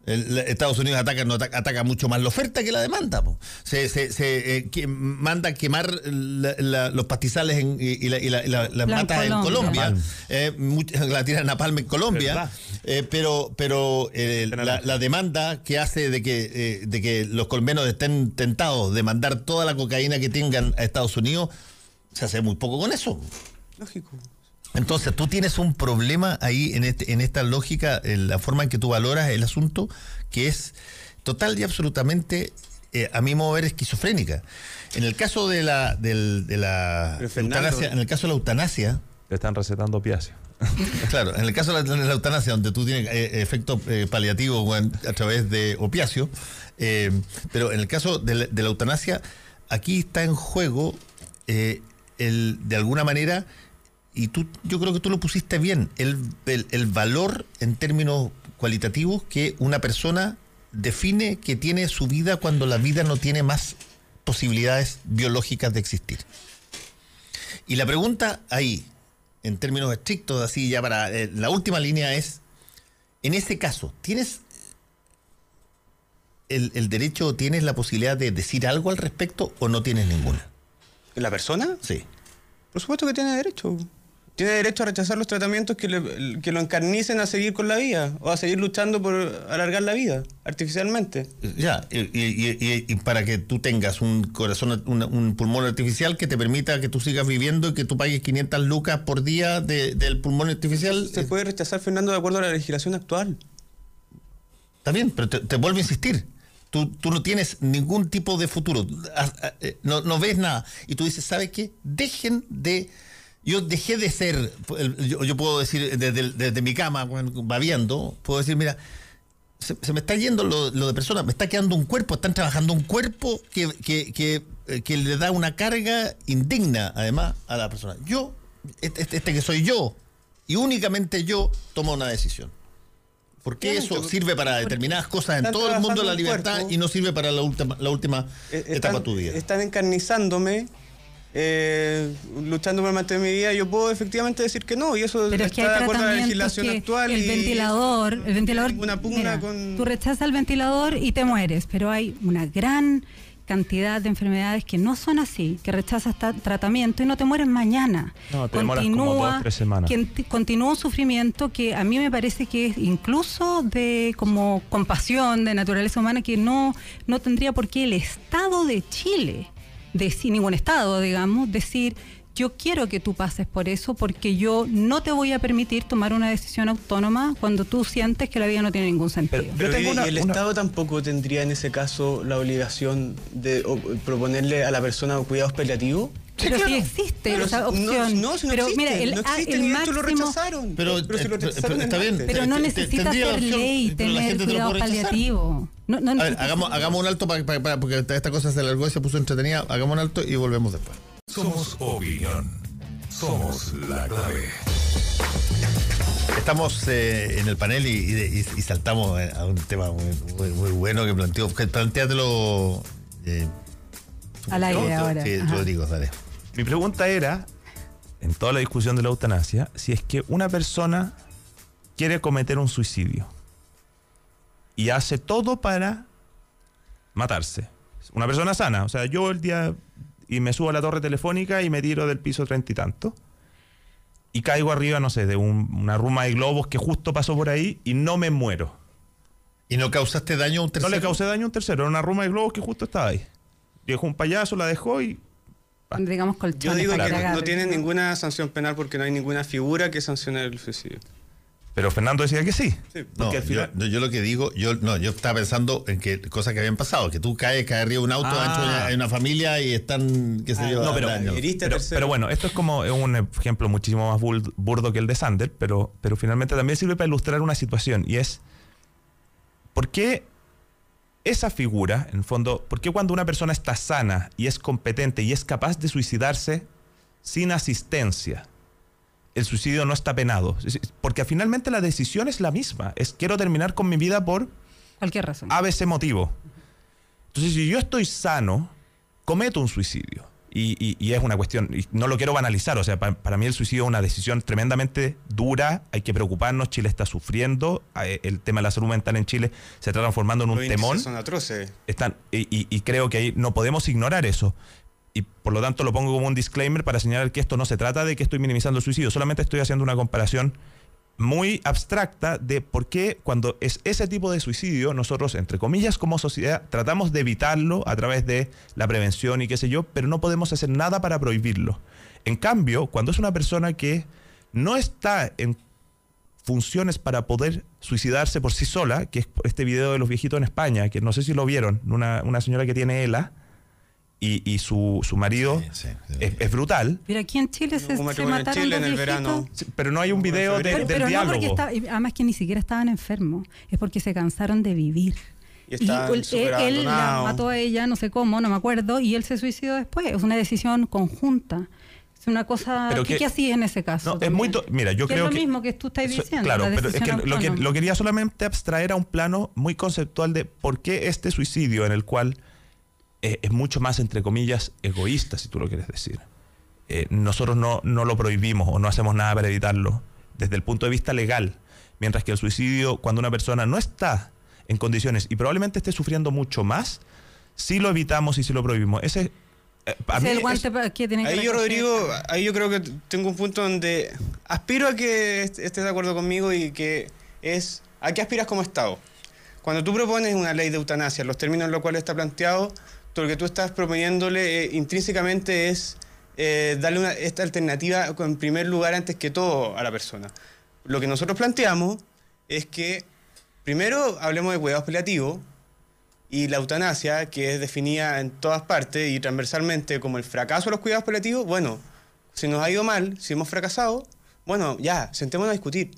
El- Estados Unidos ataca, no ataca, ataca mucho más la oferta que la demanda. po. Se, se- se, eh, que- manda a quemar la- la- los pastizales en- y, y la- y la- y la- las matas en Colombia. Eh, mucha- la tiran a palma en Colombia. Eh, pero pero eh, Pena la, la- la demanda que hace de que, eh, de que los colombianos estén tentados de mandar toda la cocaína que tengan a Estados Unidos, se hace muy poco con eso. Lógico. Entonces tú tienes un problema ahí en, este, en esta lógica, en la forma en que tú valoras el asunto, que es total y absolutamente, eh, a mi modo de ver, esquizofrénica. En el caso de la, del- de la Fernando- eutanasia, en el caso de la eutanasia, Le están recetando opiáceo. Claro, en el caso de la, de la eutanasia, donde tú tienes eh, efecto eh, paliativo a través de opiáceo, eh, pero en el caso de la, de la eutanasia, aquí está en juego eh, el, de alguna manera, y tú, yo creo que tú lo pusiste bien, el, el- el valor en términos cualitativos que una persona define que tiene su vida cuando la vida no tiene más posibilidades biológicas de existir. Y la pregunta ahí, en términos estrictos, así ya para eh, la última línea es, en ese caso, ¿tienes el, el derecho o tienes la posibilidad de decir algo al respecto o no tienes ninguna? ¿La persona? Sí. Por supuesto que tiene derecho. Tiene derecho a rechazar los tratamientos que, le- que lo encarnicen a seguir con la vida o a seguir luchando por alargar la vida artificialmente. Ya, y, y- y- y para que tú tengas un corazón, un, un pulmón artificial que te permita que tú sigas viviendo y que tú pagues 500 lucas por día de- del pulmón artificial, Se eh, puede rechazar, Fernando, de acuerdo a la legislación actual. Está bien, pero te, te vuelvo a insistir. Tú, tú no tienes ningún tipo de futuro. Ah, ah, eh, No, no ves nada. Y tú dices, ¿sabes qué? Dejen de... Yo dejé de ser, yo, yo puedo decir desde, mi cama, bueno, babeando, puedo decir, mira, se, se me está yendo lo, lo de personas, me está quedando un cuerpo, están trabajando un cuerpo que, que, que, eh, que le da una carga indigna, además, a la persona. Yo, este, este- este que soy yo, y únicamente yo, tomo una decisión. Porque eso sirve para determinadas cosas en están todo el mundo de la libertad cuerpo. y no sirve para la última, la última Eh, etapa de tu vida. Están encarnizándome, eh, luchando por mantener mi vida. Yo puedo efectivamente decir que no, y eso Pero es que hay de acuerdo a la legislación actual. el y- ventilador, el ventilador, ninguna pugna mira, con- tú rechazas el ventilador y te mueres, pero hay una gran cantidad de enfermedades que no son así, que rechazas ta- tratamiento y no te mueres mañana. No, te demoras como dos, tres semanas. que continúa un sufrimiento que a mí me parece que es incluso de como compasión de naturaleza humana que no no tendría por qué el Estado de Chile, de sin ningún Estado, digamos, decir yo quiero que tú pases por eso porque yo no te voy a permitir tomar una decisión autónoma cuando tú sientes que la vida no tiene ningún sentido. Pero- Pero tengo y- una- y el una- Estado tampoco tendría en ese caso la obligación de o, proponerle a la persona cuidados paliativos. Pero sí existe Pero esa no- opción. No, si no pero existe, mira, el, no existe el y esto lo máximo- rechazaron. Pero, si lo eh, rechazaron pero está bien. Pero no necesita opción, ley, pero tener cuidado paliativo. No, no A ver, hagamos, hagamos un alto para, para- para- porque esta cosa se alargó y se puso entretenida. Hagamos un alto y volvemos después. Somos opinión. Somos la clave. Estamos eh, en el panel y, y- y- y saltamos eh, a un tema muy, muy- muy bueno que planteó. que Plantéatelo. Eh, Al aire ahora. Sí, Ajá. Rodrigo, dale. Mi pregunta era, en toda la discusión de la eutanasia, si es que una persona quiere cometer un suicidio y hace todo para matarse. Una persona sana, o sea, yo el día y me subo a la torre telefónica y me tiro del piso treinta y tanto y caigo arriba, no sé, de un- una ruma de globos que justo pasó por ahí y no me muero. ¿Y no causaste daño a un No tercero? le causé daño a un tercero, era una ruma de globos que justo estaba ahí. Dejó un payaso, la dejó y digamos Yo colchones digo para que que no, tiene ninguna sanción penal porque no hay ninguna figura que sancione el suicidio. Pero Fernando decía que sí. No, porque al final- yo, yo lo que digo, yo no, yo estaba pensando en que cosas que habían pasado, que tú caes, caes arriba de un auto, Ah. una, en una familia y están, qué sé Ah, yo, no, pero- pero, bueno, esto es como un ejemplo muchísimo más burdo que el de Sander, pero, pero finalmente también sirve para ilustrar una situación y es ¿por qué esa figura, en el fondo, por qué cuando una persona está sana y es competente y es capaz de suicidarse sin asistencia, el suicidio no está penado? Porque finalmente la decisión es la misma, es quiero terminar con mi vida por Cualquier razón. ABC motivo. Entonces, si yo estoy sano, cometo un suicidio. Y, y- y es una cuestión, y no lo quiero banalizar, o sea, pa- para mí el suicidio es una decisión tremendamente dura, hay que preocuparnos, Chile está sufriendo, eh, el tema de la salud mental en Chile se está transformando en un Los temón, son atroces. están, y creo que ahí no podemos ignorar eso. Y por lo tanto lo pongo como un disclaimer para señalar que esto no se trata de que estoy minimizando el suicidio, solamente estoy haciendo una comparación muy abstracta de por qué cuando es ese tipo de suicidio, nosotros, entre comillas, como sociedad, tratamos de evitarlo a través de la prevención y qué sé yo, pero no podemos hacer nada para prohibirlo. En cambio, cuando es una persona que no está en funciones para poder suicidarse por sí sola, que es este video de los viejitos en España, que no sé si lo vieron, una, una señora que tiene ELA y, y su, su marido Sí, sí, sí. es, es brutal, Pero aquí en Chile se, Un se en mataron Chile dos en el viejitos. verano. Sí, pero no hay un video de- Pero- del Pero no diálogo. porque está, y además que ni siquiera estaban enfermos, es porque se cansaron de vivir. Y estaban él, la mató a ella, no sé cómo, no me acuerdo, y él se suicidó después. Es una decisión conjunta. Es una cosa. Pero ¿Qué, que- qué hacías en ese caso? No, es muy. to- Mira, yo creo es lo que. mismo que tú estás Eso- diciendo. Claro, la pero es que lo, que lo quería solamente abstraer a un plano muy conceptual de por qué este suicidio, en el cual eh, es mucho más, entre comillas, egoísta, si tú lo quieres decir. Eh, nosotros no, no lo prohibimos o no hacemos nada para evitarlo desde el punto de vista legal. Mientras que el suicidio, cuando una persona no está en condiciones y probablemente esté sufriendo mucho más, sí lo evitamos y sí lo prohibimos. Ese. eh, a Ese mí es el es- guante pa- que tiene que Ahí yo. Rodrigo, ahí yo creo que tengo un punto donde aspiro a que est- estés de acuerdo conmigo y que es, ¿a qué aspiras como Estado? Cuando tú propones una ley de eutanasia, los términos en los cuales está planteado, lo que tú estás proponiéndole eh, intrínsecamente es eh, darle esta alternativa en primer lugar antes que todo a la persona. Lo que nosotros planteamos es que primero hablemos de cuidados paliativos, y la eutanasia, que es definida en todas partes y transversalmente como el fracaso de los cuidados paliativos, bueno, si nos ha ido mal, si hemos fracasado, bueno, ya, sentémonos a discutir.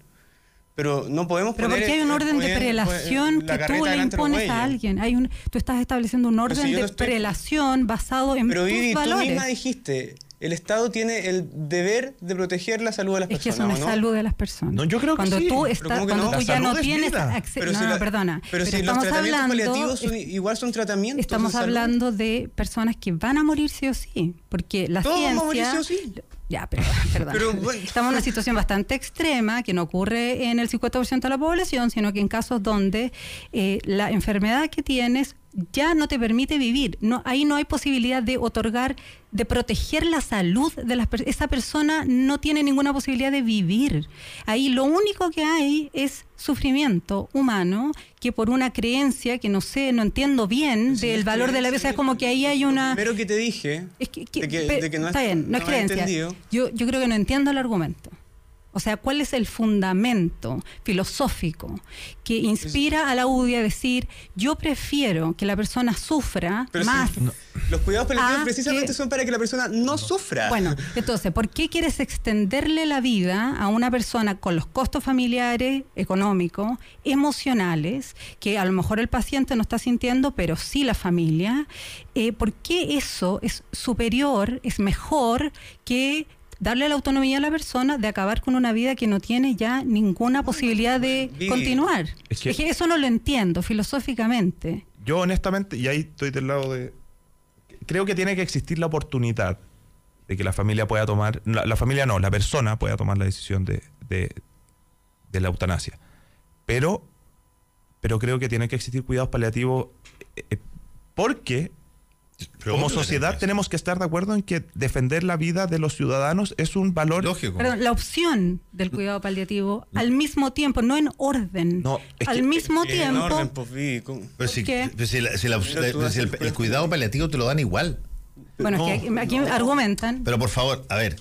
Pero no podemos Pero poner porque hay un orden de prelación la que tú le impones a alguien. Hay un, tú estás estableciendo un orden si de estoy- prelación basado en Pero tus Vivi, tú valores. misma dijiste, el Estado tiene el deber de proteger la salud de las Es que personas. no ¿o es salud de las personas. No, yo creo que cuando sí. tú Pero estás, ¿cómo que cuando no? tú ya no es tienes acceso, Pero no, si no, la- perdona. Pero, si los estamos tratamientos hablando, paliativos son- es- igual son tratamientos. estamos hablando de personas que van a morir sí o sí, porque la Todos ciencia vamos a morir sí o sí. Ya, pero, perdón. Pero, bueno. Estamos en una situación bastante extrema que no ocurre en el 50% de la población, sino que en casos donde eh, la enfermedad que tienes ya no te permite vivir. No, ahí no hay posibilidad de otorgar, de proteger la salud de las personas. Esa persona no tiene ninguna posibilidad de vivir. Ahí lo único que hay es sufrimiento humano que por una creencia que no sé, no entiendo bien Sí, del es valor de la vida, es como que ahí hay una... Primero que te dije, Es que, que- de que- pe- de que no está has- bien, no, es creencia. entendido. Yo, yo creo que no entiendo el argumento. O sea, ¿cuál es el fundamento filosófico que inspira a la UDI a decir, yo prefiero que la persona sufra Pero si- más? los cuidados paliativos precisamente que- son para que la persona no sufra. Bueno, entonces, ¿por qué quieres extenderle la vida a una persona con los costos familiares, económicos, emocionales, que a lo mejor el paciente no está sintiendo, pero sí la familia? Eh, ¿Por qué eso es superior, es mejor que darle la autonomía a la persona de acabar con una vida que no tiene ya ninguna posibilidad de continuar? es que- Es que eso no lo entiendo filosóficamente. Yo honestamente, y ahí estoy del lado de... Creo que tiene que existir la oportunidad de que la familia pueda tomar, la, la familia no, la persona pueda tomar la decisión de, de, de la eutanasia. Pero, pero creo que tiene que existir cuidados paliativos eh, eh, porque como sociedad tenemos que estar de acuerdo en que defender la vida de los ciudadanos es un valor... Lógico. Perdón, la opción del cuidado paliativo al mismo tiempo, no en orden. No, es al que- mismo En tiempo. orden, pues, si, ¿Qué? pero si la- si la- Pero tú si el, el cuidado paliativo te lo dan igual. Bueno, es que aquí, aquí argumentan. Pero por favor, a ver,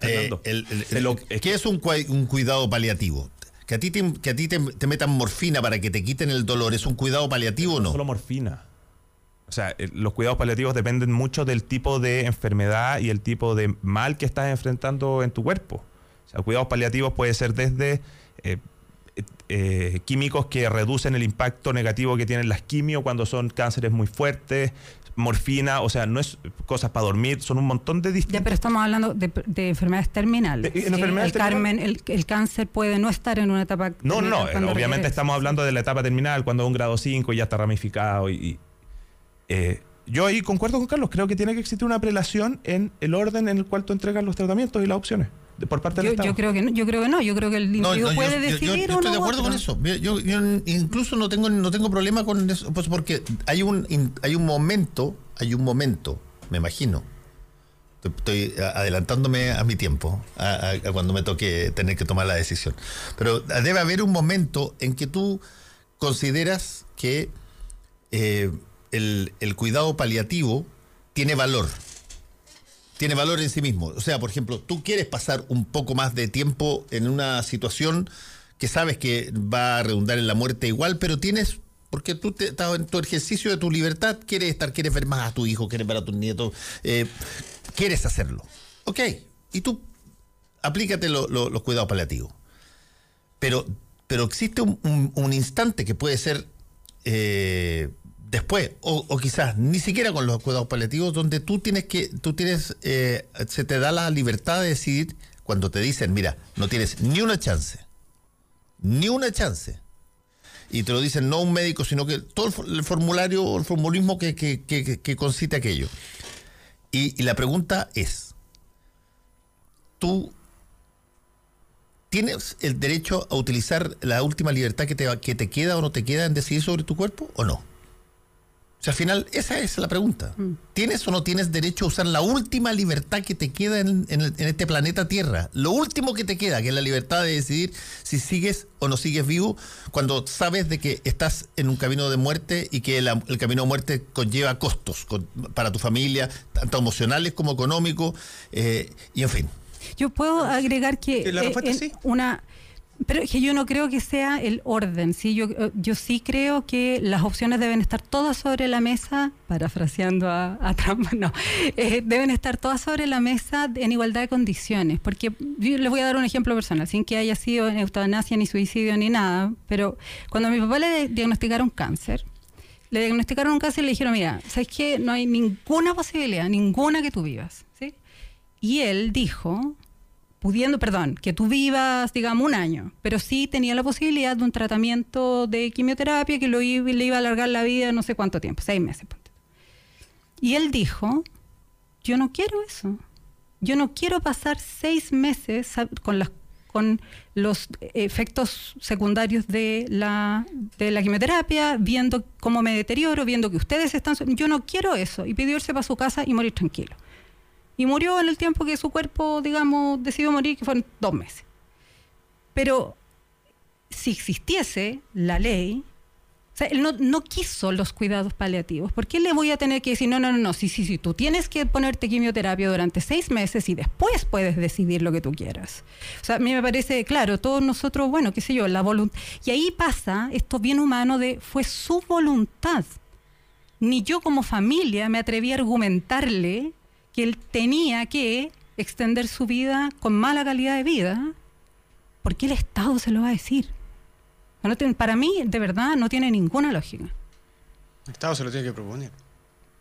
eh, el- el- ¿qué es un cuidado paliativo? Que a ti, te, que a ti te, te metan morfina para que te quiten el dolor, ¿es un cuidado paliativo o no? Solo morfina. O sea, eh, los cuidados paliativos dependen mucho del tipo de enfermedad y el tipo de mal que estás enfrentando en tu cuerpo. O sea, cuidados paliativos puede ser desde eh, eh, químicos que reducen el impacto negativo que tienen las quimio cuando son cánceres muy fuertes, morfina, o sea, no es cosas para dormir, son un montón de Ya, distintos. pero estamos hablando de, de enfermedades terminales. De- en enfermedades el, Carmen, el, el cáncer puede no estar en una etapa No, no, obviamente regresa. estamos hablando de la etapa terminal, cuando es un grado 5 y ya está ramificado. Y, y, eh, yo ahí concuerdo con Carlos, creo que tiene que existir una prelación en el orden en el cual tú entregas los tratamientos y las opciones de- por parte del Yo, Estado. yo creo que no, yo creo que no, yo creo que el No, individuo no, yo- puede yo, yo- decidir yo uno estoy de acuerdo con eso. Yo, yo incluso no tengo, no tengo problema con eso, pues porque hay un, hay un momento, hay un momento, me imagino. Estoy estoy adelantándome a mi tiempo, a, a- a cuando me toque tener que tomar la decisión. Pero debe haber un momento en que tú consideras que eh, el, cuidado paliativo tiene valor tiene valor en sí mismo. O sea, por ejemplo, tú quieres pasar un poco más de tiempo en una situación que sabes que va a redundar en la muerte igual, pero tienes, porque tú te- estás en tu ejercicio de tu libertad, quieres estar, quieres ver más a tu hijo, quieres ver a tus nietos, eh, quieres hacerlo. Ok, y tú aplícate lo- lo- los cuidados paliativos. Pero, pero existe un instante que puede ser eh, después, o, quizás ni siquiera con los cuidados paliativos, donde tú tienes que, tú tienes, eh, se te da la libertad de decidir cuando te dicen, mira, no tienes ni una chance, ni una chance. Y te lo dicen no un médico, sino que todo el, for- el formulario el formulismo que, que, que, que aquello. Y, y la pregunta es, ¿tú ¿Tienes el derecho a utilizar la última libertad que te, que te queda o no te queda en decidir sobre tu cuerpo o no? O sea, al final, esa es la pregunta. ¿Tienes o no tienes derecho a usar la última libertad que te queda en, en el- en este planeta Tierra? Lo último que te queda, que es la libertad de decidir si sigues o no sigues vivo, cuando sabes de que estás en un camino de muerte y que la- el camino de muerte conlleva costos con- para tu familia, tanto emocionales como económicos, eh, y en fin. Yo puedo agregar que la eh, respuesta en es sí. una pero es que yo no creo que sea el orden, sí, yo eh, yo sí creo que las opciones deben estar todas sobre la mesa, parafraseando a, a Trump, no, eh, deben estar todas sobre la mesa en igualdad de condiciones, porque yo les voy a dar un ejemplo personal, sin que haya sido eutanasia ni suicidio ni nada, pero cuando a mi papá le diagnosticaron cáncer, le diagnosticaron un cáncer y le dijeron, mira, ¿sabes qué? No hay ninguna posibilidad, ninguna que tú vivas, ¿sí? Y él dijo, pudiendo, perdón, que tú vivas, digamos, un año, pero sí tenía la posibilidad de un tratamiento de quimioterapia que lo iba- le iba a alargar la vida no sé cuánto tiempo, seis meses. Y él dijo, yo no quiero eso. Yo no quiero pasar seis meses con con los efectos secundarios de la, de la quimioterapia, viendo cómo me deterioro, viendo que ustedes están... Yo no quiero eso. Y pidió irse para su casa y morir tranquilo. Y murió en el tiempo que su cuerpo, digamos, decidió morir, que fueron dos meses. Pero si existiese la ley, o sea, él no, no quiso los cuidados paliativos. ¿Por qué le voy a tener que decir, no, no, no, no, sí, sí, sí, tú tienes que ponerte quimioterapia durante seis meses y después puedes decidir lo que tú quieras? O sea, a mí me parece, claro, todos nosotros, bueno, qué sé yo, la voluntad. Y ahí pasa esto bien humano de, fue su voluntad. Ni yo como familia me atreví a argumentarle que él tenía que extender su vida con mala calidad de vida, porque el Estado se lo va a decir. No tiene- para mí, de verdad, no tiene ninguna lógica. El Estado se lo tiene que proponer.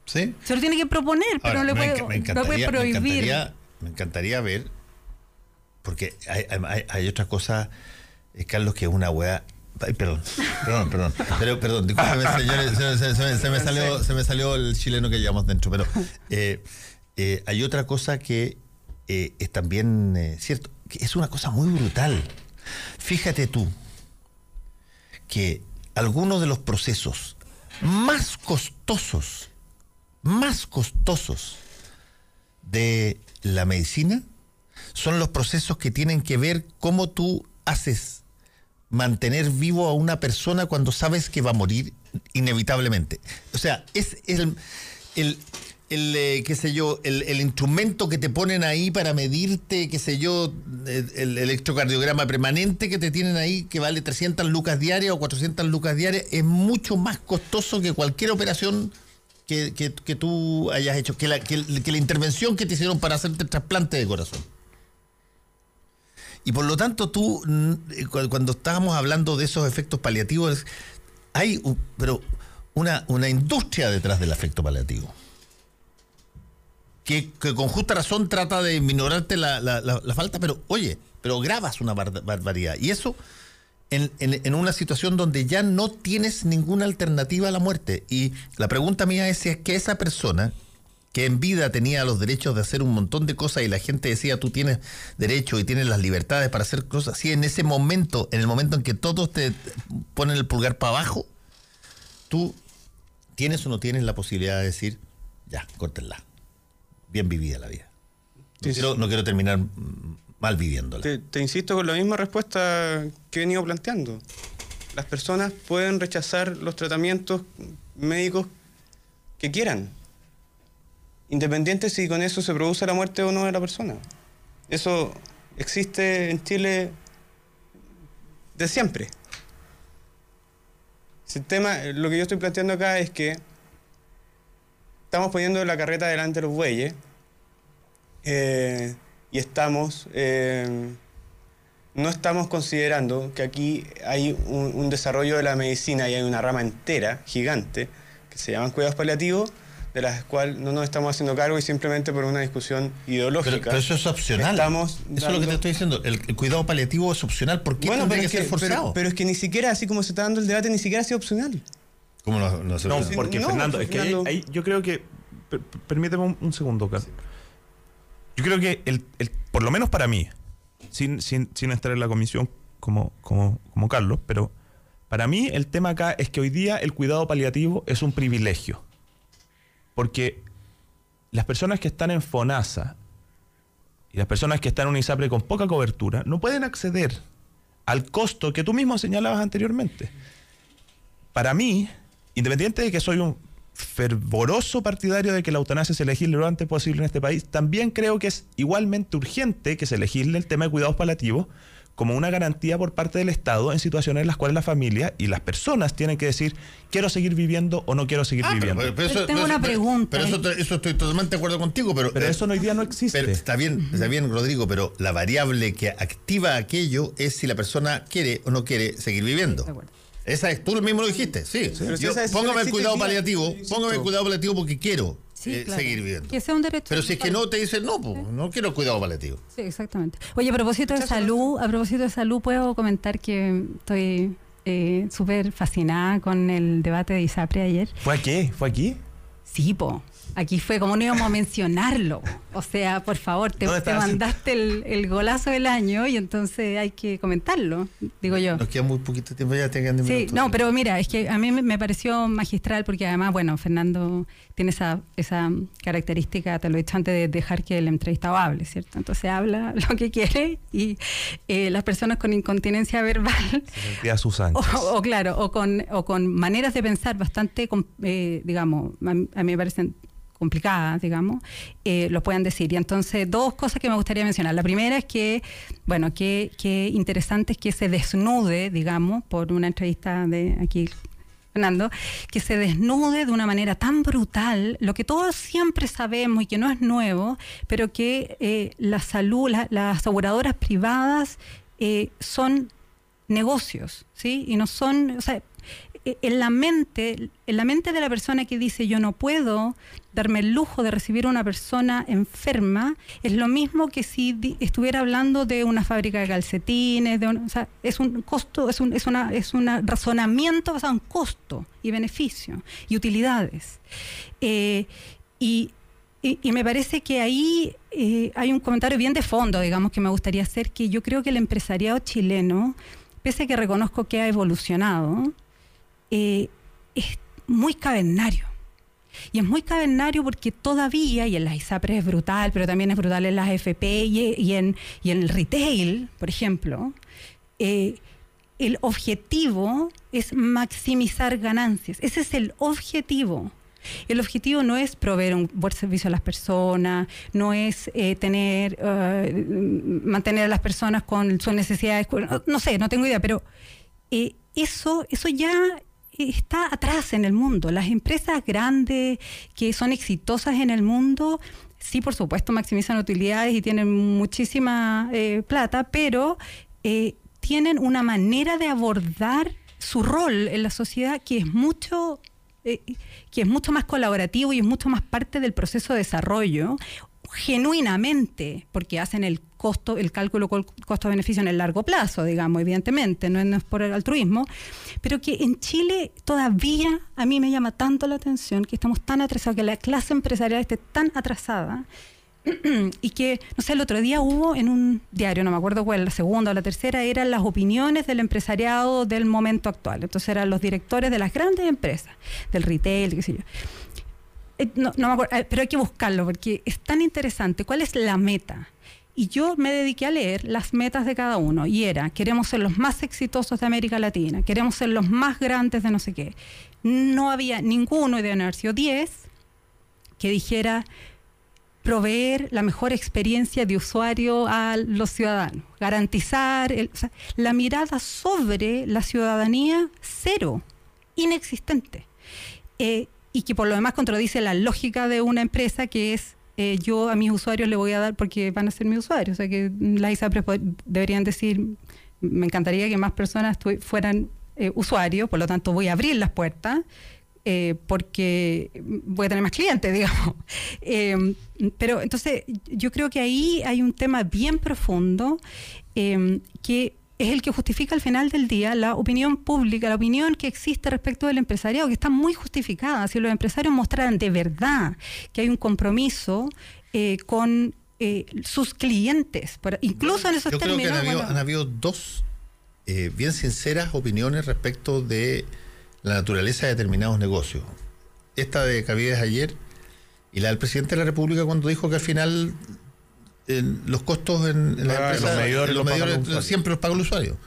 ¿Sí? Se lo tiene que proponer, pero Ahora, no le me puede, enca- me no puede encantaría, me prohibir. encantaría, me encantaría ver, porque hay, hay- hay otra cosa, eh, Carlos, que es una weá. Ay, perdón, perdón, perdón. Pero, perdón, discúlpeme, señores, se, se- se me- se me salió, se me salió el chileno que llevamos dentro. Pero eh, eh, hay otra cosa que eh, es también eh, cierto, que es una cosa muy brutal. Fíjate tú que algunos de los procesos más costosos, más costosos de la medicina son los procesos que tienen que ver cómo tú haces mantener vivo a una persona cuando sabes que va a morir inevitablemente. O sea, es el, el, el eh, qué sé yo, el, el instrumento que te ponen ahí para medirte, qué sé yo, el, el electrocardiograma permanente que te tienen ahí, que vale 300 lucas diarias o 400 lucas diarias, es mucho más costoso que cualquier operación que, que- tú hayas hecho, que la, que, la intervención que te hicieron para hacerte el trasplante de corazón. Y por lo tanto, tú, mm, eh, cu- cuando estábamos hablando de esos efectos paliativos, hay pero una, una industria detrás del efecto paliativo. Que, con justa razón trata de minorarte la, la- la- falta, pero oye, pero grabas una bar- barbaridad. Y eso en, en- en una situación donde ya no tienes ninguna alternativa a la muerte. Y la pregunta mía es si es que esa persona que en vida tenía los derechos de hacer un montón de cosas y la gente decía tú tienes derecho y tienes las libertades para hacer cosas, si en ese momento, en el momento en que todos te ponen el pulgar para abajo, tú tienes o no tienes la posibilidad de decir, ya, córtenla. Bien vivida la vida. No, quiero, no quiero terminar mal viviéndola. Te, te insisto con la misma respuesta que he venido planteando. Las personas pueden rechazar los tratamientos médicos que quieran, independiente si con eso se produce la muerte o no de la persona. Eso existe en Chile de siempre. Si El tema, lo que yo estoy planteando acá es que estamos poniendo la carreta delante de los bueyes eh, y estamos eh, no estamos considerando que aquí hay un, un desarrollo de la medicina y hay una rama entera gigante que se llaman cuidados paliativos de las cuales no nos estamos haciendo cargo y simplemente por una discusión ideológica. Pero, pero eso es opcional. Estamos eso es lo que te estoy diciendo. El, el cuidado paliativo es opcional. ¿Por qué Bueno, pero que, ser que, pero, forzado? pero es que ni siquiera, así como se está dando el debate, ni siquiera ha sido opcional. ¿Cómo no, no se No, porque no, Fernando, es que ahí, Fernando. ahí yo creo que. per- per- permíteme un, un segundo, Carlos. Yo creo que, el, el- por lo menos para mí, sin, sin, sin estar en la comisión como, como, como Carlos, pero para mí el tema acá es que hoy día el cuidado paliativo es un privilegio. Porque las personas que están en FONASA y las personas que están en un ISAPRE con poca cobertura no pueden acceder al costo que tú mismo señalabas anteriormente para mí, independiente de que soy un fervoroso partidario de que la eutanasia se legisle lo antes posible en este país, también creo que es igualmente urgente que se legisle el tema de cuidados paliativos como una garantía por parte del Estado en situaciones en las cuales la familia y las personas tienen que decir quiero seguir viviendo o no quiero seguir Ah, viviendo. pero eso- Tengo pero una eso- pero- pregunta. Pero eso estoy totalmente de acuerdo contigo, pero, Pero eh, eso hoy día no existe. pero está bien, está bien, Rodrigo, pero la variable que activa aquello es si la persona quiere o no quiere seguir viviendo. De acuerdo. Esa es, tú mismo lo dijiste, sí. Yo- póngame el cuidado paliativo, póngame el cuidado paliativo porque quiero Sí, eh, claro. seguir viviendo. Que sea un derecho. Pero si es que no, te dicen no, pues, no quiero el cuidado paliativo. Sí, exactamente. Oye, a propósito de salud, a propósito de salud, puedo comentar que estoy eh, súper fascinada con el debate de ISAPRE ayer. ¿Fue aquí? ¿Fue aquí? Sí, po. Aquí fue como no íbamos a mencionarlo. O sea, por favor, te, mandaste el, el golazo del año y entonces hay que comentarlo, digo yo. Nos queda muy poquito tiempo, ya te quedan Sí, minutos. no, pero mira, es que a mí me- pareció magistral porque además, bueno, Fernando tiene esa, esa característica, te lo he dicho antes, de dejar que el entrevistado hable, ¿cierto? Entonces habla lo que quiere y eh, las personas con incontinencia verbal Sentía sus o, anchas. o claro, o con, o con maneras de pensar bastante, eh, digamos, a, a mí me parecen complicadas, digamos, eh, lo puedan decir. Y entonces, dos cosas que me gustaría mencionar. La primera es que, bueno, que, que interesante es que se desnude, digamos, por una entrevista de aquí Fernando, que se desnude de una manera tan brutal, lo que todos siempre sabemos y que no es nuevo, pero que eh, la salud, la- las aseguradoras privadas eh, son negocios, ¿sí? Y no son, o sea, en la mente, en la mente de la persona que dice yo no puedo darme el lujo de recibir a una persona enferma, es lo mismo que si estuviera hablando de una fábrica de calcetines, es un costo, es un, es una, es un razonamiento basado en costo y beneficio y utilidades. Eh, y, y- y me parece que ahí eh, hay un comentario bien de fondo, digamos, que me gustaría hacer, que yo creo que el empresariado chileno, pese a que reconozco que ha evolucionado, eh, es muy cavernario. Y es muy cavernario porque todavía, y en las ISAPRES es brutal, pero también es brutal en las FP y, en, y en el retail, por ejemplo, eh, el objetivo es maximizar ganancias. Ese es el objetivo. El objetivo no es proveer un buen servicio a las personas, no es eh, tener, mantener a las personas con sus necesidades, no sé, no tengo idea, pero eso, eso ya está atrás en el mundo. Las empresas grandes que son exitosas en el mundo, sí, por supuesto, maximizan utilidades y tienen muchísima plata, pero tienen una manera de abordar su rol en la sociedad que es mucho eh, que es mucho más colaborativo y es mucho más parte del proceso de desarrollo genuinamente, porque hacen el costo, el cálculo costo-beneficio en el largo plazo, digamos, evidentemente, no es, por el altruismo, pero que en Chile todavía a mí me llama tanto la atención que estamos tan atrasados, que la clase empresarial esté tan atrasada, y que, no sé, el otro día hubo en un diario, no me acuerdo cuál, la segunda o la tercera, eran las opiniones del empresariado del momento actual. Entonces eran los directores de las grandes empresas, del retail, qué sé yo. Eh, no, me acuerdo, eh, pero hay que buscarlo porque es tan interesante. ¿Cuál es la meta? Y yo me dediqué a leer las metas de cada uno. Y era, queremos ser los más exitosos de América Latina, queremos ser los más grandes de no sé qué. No había ninguno, de haber 10, que dijera, proveer la mejor experiencia de usuario a los ciudadanos, garantizar la mirada sobre la ciudadanía cero, inexistente, eh, y que por lo demás contradice la lógica de una empresa que es eh, yo a mis usuarios le voy a dar porque van a ser mis usuarios, o sea que las ISAPRES deberían decir, me encantaría que más personas fueran eh, usuarios, por lo tanto voy a abrir las puertas eh, porque voy a tener más clientes, digamos. Eh, pero entonces yo creo que ahí hay un tema bien profundo eh, que es el que justifica al final del día la opinión pública, la opinión que existe respecto del empresariado, que está muy justificada. Si los empresarios mostraran de verdad que hay un compromiso con sus clientes, incluso en esos yo términos. Creo que han, habido, han habido dos bien sinceras opiniones respecto de la naturaleza de determinados negocios. Esta de Cavides ayer y la del presidente de la República cuando dijo que al final los costos en, la ah, empresa, los medidores, siempre los paga el usuario.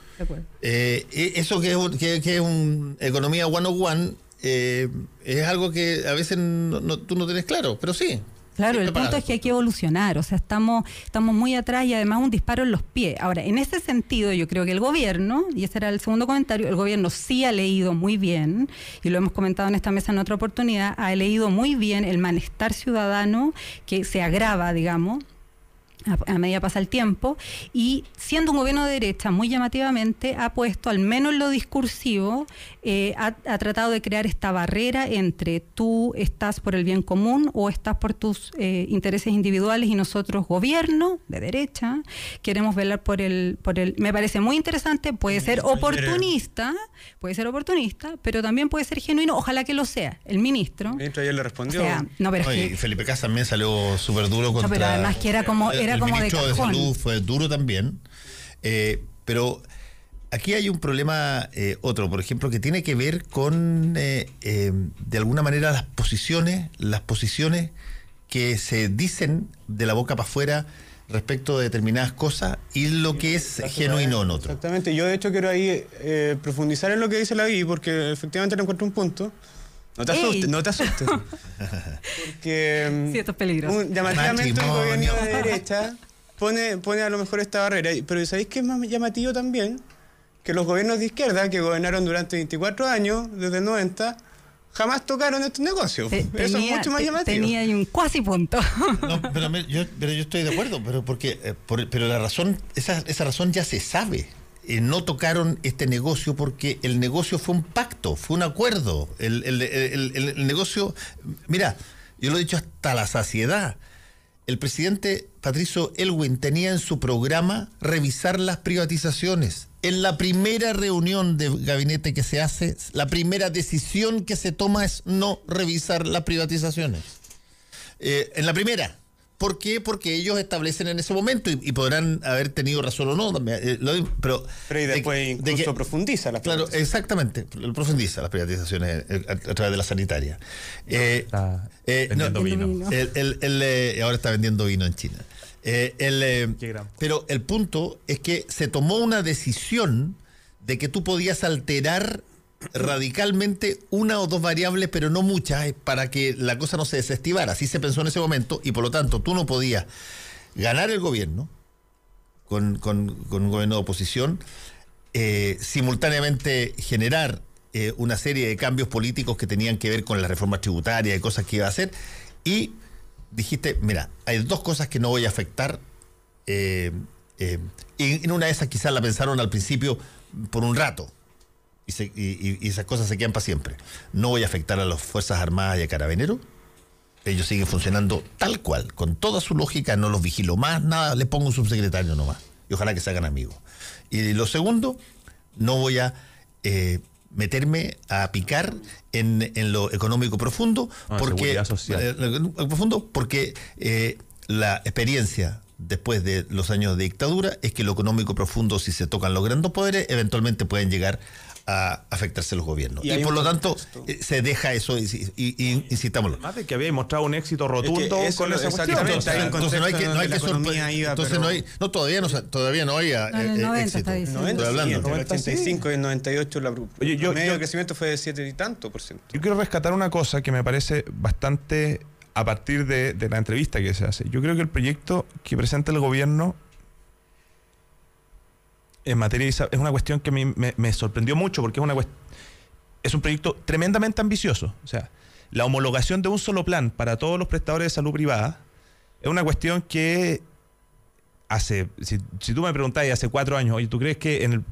Eh, e, eso que es, que, es un economía one on one eh, es algo que a veces tú no tienes claro, pero sí, Claro, el punto es que hay que evolucionar, o sea, estamos, estamos muy atrás y además un disparo en los pies. Ahora, en ese sentido, yo creo que el gobierno, y ese era el segundo comentario, el gobierno sí ha leído muy bien, y lo hemos comentado en esta mesa en otra oportunidad, ha leído muy bien el malestar ciudadano que se agrava, digamos, a, medida pasa el tiempo, y siendo un gobierno de derecha, muy llamativamente, ha puesto, al menos en lo discursivo, eh, ha, tratado de crear esta barrera entre tú estás por el bien común o estás por tus eh, intereses individuales y nosotros, gobierno de derecha, queremos velar por el, por el. Me parece muy interesante, puede ser oportunista, puede ser oportunista, pero también puede ser genuino, ojalá que lo sea. El ministro. El ministro ayer le respondió. no, pero Felipe Cas también salió súper duro contra. No, pero además que era como. Era el como ministro de, de, Salud fue duro también. Eh, pero aquí hay un problema eh, otro, por ejemplo, que tiene que ver con, eh, de alguna manera, las posiciones, las posiciones que se dicen de la boca para afuera respecto de determinadas cosas y lo que es genuino en otro. Exactamente, yo de hecho quiero ahí profundizar en lo que dice la Vi, porque efectivamente le encuentro un punto. No te asustes, no te asustes. Porque. Sí, esto es peligroso. llamativamente el gobierno de derecha pone, pone a lo mejor esta barrera. Pero ¿sabéis qué es más llamativo también? Que los gobiernos de izquierda, que gobernaron durante 24 años, desde el 90, jamás tocaron estos negocios. Eso es mucho más llamativo. Tenía un cuasi punto. No, pero, yo, pero yo estoy de acuerdo, pero porque eh, pero la razón, esa, esa razón ya se sabe. Eh, no tocaron este negocio porque el negocio fue un pacto, fue un acuerdo. El, el, negocio, mira, yo lo he dicho hasta la saciedad. El presidente Patricio Elwin tenía en su programa revisar las privatizaciones. En la primera reunión de gabinete que se hace, la primera decisión que se toma es no revisar las privatizaciones. Eh, en la primera. ¿Por qué? Porque ellos establecen en ese momento y, podrán haber tenido razón o no, eh, pero, pero y después incluso profundiza las Claro, exactamente, profundiza las privatizaciones eh, a, través de la sanitaria. Eh, está vendiendo vino. ahora está vendiendo vino en China. pero el punto es que se tomó una decisión de que tú podías alterar radicalmente una o dos variables, pero no muchas, eh, para que la cosa no se desestivara. Así se pensó en ese momento y por lo tanto tú no podías ganar el gobierno con, con- un gobierno de oposición, eh, simultáneamente generar eh, una serie de cambios políticos que tenían que ver con la reforma tributaria y cosas que iba a hacer. Y dijiste, mira, hay dos cosas que no voy a afectar. y en una de esas quizás la pensaron al principio por un rato. Y, se- y- y- esas cosas se quedan para siempre. No voy a afectar a las Fuerzas Armadas y a Carabineros. Ellos siguen funcionando tal cual, con toda su lógica, no los vigilo más, nada, le pongo un subsecretario nomás. Y ojalá que se hagan amigos. Y lo segundo, no voy a eh, meterme a picar en, en lo económico profundo, Ah, porque, social. eh, profundo porque eh, la experiencia después de los años de dictadura es que lo económico profundo, si se tocan los grandes poderes, eventualmente pueden llegar a afectarse los gobiernos. Y por lo tanto, contexto. eh, se deja eso y, y, y- incitámoslo. Más de que había mostrado un éxito rotundo Es que con esa cuestión. exactamente, O sea, entonces no hay que, no hay que donde la sorpre- economía iba, entonces pero- no hay no todavía no todavía no hay No, en el eh, 90 éxito. está diciendo. 90, Estoy hablando. sí, entre el 90 sí. 85 y el 98 la, Oye, yo- el medio yo- de crecimiento fue de 7 y tanto por ciento. Yo quiero rescatar una cosa que me parece bastante a partir de, de la entrevista que se hace. Yo creo que el proyecto que presenta el gobierno en materia es una cuestión que a mí me, me sorprendió mucho porque es una es un proyecto tremendamente ambicioso. O sea, la homologación de un solo plan para todos los prestadores de salud privada es una cuestión que hace, si, tú me preguntáis hace cuatro años, oye, ¿tú crees que en el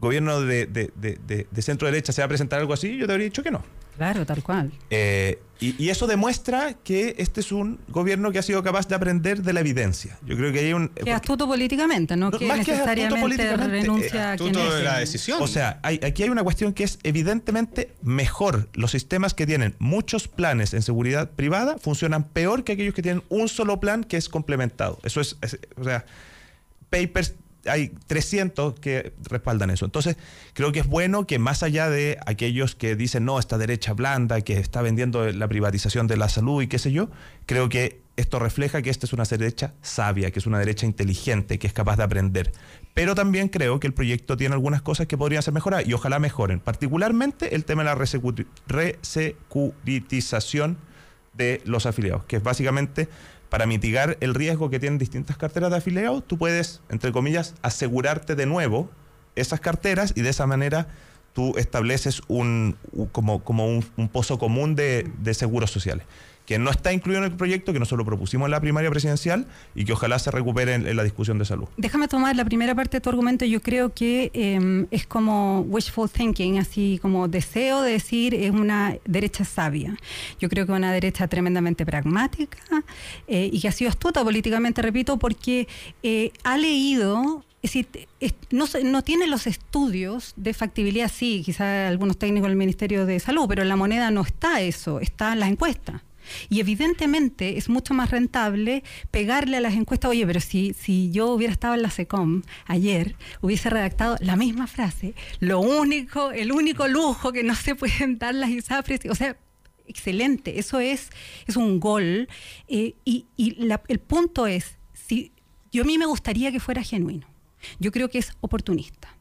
gobierno de- de- de- de centro derecha se va a presentar algo así? Yo te habría dicho que no. Claro, tal cual. Eh, y, y eso demuestra que este es un gobierno que ha sido capaz de aprender de la evidencia. Yo creo que hay un... Que astuto políticamente, no, No, que más que políticamente, renuncia a quien Astuto es. de la decisión. O sea, hay- aquí hay una cuestión que es evidentemente mejor. Los sistemas que tienen muchos planes en seguridad privada funcionan peor que aquellos que tienen un solo plan que es complementado. Eso es, es- o sea, papers hay 300 que respaldan eso. Entonces, creo que es bueno que más allá de aquellos que dicen, no, esta derecha blanda, que está vendiendo la privatización de la salud y qué sé yo, creo que esto refleja que esta es una derecha sabia, que es una derecha inteligente, que es capaz de aprender. Pero también creo que el proyecto tiene algunas cosas que podrían ser mejoradas y ojalá mejoren. Particularmente el tema de la resecu- resecuritización de los afiliados, que es básicamente para mitigar el riesgo que tienen distintas carteras de afiliados, tú puedes, entre comillas, asegurarte de nuevo esas carteras y de esa manera tú estableces un, como, como un, un pozo común de, de seguros sociales, que no está incluido en el proyecto, que nosotros propusimos en la primaria presidencial y que ojalá se recupere en, la discusión de salud. Déjame tomar la primera parte de tu argumento. Yo creo que eh, es como wishful thinking, así como deseo de decir es una derecha sabia. Yo creo que es una derecha tremendamente pragmática eh, y que ha sido astuta políticamente, repito, porque eh, ha leído. Es decir, no, no tiene los estudios de factibilidad, sí, quizás algunos técnicos del Ministerio de Salud, pero en la moneda no está eso, está en las encuestas. Y evidentemente es mucho más rentable pegarle a las encuestas, oye, pero si, si yo hubiera estado en la SECOM ayer, hubiese redactado la misma frase, lo único, el único lujo que no se pueden dar las ISAPRES, o sea, excelente, eso es, es un gol. eh, y y el punto es, si yo a mí me gustaría que fuera genuino, yo creo que es oportunista.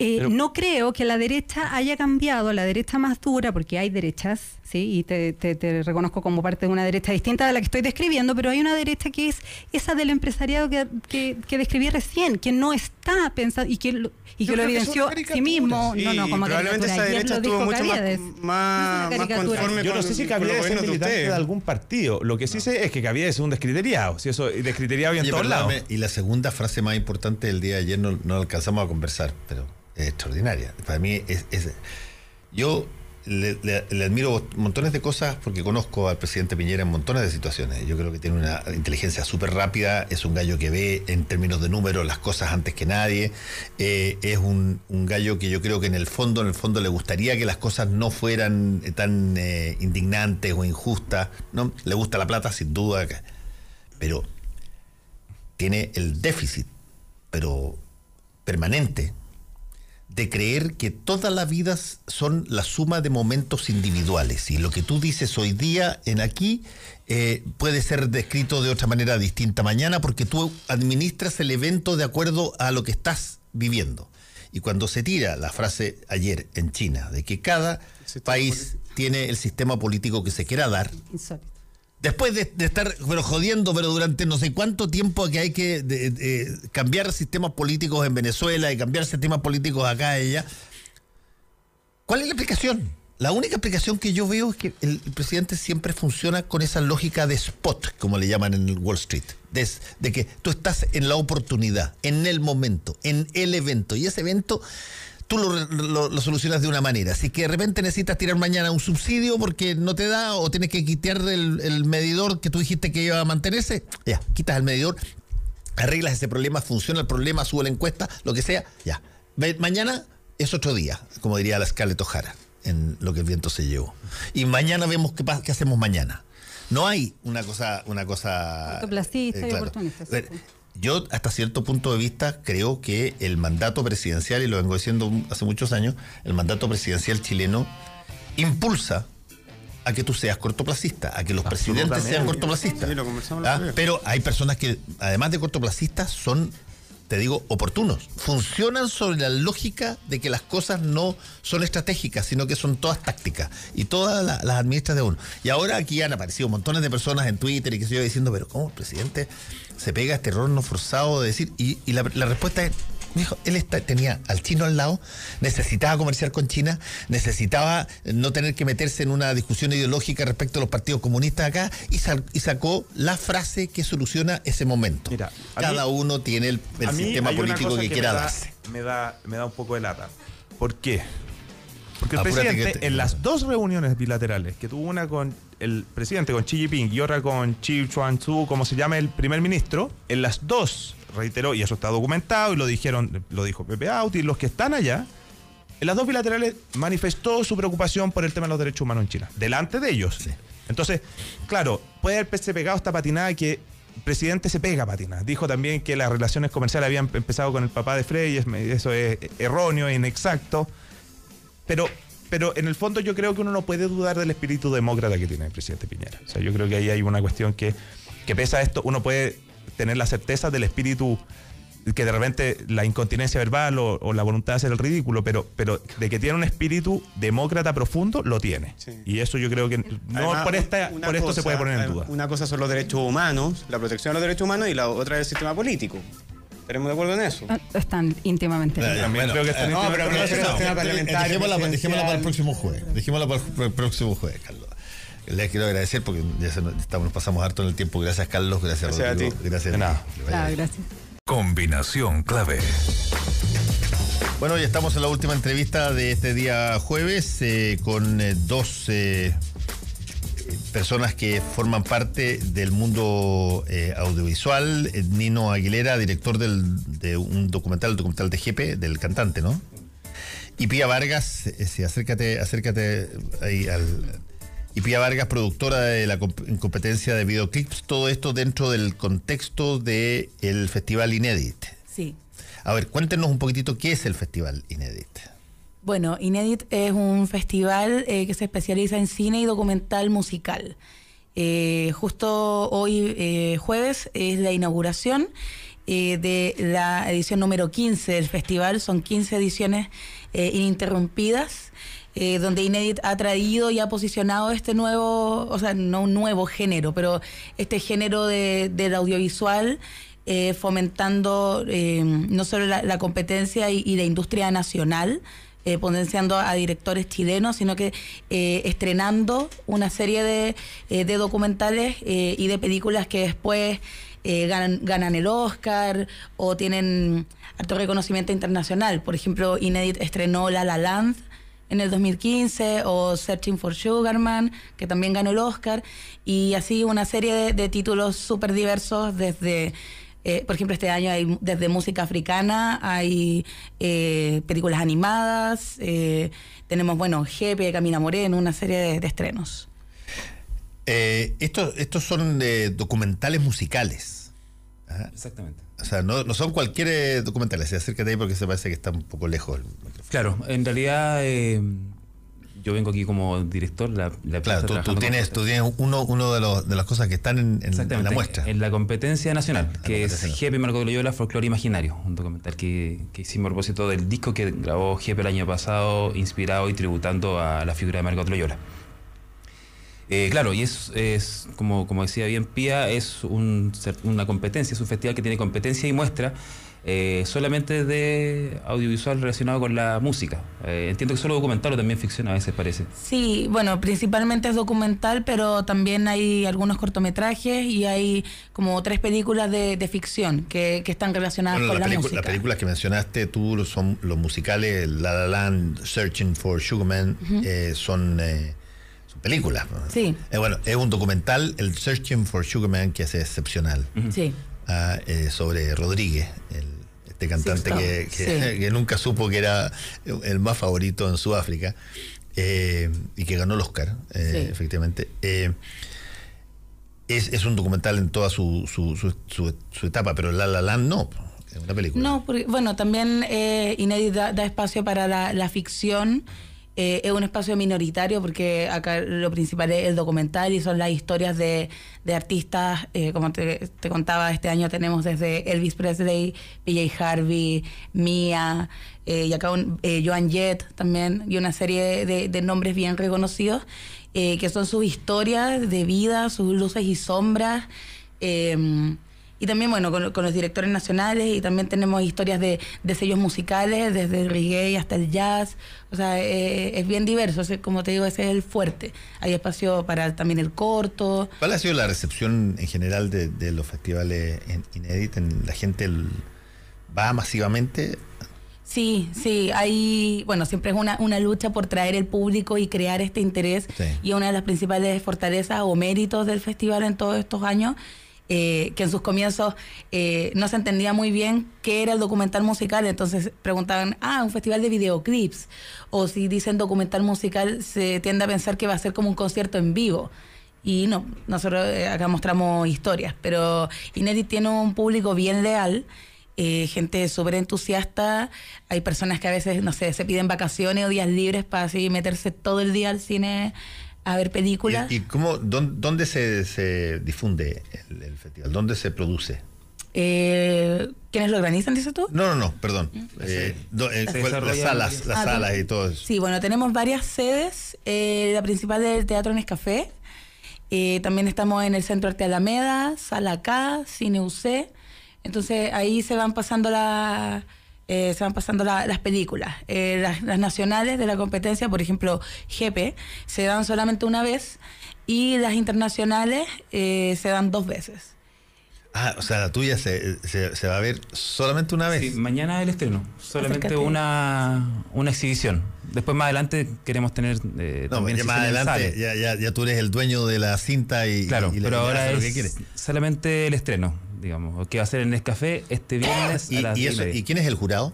Eh, Pero- no creo que la derecha haya cambiado, la derecha más dura, porque hay derechas, sí, y te, te- te reconozco como parte de una derecha distinta de la que estoy describiendo, pero hay una derecha que es esa del empresariado que, que, que describí recién, que no está pensando y que lo, y que lo que evidenció a sí mismo. Sí, no, no, como probablemente esa derecha lo estuvo dijo mucho más, Caviedes. más, conforme Yo no sé si Caviedes es de militante de, algún partido. Lo que sí sé es que Caviedes es un descriteriado. Si eso, y descriteriado y en todos lados. y la segunda frase más importante del día de ayer no, no alcanzamos a conversar, pero extraordinaria. Para mí es... yo le, admiro montones de cosas porque conozco al presidente Piñera en montones de situaciones. Yo creo que tiene una inteligencia súper rápida, es un gallo que ve en términos de números las cosas antes que nadie, eh, es un, gallo que yo creo que en el fondo, en el fondo le gustaría que las cosas no fueran eh, tan eh, indignantes o injustas. ¿no? Le gusta la plata sin duda, pero tiene el déficit, pero permanente, de creer que todas las vidas son la suma de momentos individuales. Y lo que tú dices hoy día en aquí eh, puede ser descrito de otra manera distinta mañana porque tú administras el evento de acuerdo a lo que estás viviendo. Y cuando se tira la frase ayer en China de que cada país tiene el sistema político que se quiera dar, Insólito. Después de, de estar pero jodiendo, pero durante no sé cuánto tiempo que hay que cambiar sistemas políticos en Venezuela y cambiar sistemas políticos acá y allá, ¿cuál es la explicación? La única explicación que yo veo es que el, presidente siempre funciona con esa lógica de spot, como le llaman en el Wall Street, de, de que tú estás en la oportunidad, en el momento, en el evento, y ese evento tú lo, lo- lo solucionas de una manera. Si que de repente necesitas tirar mañana un subsidio porque no te da o tienes que quitar el, el medidor que tú dijiste que iba a mantenerse, ya, quitas el medidor, arreglas ese problema, funciona el problema, sube la encuesta, lo que sea, ya. Mañana es otro día, como diría la Scarlett O'Hara, en lo que el viento se llevó. Y mañana vemos qué, qué hacemos mañana. No hay una cosa, una cosa. eh, y oportunista, sí. Yo, hasta cierto punto de vista, creo que el mandato presidencial, y lo vengo diciendo hace muchos años, el mandato presidencial chileno impulsa a que tú seas cortoplacista, a que los presidentes sean cortoplacistas. Sí, lo ¿Ah? Pero hay personas que, además de cortoplacistas, son, te digo, oportunos. Funcionan sobre la lógica de que las cosas no son estratégicas, sino que son todas tácticas. Y todas la- las administras de uno. Y ahora aquí han aparecido montones de personas en Twitter y que se yo diciendo, pero ¿cómo el presidente se pega a este error no forzado de decir? Y, y la, la respuesta es. Dijo, él está- tenía al chino al lado, necesitaba comerciar con China, necesitaba no tener que meterse en una discusión ideológica respecto a los partidos comunistas acá y, sal- y sacó la frase que soluciona ese momento. Mira, Cada mí- uno tiene el, sistema político que, me quiera da- darse. Me da, me da un poco de lata. ¿Por qué? Porque el Apúrate presidente, te- en las dos reuniones bilaterales, que tuvo una con el presidente, con Xi Jinping, y otra con Xi Chuan-Tzu, como se llama el primer ministro, en las dos reiteró, y eso está documentado, y lo dijeron, lo dijo Pepe Auti, los que están allá, en las dos bilaterales manifestó su preocupación por el tema de los derechos humanos en China, delante de ellos. Entonces, claro, puede haberse pegado esta patinada que el presidente se pega patina. Dijo también que las relaciones comerciales habían empezado con el papá de Frey, es- eso es erróneo, inexacto. Pero, pero en el fondo yo creo que uno no puede dudar del espíritu demócrata que tiene el presidente Piñera. O sea, yo creo que ahí hay una cuestión que, que pesa esto. Uno puede tener la certeza del espíritu que de repente la incontinencia verbal o, o la voluntad de hacer el ridículo, pero, pero de que tiene un espíritu demócrata profundo, lo tiene. Sí. Y eso yo creo que no Además, por, esta, por esto se puede poner en duda. Una cosa son los derechos humanos, la protección de los derechos humanos y la otra es el sistema político. ¿Estaremos de acuerdo en eso? Ah, Están íntimamente creo que están no, pero íntimamente no, pero relacionados. el sistema parlamentario, Dejémosla, para el próximo jueves. Dejémosla para el, para el próximo jueves, Carlos. Les quiero agradecer porque ya se nos, estamos, nos pasamos harto en el tiempo. Gracias, Carlos. Gracias, Gracias a Rodrigo. ti. Gracias De a ti. nada. Gracias. Combinación clave. Bueno, ya estamos en la última entrevista de este día jueves eh, con eh, dos eh, personas que forman parte del mundo eh, audiovisual. Nino Aguilera, director del- de un documental, el documental de Jepe, del cantante, ¿no? Y Pía Vargas, eh, sí, acércate, acércate ahí al. Y Pía Vargas, productora de la comp- competencia de videoclips, todo esto dentro del contexto del Festival Inédit. Sí. A ver, cuéntenos un poquitito qué es el Festival Inédit. Bueno, Inédit es un festival eh, que se especializa en cine y documental musical. Eh, justo hoy, eh, jueves, es la inauguración de la edición número 15 del festival. Son 15 ediciones ininterrumpidas, eh, donde Inédit ha traído y ha posicionado este nuevo, o sea, no un nuevo género, pero este género de, del audiovisual eh, fomentando eh, no solo la, competencia y, la industria nacional, eh, potenciando a directores chilenos, sino que estrenando una serie de, documentales y de películas que después ganan, ganan el Oscar o tienen alto reconocimiento internacional. Por ejemplo, Inédit estrenó La La Land en el 2015 o Searching for Sugarman, que también ganó el Oscar, y así una serie de, de títulos súper diversos desde... eh, por ejemplo, este año hay desde música africana, hay eh, películas animadas, eh, tenemos, bueno, Jepe, Camina Moreno, una serie de, de estrenos. Eh, estos, estos son documentales musicales. Ajá. Exactamente. O sea, no, no son cualquier eh, documentales. Acércate ahí porque se parece que está un poco lejos. Claro, en realidad eh, yo vengo aquí como director. La, la claro, tú, tú, tienes, tú tienes uno, uno de, los, de las cosas que están en, en, la muestra. En la competencia nacional, que es Jepe Marco de Loyola, Folclore Imaginario, un documental que, que, hicimos a propósito del disco que grabó Jepe el año pasado, inspirado y tributando a la figura de Marco de Loyola. Eh, claro, y es, es como, como decía bien Pía, es un, una competencia, es un festival que tiene competencia y muestra eh, solamente de audiovisual relacionado con la música. Eh, entiendo que solo documental o también ficción a veces parece. Sí, bueno, principalmente es documental, pero también hay algunos cortometrajes y hay como tres películas de, ficción que, están relacionadas con la, música. Las películas que mencionaste tú son los musicales La La Land, Searching for Sugarman, son película. Sí. Eh, bueno, es un documental, el Searching for Sugarman, que es excepcional. Sí. Ah, eh, sobre Rodríguez, este cantante que, nunca supo que era el más favorito en Sudáfrica eh, y que ganó el Oscar, efectivamente. Es, es, un documental en toda su, su, su, etapa, pero La La Land no. Es una película. No, porque, bueno, también Inédit da, espacio para la, la ficción eh, es un espacio minoritario porque acá lo principal es el documental y son las historias de, artistas, eh, como te, contaba, este año tenemos desde Elvis Presley, PJ Harvey, Mia, eh, y acá Joan Jett también, y una serie de, de nombres bien reconocidos, que son sus historias de vida, sus luces y sombras. Y también, bueno, con, los directores nacionales y también tenemos historias de, sellos musicales, desde el reggae hasta el jazz. O sea, eh, es bien diverso. como te digo, ese es el fuerte. Hay espacio para también el corto. ¿Cuál ha sido la recepción en general de, los festivales en Inédit? ¿La gente va masivamente? Sí, sí, hay, bueno, siempre es una, una lucha por traer el público y crear este interés y una de las principales fortalezas o méritos del festival en todos estos años eh, que en sus comienzos eh, no se entendía muy bien qué era el documental musical, entonces preguntaban, ah, un festival de videoclips, o si dicen documental musical se tiende a pensar que va a ser como un concierto en vivo. Y no, nosotros eh, acá mostramos historias, pero Inédit tiene un público bien leal. gente súper entusiasta. Hay personas que a veces, no sé, se piden vacaciones o días libres para así meterse todo el día al cine a ver películas. ¿Y, cómo, dónde, se, difunde el, festival? ¿Dónde se produce? Eh, ¿Quiénes lo organizan, dices tú? No, no, no, perdón. Mm. Eh, eh, las salas, las ah, salas y todo eso. Sí, bueno, tenemos varias sedes. la principal del Teatro Nescafé. también estamos en el Centro Arte Alameda, Sala K, Cine UC. Entonces ahí se van pasando la, eh, se van pasando las películas. Eh, las, nacionales de la competencia, por ejemplo, GP, se dan solamente una vez y las internacionales eh, se dan dos veces. Ah, o sea, la tuya se, se, va a ver solamente una vez. Sí, mañana el estreno, solamente una, una exhibición. Después más adelante queremos tener no, también más adelante ya, ya, ya, tú eres el dueño de la cinta y claro, y, pero ahora es solamente el estreno digamos, que va a ser en Nescafé este viernes ¿Y, y, quién es el jurado?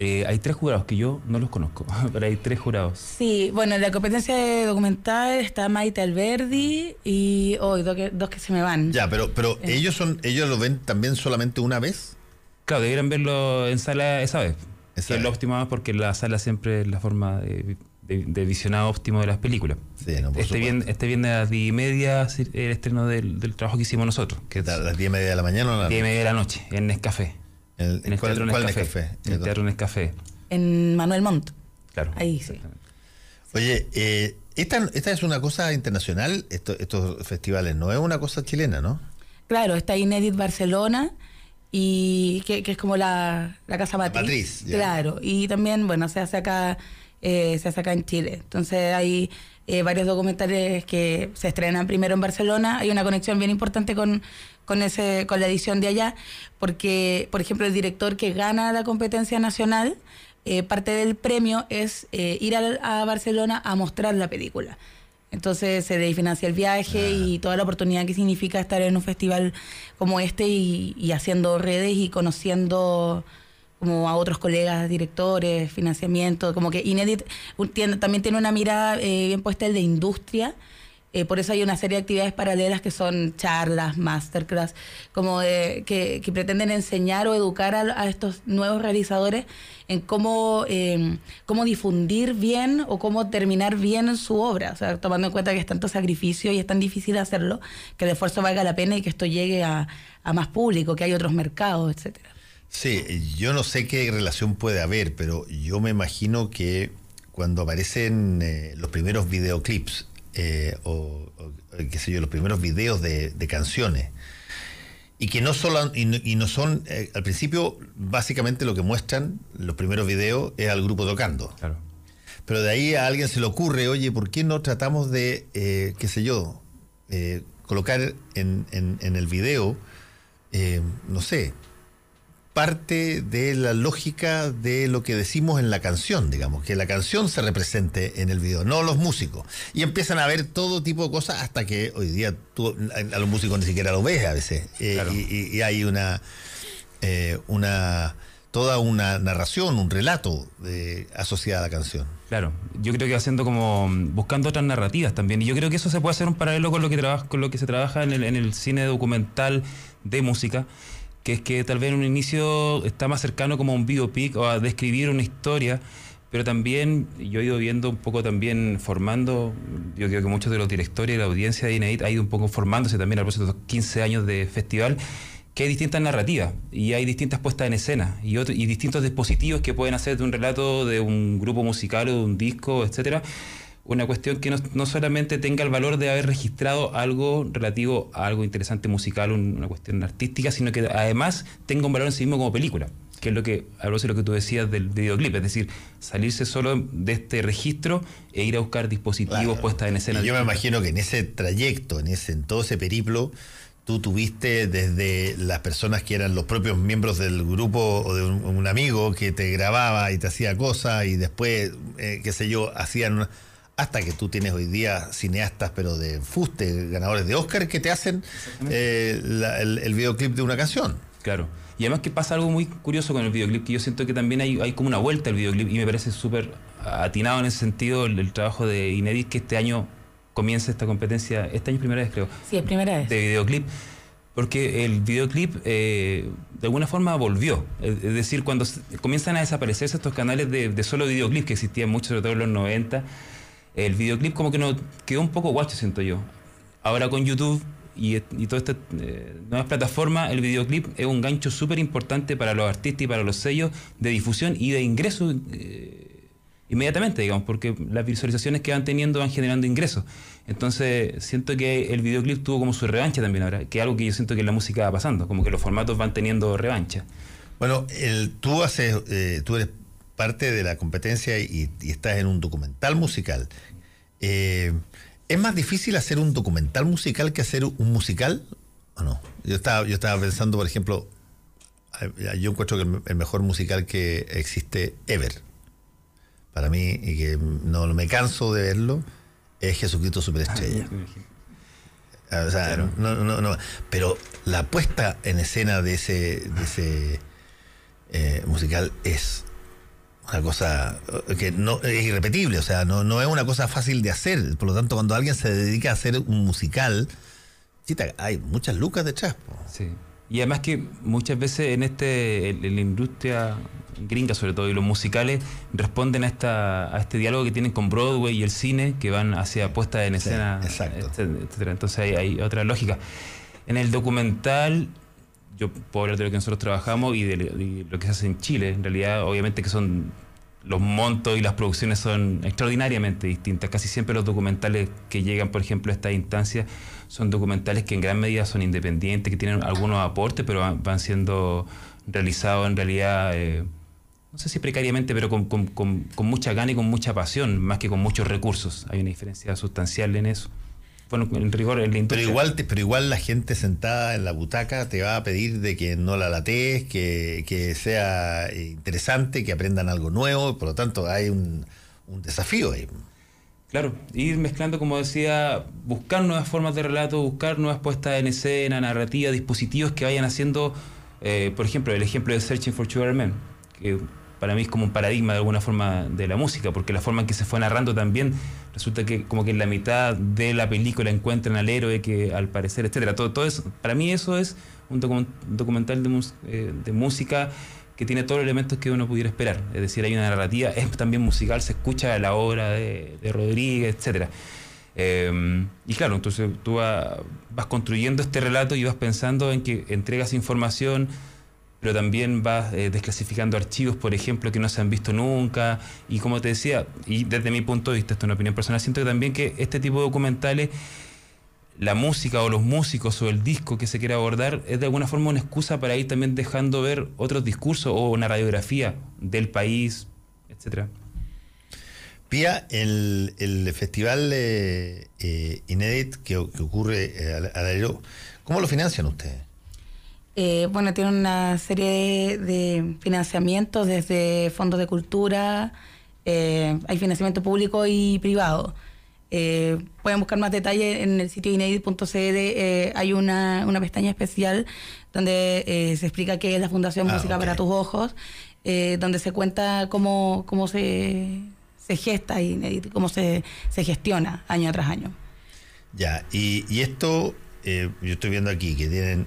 Eh, hay tres jurados que yo no los conozco, pero hay tres jurados. Sí, bueno, en la competencia de documental está Maite Alberdi y hoy dos, que, se me van. Ya, pero pero eh. ellos son ellos lo ven también solamente una vez. Claro, deberían verlo en sala esa vez. Esa es lo óptimo porque la sala siempre es la forma de de, visionado óptimo de las películas. este, bien, este viernes a las 10 y media el estreno del, trabajo que hicimos nosotros. Que ¿A las 10 y media de la mañana o las 10 y media de la noche, en Nescafé. en el Teatro Nescafé. En el Teatro Nescafé. En Manuel Montt. Claro. Ahí sí. Oye, eh, esta, esta es una cosa internacional, estos festivales, no es una cosa chilena, ¿no? Claro, está Inédit Barcelona y que, es como la, la casa matriz. Claro, y también, bueno, se hace acá eh, se hace acá en Chile. Entonces hay eh, varios documentales que se estrenan primero en Barcelona. Hay una conexión bien importante con, con, ese, con la edición de allá, porque, por ejemplo, el director que gana la competencia nacional, eh, parte del premio es ir a, Barcelona a mostrar la película. Entonces se le financia el viaje y toda la oportunidad que significa estar en un festival como este y haciendo redes y conociendo como a otros colegas directores, financiamiento, como que Inédit también tiene una mirada eh, bien puesta el de industria, Eh, por eso hay una serie de actividades paralelas que son charlas, masterclass, como de- que, que pretenden enseñar o educar a, estos nuevos realizadores en cómo, eh, cómo difundir bien o cómo terminar bien su obra. O sea, tomando en cuenta que es tanto sacrificio y es tan difícil hacerlo, que el esfuerzo valga la pena y que esto llegue a, a más público, que hay otros mercados, etcétera. Sí, yo no sé qué relación puede haber, pero yo me imagino que cuando aparecen eh, los primeros videoclips eh, o, o, qué sé yo, los primeros videos de, de canciones y que no solo y no, y no son eh, al principio básicamente lo que muestran los primeros videos es al grupo tocando. Claro. Pero de ahí a alguien se le ocurre, oye, ¿por qué no tratamos de, eh, qué sé yo, eh, colocar en, en- en el video, no sé, parte de la lógica de lo que decimos en la canción, digamos, que la canción se represente en el video, no los músicos. Y empiezan a ver todo tipo de cosas hasta que hoy día tú a los músicos ni siquiera lo ves a veces. Eh, Claro. y, hay una, eh, una, toda una narración, un relato eh, asociada a la canción. Claro, yo creo que haciendo como buscando otras narrativas también. Y yo creo que eso se puede hacer un paralelo con lo que trabaja, con lo que se trabaja en el, en el cine documental de música, que es que tal vez en un inicio está más cercano como un biopic o a describir una historia, pero también yo he ido viendo un poco también formando, yo creo que muchos de los directores y la audiencia de Inédit ha ido un poco formándose también a propósito de estos 15 años de festival, que hay distintas narrativas y hay distintas puestas en escena y, otro- y distintos dispositivos que pueden hacer de un relato de un grupo musical o de un disco, etcétera, una cuestión que no, no solamente tenga el valor de haber registrado algo relativo a algo interesante musical, un- una cuestión artística, sino que además tenga un valor en sí mismo como película, que es lo que, propósito de lo que tú decías del videoclip, es decir, salirse solo de este registro e ir a buscar dispositivos Claro. puestas en escena. Y yo me imagino que en ese trayecto, en ese, en todo ese periplo, tú tuviste desde las personas que eran los propios miembros del grupo o de un, un amigo que te grababa y te hacía cosas y después, eh, qué sé yo, hacían hasta que tú tienes hoy día cineastas, pero de fuste, ganadores de Oscar, que te hacen eh, la- el, el videoclip de una canción. Claro. Y además que pasa algo muy curioso con el videoclip, que yo siento que también hay, hay como una vuelta al videoclip y me parece súper atinado en ese sentido el, el trabajo de Inédit, que este año comienza esta competencia, este año es primera vez creo, Sí, es primera vez. de videoclip, porque el videoclip eh, de alguna forma volvió. Es decir, cuando comienzan a desaparecerse estos canales de, de solo videoclip que existían mucho, sobre todo en los 90, el videoclip como que no quedó un poco guacho, siento yo. Ahora con YouTube y, y todas estas eh, nuevas plataformas, el videoclip es un gancho súper importante para los artistas y para los sellos de difusión y de ingreso eh, inmediatamente, digamos, porque las visualizaciones que van teniendo van generando ingresos. Entonces, siento que el videoclip tuvo como su revancha también ahora, que es algo que yo siento que en la música va pasando, como que los formatos van teniendo revancha. Bueno, el, tú haces, eh, tú eres parte de la competencia y, y estás en un documental musical. Eh, ¿Es más difícil hacer un documental musical que hacer un musical o no? Yo estaba, yo estaba pensando, por ejemplo, yo encuentro que el, el mejor musical que existe ever, para mí, y que no me canso de verlo, es Jesucristo Superestrella. O sea, no, no, no. Pero la puesta en escena de ese, de ese eh, musical es una cosa eh, que no es irrepetible, o sea, no, no es una cosa fácil de hacer. Por lo tanto, cuando alguien se dedica a hacer un musical, chita, hay muchas lucas detrás. po. Sí. Y además que muchas veces en este en, la industria gringa sobre todo y los musicales responden a esta a este diálogo que tienen con Broadway y el cine que van hacia puesta en Sí, escena exacto. etcétera, etcétera. entonces hay, hay otra lógica en el documental yo puedo hablar de lo que nosotros trabajamos y de, de lo que se hace en Chile en realidad obviamente que son los montos y las producciones son extraordinariamente distintas. Casi siempre los documentales que llegan, por ejemplo, a esta instancia, son documentales que en gran medida son independientes, que tienen algunos aportes, pero van, van siendo realizados en realidad, eh, no sé si precariamente, pero con- con- con mucha gana y con mucha pasión, más que con muchos recursos. Hay una diferencia sustancial en eso. Bueno, en rigor, en la Pero igual, te- pero igual la gente sentada en la butaca te va a pedir de que no la latees, que, que sea interesante, que aprendan algo nuevo, por lo tanto hay un, un desafío ahí. Claro, ir mezclando, como decía, buscar nuevas formas de relato, buscar nuevas puestas en escena, narrativa, dispositivos que vayan haciendo, eh, por ejemplo, el ejemplo de Searching for Sugar Man, que para mí es como un paradigma de alguna forma de la música, porque la forma en que se fue narrando también resulta que como que en la mitad de la película encuentran al héroe que al parecer, etcétera. Todo, todo eso, para mí eso es un documental de, eh, de música que tiene todos los elementos que uno pudiera esperar. Es decir, hay una narrativa, es también musical, se escucha la obra de, Rodríguez, etcétera. Eh, y claro, entonces tú vas construyendo este relato y vas pensando en que entregas información, pero también vas eh, desclasificando archivos, por ejemplo, que no se han visto nunca. Y como te decía, y desde mi punto de vista, esto es una opinión personal, siento que también que este tipo de documentales la música o los músicos o el disco que se quiere abordar es de alguna forma una excusa para ir también dejando ver otros discursos o una radiografía del país, etcétera. Pía, el, festival eh, eh que, ocurre eh, al, año, ¿cómo lo financian ustedes? Eh, bueno, tiene una serie de, financiamientos desde fondos de cultura, hay financiamiento público y privado. Eh, pueden buscar más detalles en el sitio inedit.cl. Eh, hay una, una, pestaña especial donde eh, se explica qué es la Fundación ah, Música para tus Ojos, eh, donde se cuenta cómo, cómo se, se gesta Inedit, cómo se, se gestiona año tras año. Ya, y, y esto, yo estoy viendo aquí que tienen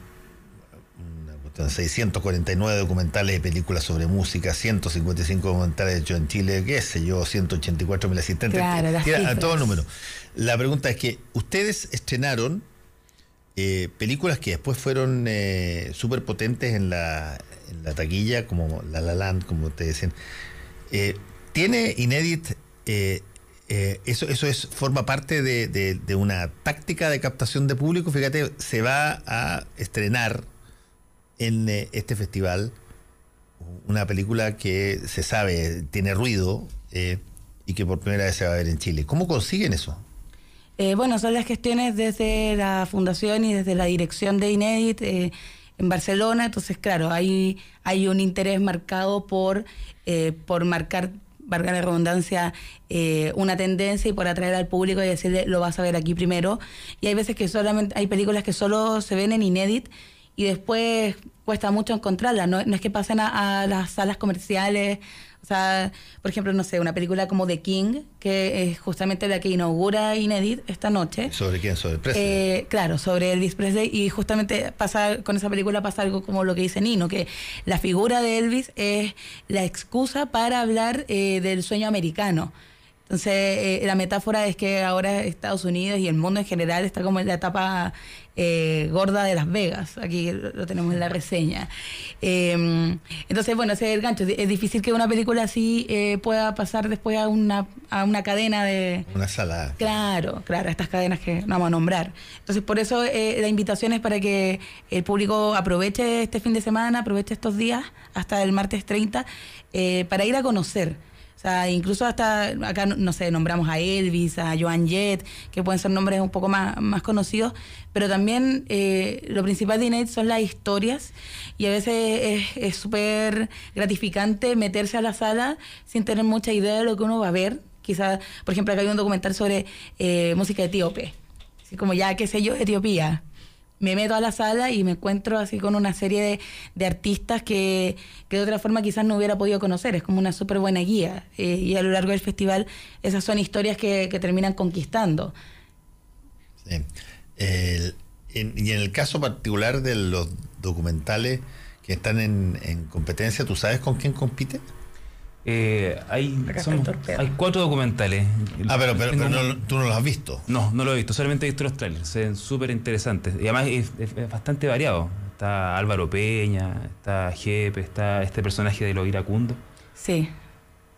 649 documentales y películas sobre música, 155 documentales hechos en Chile, qué sé yo, 184 mil asistentes. Claro, a todo el número. La pregunta es que ustedes estrenaron eh, películas que después fueron eh, súper potentes en la, en la taquilla, como La La Land, como te decían. Eh, ¿Tiene Inédit eso, eso es, forma parte de, de, una táctica de captación de público. Fíjate, se va a estrenar en eh, este festival una película que se sabe tiene ruido eh, y que por primera vez se va a ver en Chile. ¿Cómo consiguen eso? Eh, bueno, son las gestiones desde la fundación y desde la dirección de Inédit en Barcelona. Entonces, claro, hay, hay un interés marcado por, por marcar, valga la redundancia, una tendencia y por atraer al público y decirle, lo vas a ver aquí primero. Y hay veces que solamente hay películas que solo se ven en Inédit y después cuesta mucho encontrarla. No, es que pasen a, las salas comerciales. O sea, por ejemplo, no sé, una película como The King, que es justamente la que inaugura Inedit esta noche. ¿Sobre quién? ¿Sobre Presley? Eh, claro, sobre Elvis Presley. Y justamente pasa, con esa película pasa algo como lo que dice Nino, que la figura de Elvis es la excusa para hablar eh, del sueño americano. Entonces, eh, la metáfora es que ahora Estados Unidos y el mundo en general está como en la etapa eh, gorda de Las Vegas. Aquí lo tenemos en la reseña. Em, entonces, bueno, ese es el gancho. Es difícil que una película así eh, pueda pasar después a una, a una cadena de... Una sala. Claro, claro, estas cadenas que no vamos a nombrar. Entonces, por eso la invitación es para que el público aproveche este fin de semana, aproveche estos días hasta el martes 30 para ir a conocer o sea, incluso hasta acá, no sé, nombramos a Elvis, a Joan Jett, que pueden ser nombres un poco más, más conocidos, pero también eh, lo principal de Inet son las historias y a veces es súper gratificante meterse a la sala sin tener mucha idea de lo que uno va a ver. Quizás, por ejemplo, acá hay un documental sobre eh, música etíope, así como ya, qué sé yo, Etiopía me meto a la sala y me encuentro así con una serie de, artistas que, de otra forma quizás no hubiera podido conocer. Es como una súper buena guía. Eh, y a lo largo del festival esas son historias que, terminan conquistando. Sí. y en el caso particular de los documentales que están en, en competencia, ¿tú sabes con quién compite? Eh, hay, hay cuatro documentales. Ah, pero, tú no los has visto. No, no lo he visto, solamente he visto los trailers. Son súper interesantes. Y además es, bastante variado. Está Álvaro Peña, está Jepe, está este personaje de los iracundo. Sí.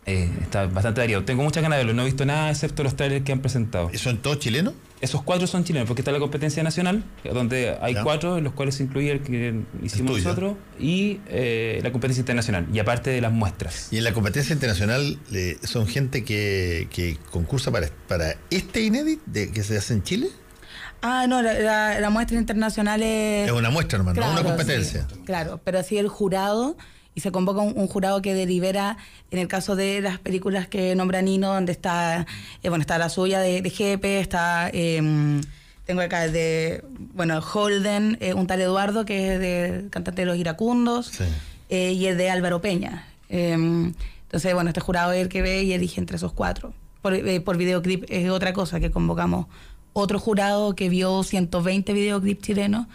Eh, está bastante variado. Tengo muchas ganas de verlo. No he visto nada excepto los trailers que han presentado. ¿Son todos chilenos? Esos cuatro son chilenos, porque está la competencia nacional, donde hay cuatro, en los cuales se incluye el que hicimos nosotros, y eh, la competencia internacional, y aparte de las muestras. Y en la competencia internacional son gente que, que concursa para, para este Inédit de, que se hace en Chile. Ah, no, la, muestra internacional es... Es una muestra, hermano, no una competencia. claro, pero así el jurado y se convoca un, jurado que delibera en el caso de las películas que nombra Nino, donde está, eh, bueno, está la suya de, de Jepe, está, em, tengo acá de, bueno, Holden, eh, un tal Eduardo, que es de cantante de Los Iracundos, eh, y el de Álvaro Peña. Em, entonces, bueno, este jurado es el que ve y elige entre esos cuatro. Por, por videoclip es otra cosa, que convocamos otro jurado que vio 120 videoclips chilenos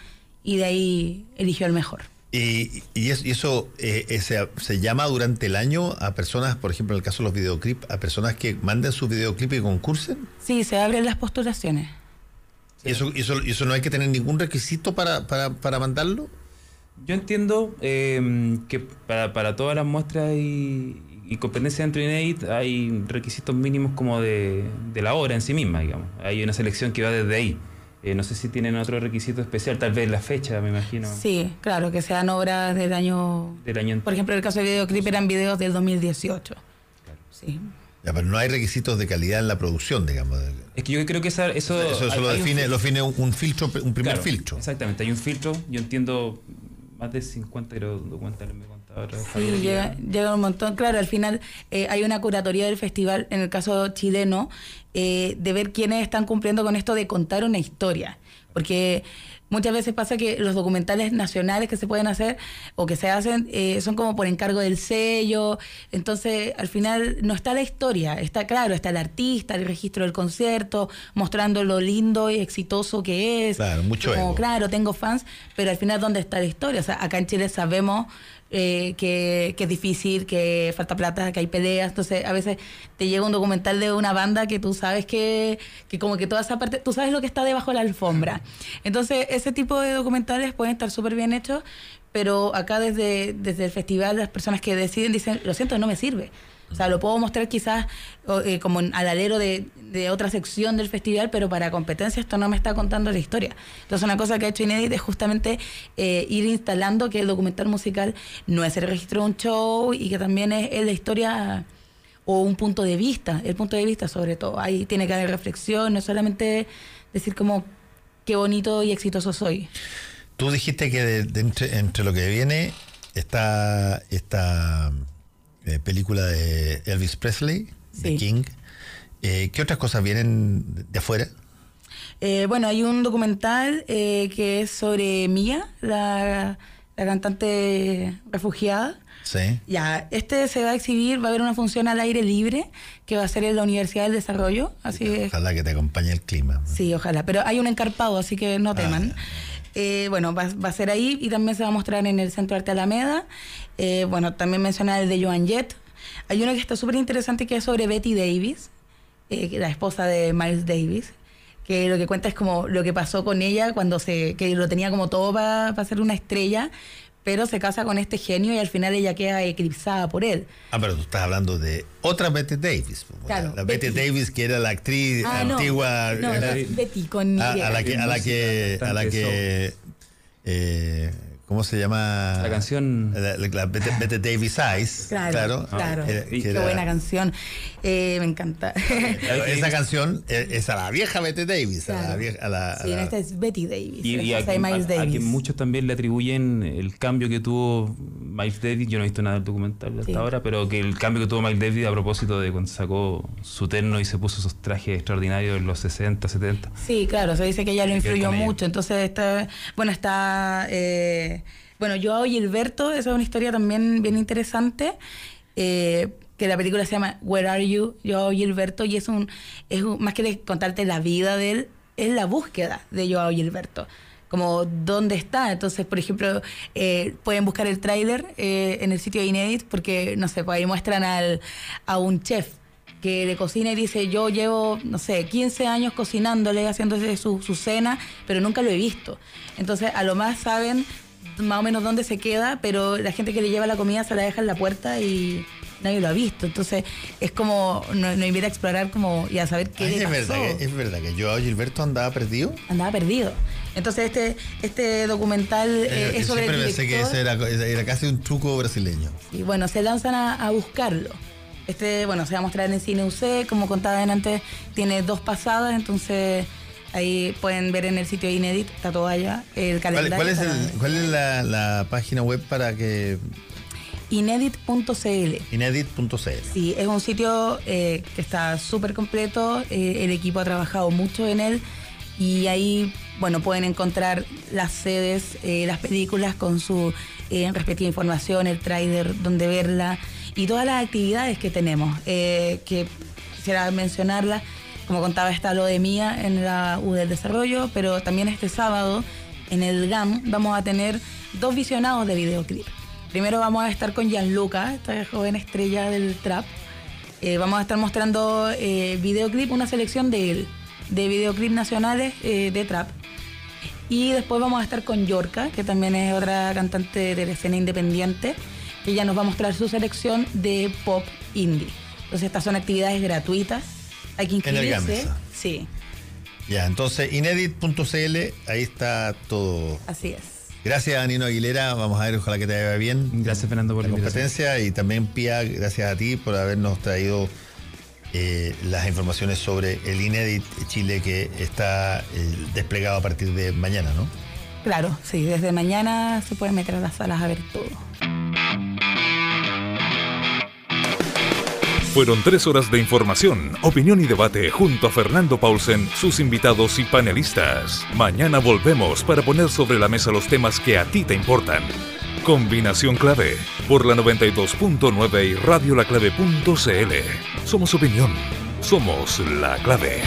y de ahí eligió el mejor. Y, y es- y eso eh, eh, se, se llama durante el año a personas, por ejemplo, en el caso de los videoclips, a personas que manden sus videoclips y concursen. Sí, se abren las postulaciones. ¿Y eso, y eso, y eso no hay que tener ningún requisito para, para, para mandarlo? Yo entiendo eh, que para, para todas las muestras y, y competencias dentro de Inédit hay requisitos mínimos como de, de la obra en sí misma, digamos. Hay una selección que va desde ahí. Eh, no sé si tienen otro requisito especial, tal vez la fecha, me imagino, Sí, claro, que sean obras del año... del año Por ejemplo, en el caso de videoclip eran videos del 2018. Sí. Ya, pero no hay requisitos de calidad en la producción, digamos. Es que yo creo que esa- eso... Eso, eso hay- lo un define, fil- lo define un, un filtro, un primer Claro, filtro. Exactamente, hay un filtro. Yo entiendo más de 50 creo, documentales me Sí, llega, llega un montón. Claro, al final eh, hay una curatoría del festival, en el caso chileno, eh, de ver quiénes están cumpliendo con esto de contar una historia. Porque muchas veces pasa que los documentales nacionales que se pueden hacer o que se hacen eh, son como por encargo del sello. Entonces, al final no está la historia. Está claro, está el artista, el registro del concierto, mostrando lo lindo y exitoso que es. Claro, mucho Como, ego. claro, tengo fans, pero al final, ¿dónde está la historia? O sea, acá en Chile sabemos eh, que, que es difícil, que falta plata, que hay peleas. Entonces, a veces te llega un documental de una banda que tú sabes que, que como que toda esa parte, tú sabes lo que está debajo de la alfombra. Entonces, ese tipo de documentales pueden estar súper bien hechos, pero acá desde, desde el festival las personas que deciden dicen, lo siento, no me sirve. O sea, lo puedo mostrar quizás eh, como al alero de, otra sección del festival, pero para competencia esto no me está contando la historia. Entonces, una cosa que ha hecho Inédit es justamente eh, ir instalando que el documental musical no es el registro de un show y que también es, es la historia o un punto de vista, el punto de vista sobre todo. Ahí tiene que haber reflexión, no solamente decir como qué bonito y exitoso soy. Tú dijiste que entre, entre lo que viene está esta eh, película de Elvis Presley, de Sí. King. Eh, ¿Qué otras cosas vienen de- afuera? Eh, bueno, hay un documental que es sobre Mía, la, la cantante refugiada. Sí. Ya, este se va a exhibir, va a haber una función al aire libre que va a ser en la Universidad del Desarrollo, así es. Ojalá que te acompañe el clima. Sí, ojalá, pero hay un encarpado, así que no teman. Eh, bueno, va, va a ser ahí y también se va a mostrar en el Centro Arte Alameda. Eh, bueno, también mencionar el de Joan Jett. Hay uno que está súper interesante que es sobre Betty Davis, eh, la esposa de Miles Davis, que lo que cuenta es como lo que pasó con ella cuando se, que lo tenía como todo para ser una estrella, pero se casa con este genio y al final ella queda eclipsada por él. Ah, pero tú estás hablando de otra Betty Davis. pues, Claro, la, Betty, Betty. Davis, que era la actriz Ah, antigua. No, Betty con a, Y. a la que, a la que, a la que eh, ¿cómo se llama? La canción- La, la- la Betty, Betty Davis Eyes. Claro, claro. Era- que Qué era- buena canción. Eh, me encanta. Pero esa canción es, es a la vieja Betty Davis. A la Claro. vieja, a la, Sí, esta es Betty Davis. Y, y a, Miles a- a Davis. quien muchos también le atribuyen el cambio que tuvo Miles Davis, yo no he visto nada del documental hasta Sí. ahora, pero que el cambio que tuvo Miles Davis a propósito de cuando sacó su terno y se puso esos trajes extraordinarios en los 60, 70. Sí, claro, se dice que ella lo influyó con ella. mucho. Entonces, está, bueno, está. eh, bueno, Joao Gilberto, esa es una historia también bien interesante. eh, que la película se llama Where Are You, Joao Gilberto, y es un, es más que contarte la vida de él, es la búsqueda de Joao Gilberto. Como dónde está. Entonces, por ejemplo, eh, pueden buscar el tráiler eh, en el sitio de Inédit, porque, no sé, pues ahí muestran al, a un chef que le cocina y dice, yo llevo, no sé, 15 años cocinándole, haciéndose su, su cena, pero nunca lo he visto. Entonces, a lo más saben más o menos dónde se queda, pero la gente que le lleva la comida se la deja en la puerta y nadie lo ha visto. Entonces, es como, nos, nos invita a explorar como y a saber qué Ay, le es, pasó. verdad que, es verdad que Joao Gilberto andaba perdido. Andaba perdido. Entonces, este, este documental eh, Eh, es sobre siempre el pensé que ese era, era casi un truco brasileño. Y bueno, se lanzan a, a buscarlo. Este, bueno, se va a mostrar en Cine UC, como contaba antes, tiene dos pasadas, entonces ahí pueden ver en el sitio de Inédit, está todo allá, el ¿Cuál, calendario. cuál es, está- el- cuál es la, la página web para que Inédit.cl. inedit.cl? Sí, es un sitio eh, que está súper completo, eh, el equipo ha trabajado mucho en él y ahí, bueno, pueden encontrar las sedes, eh, las películas con su respectiva información, el trailer, donde verla y todas las actividades que tenemos, que quisiera mencionarlas. Como contaba, está lo de Mía en la U del Desarrollo, pero también este sábado en el GAM vamos a tener dos visionados de videoclip. Primero vamos a estar con Gianluca, esta joven estrella del trap. Eh, vamos a estar mostrando eh, videoclip, una selección de, de videoclip nacionales eh, de trap. Y después vamos a estar con Yorka, que también es otra cantante de la escena independiente, que ella nos va a mostrar su selección de pop indie. Entonces estas son actividades gratuitas. Hay que En el GAM, inscribirse. Sí, Ya, entonces inedit.cl, ahí está todo. así es. Gracias a Nino Aguilera, vamos a ver, ojalá que te vaya bien. Gracias, Fernando, por la la competencia y también Pia, gracias a ti por habernos traído eh, las informaciones sobre el Inedit Chile que está eh, desplegado a partir de mañana, ¿no? Claro, sí, desde mañana se pueden meter a las salas a ver todo. Fueron tres horas de información, opinión y debate junto a Fernando Paulsen, sus invitados y panelistas. Mañana volvemos para poner sobre la mesa los temas que a ti te importan. Combinación clave por la 92.9 y radiolaclave.cl. Somos opinión, somos la clave.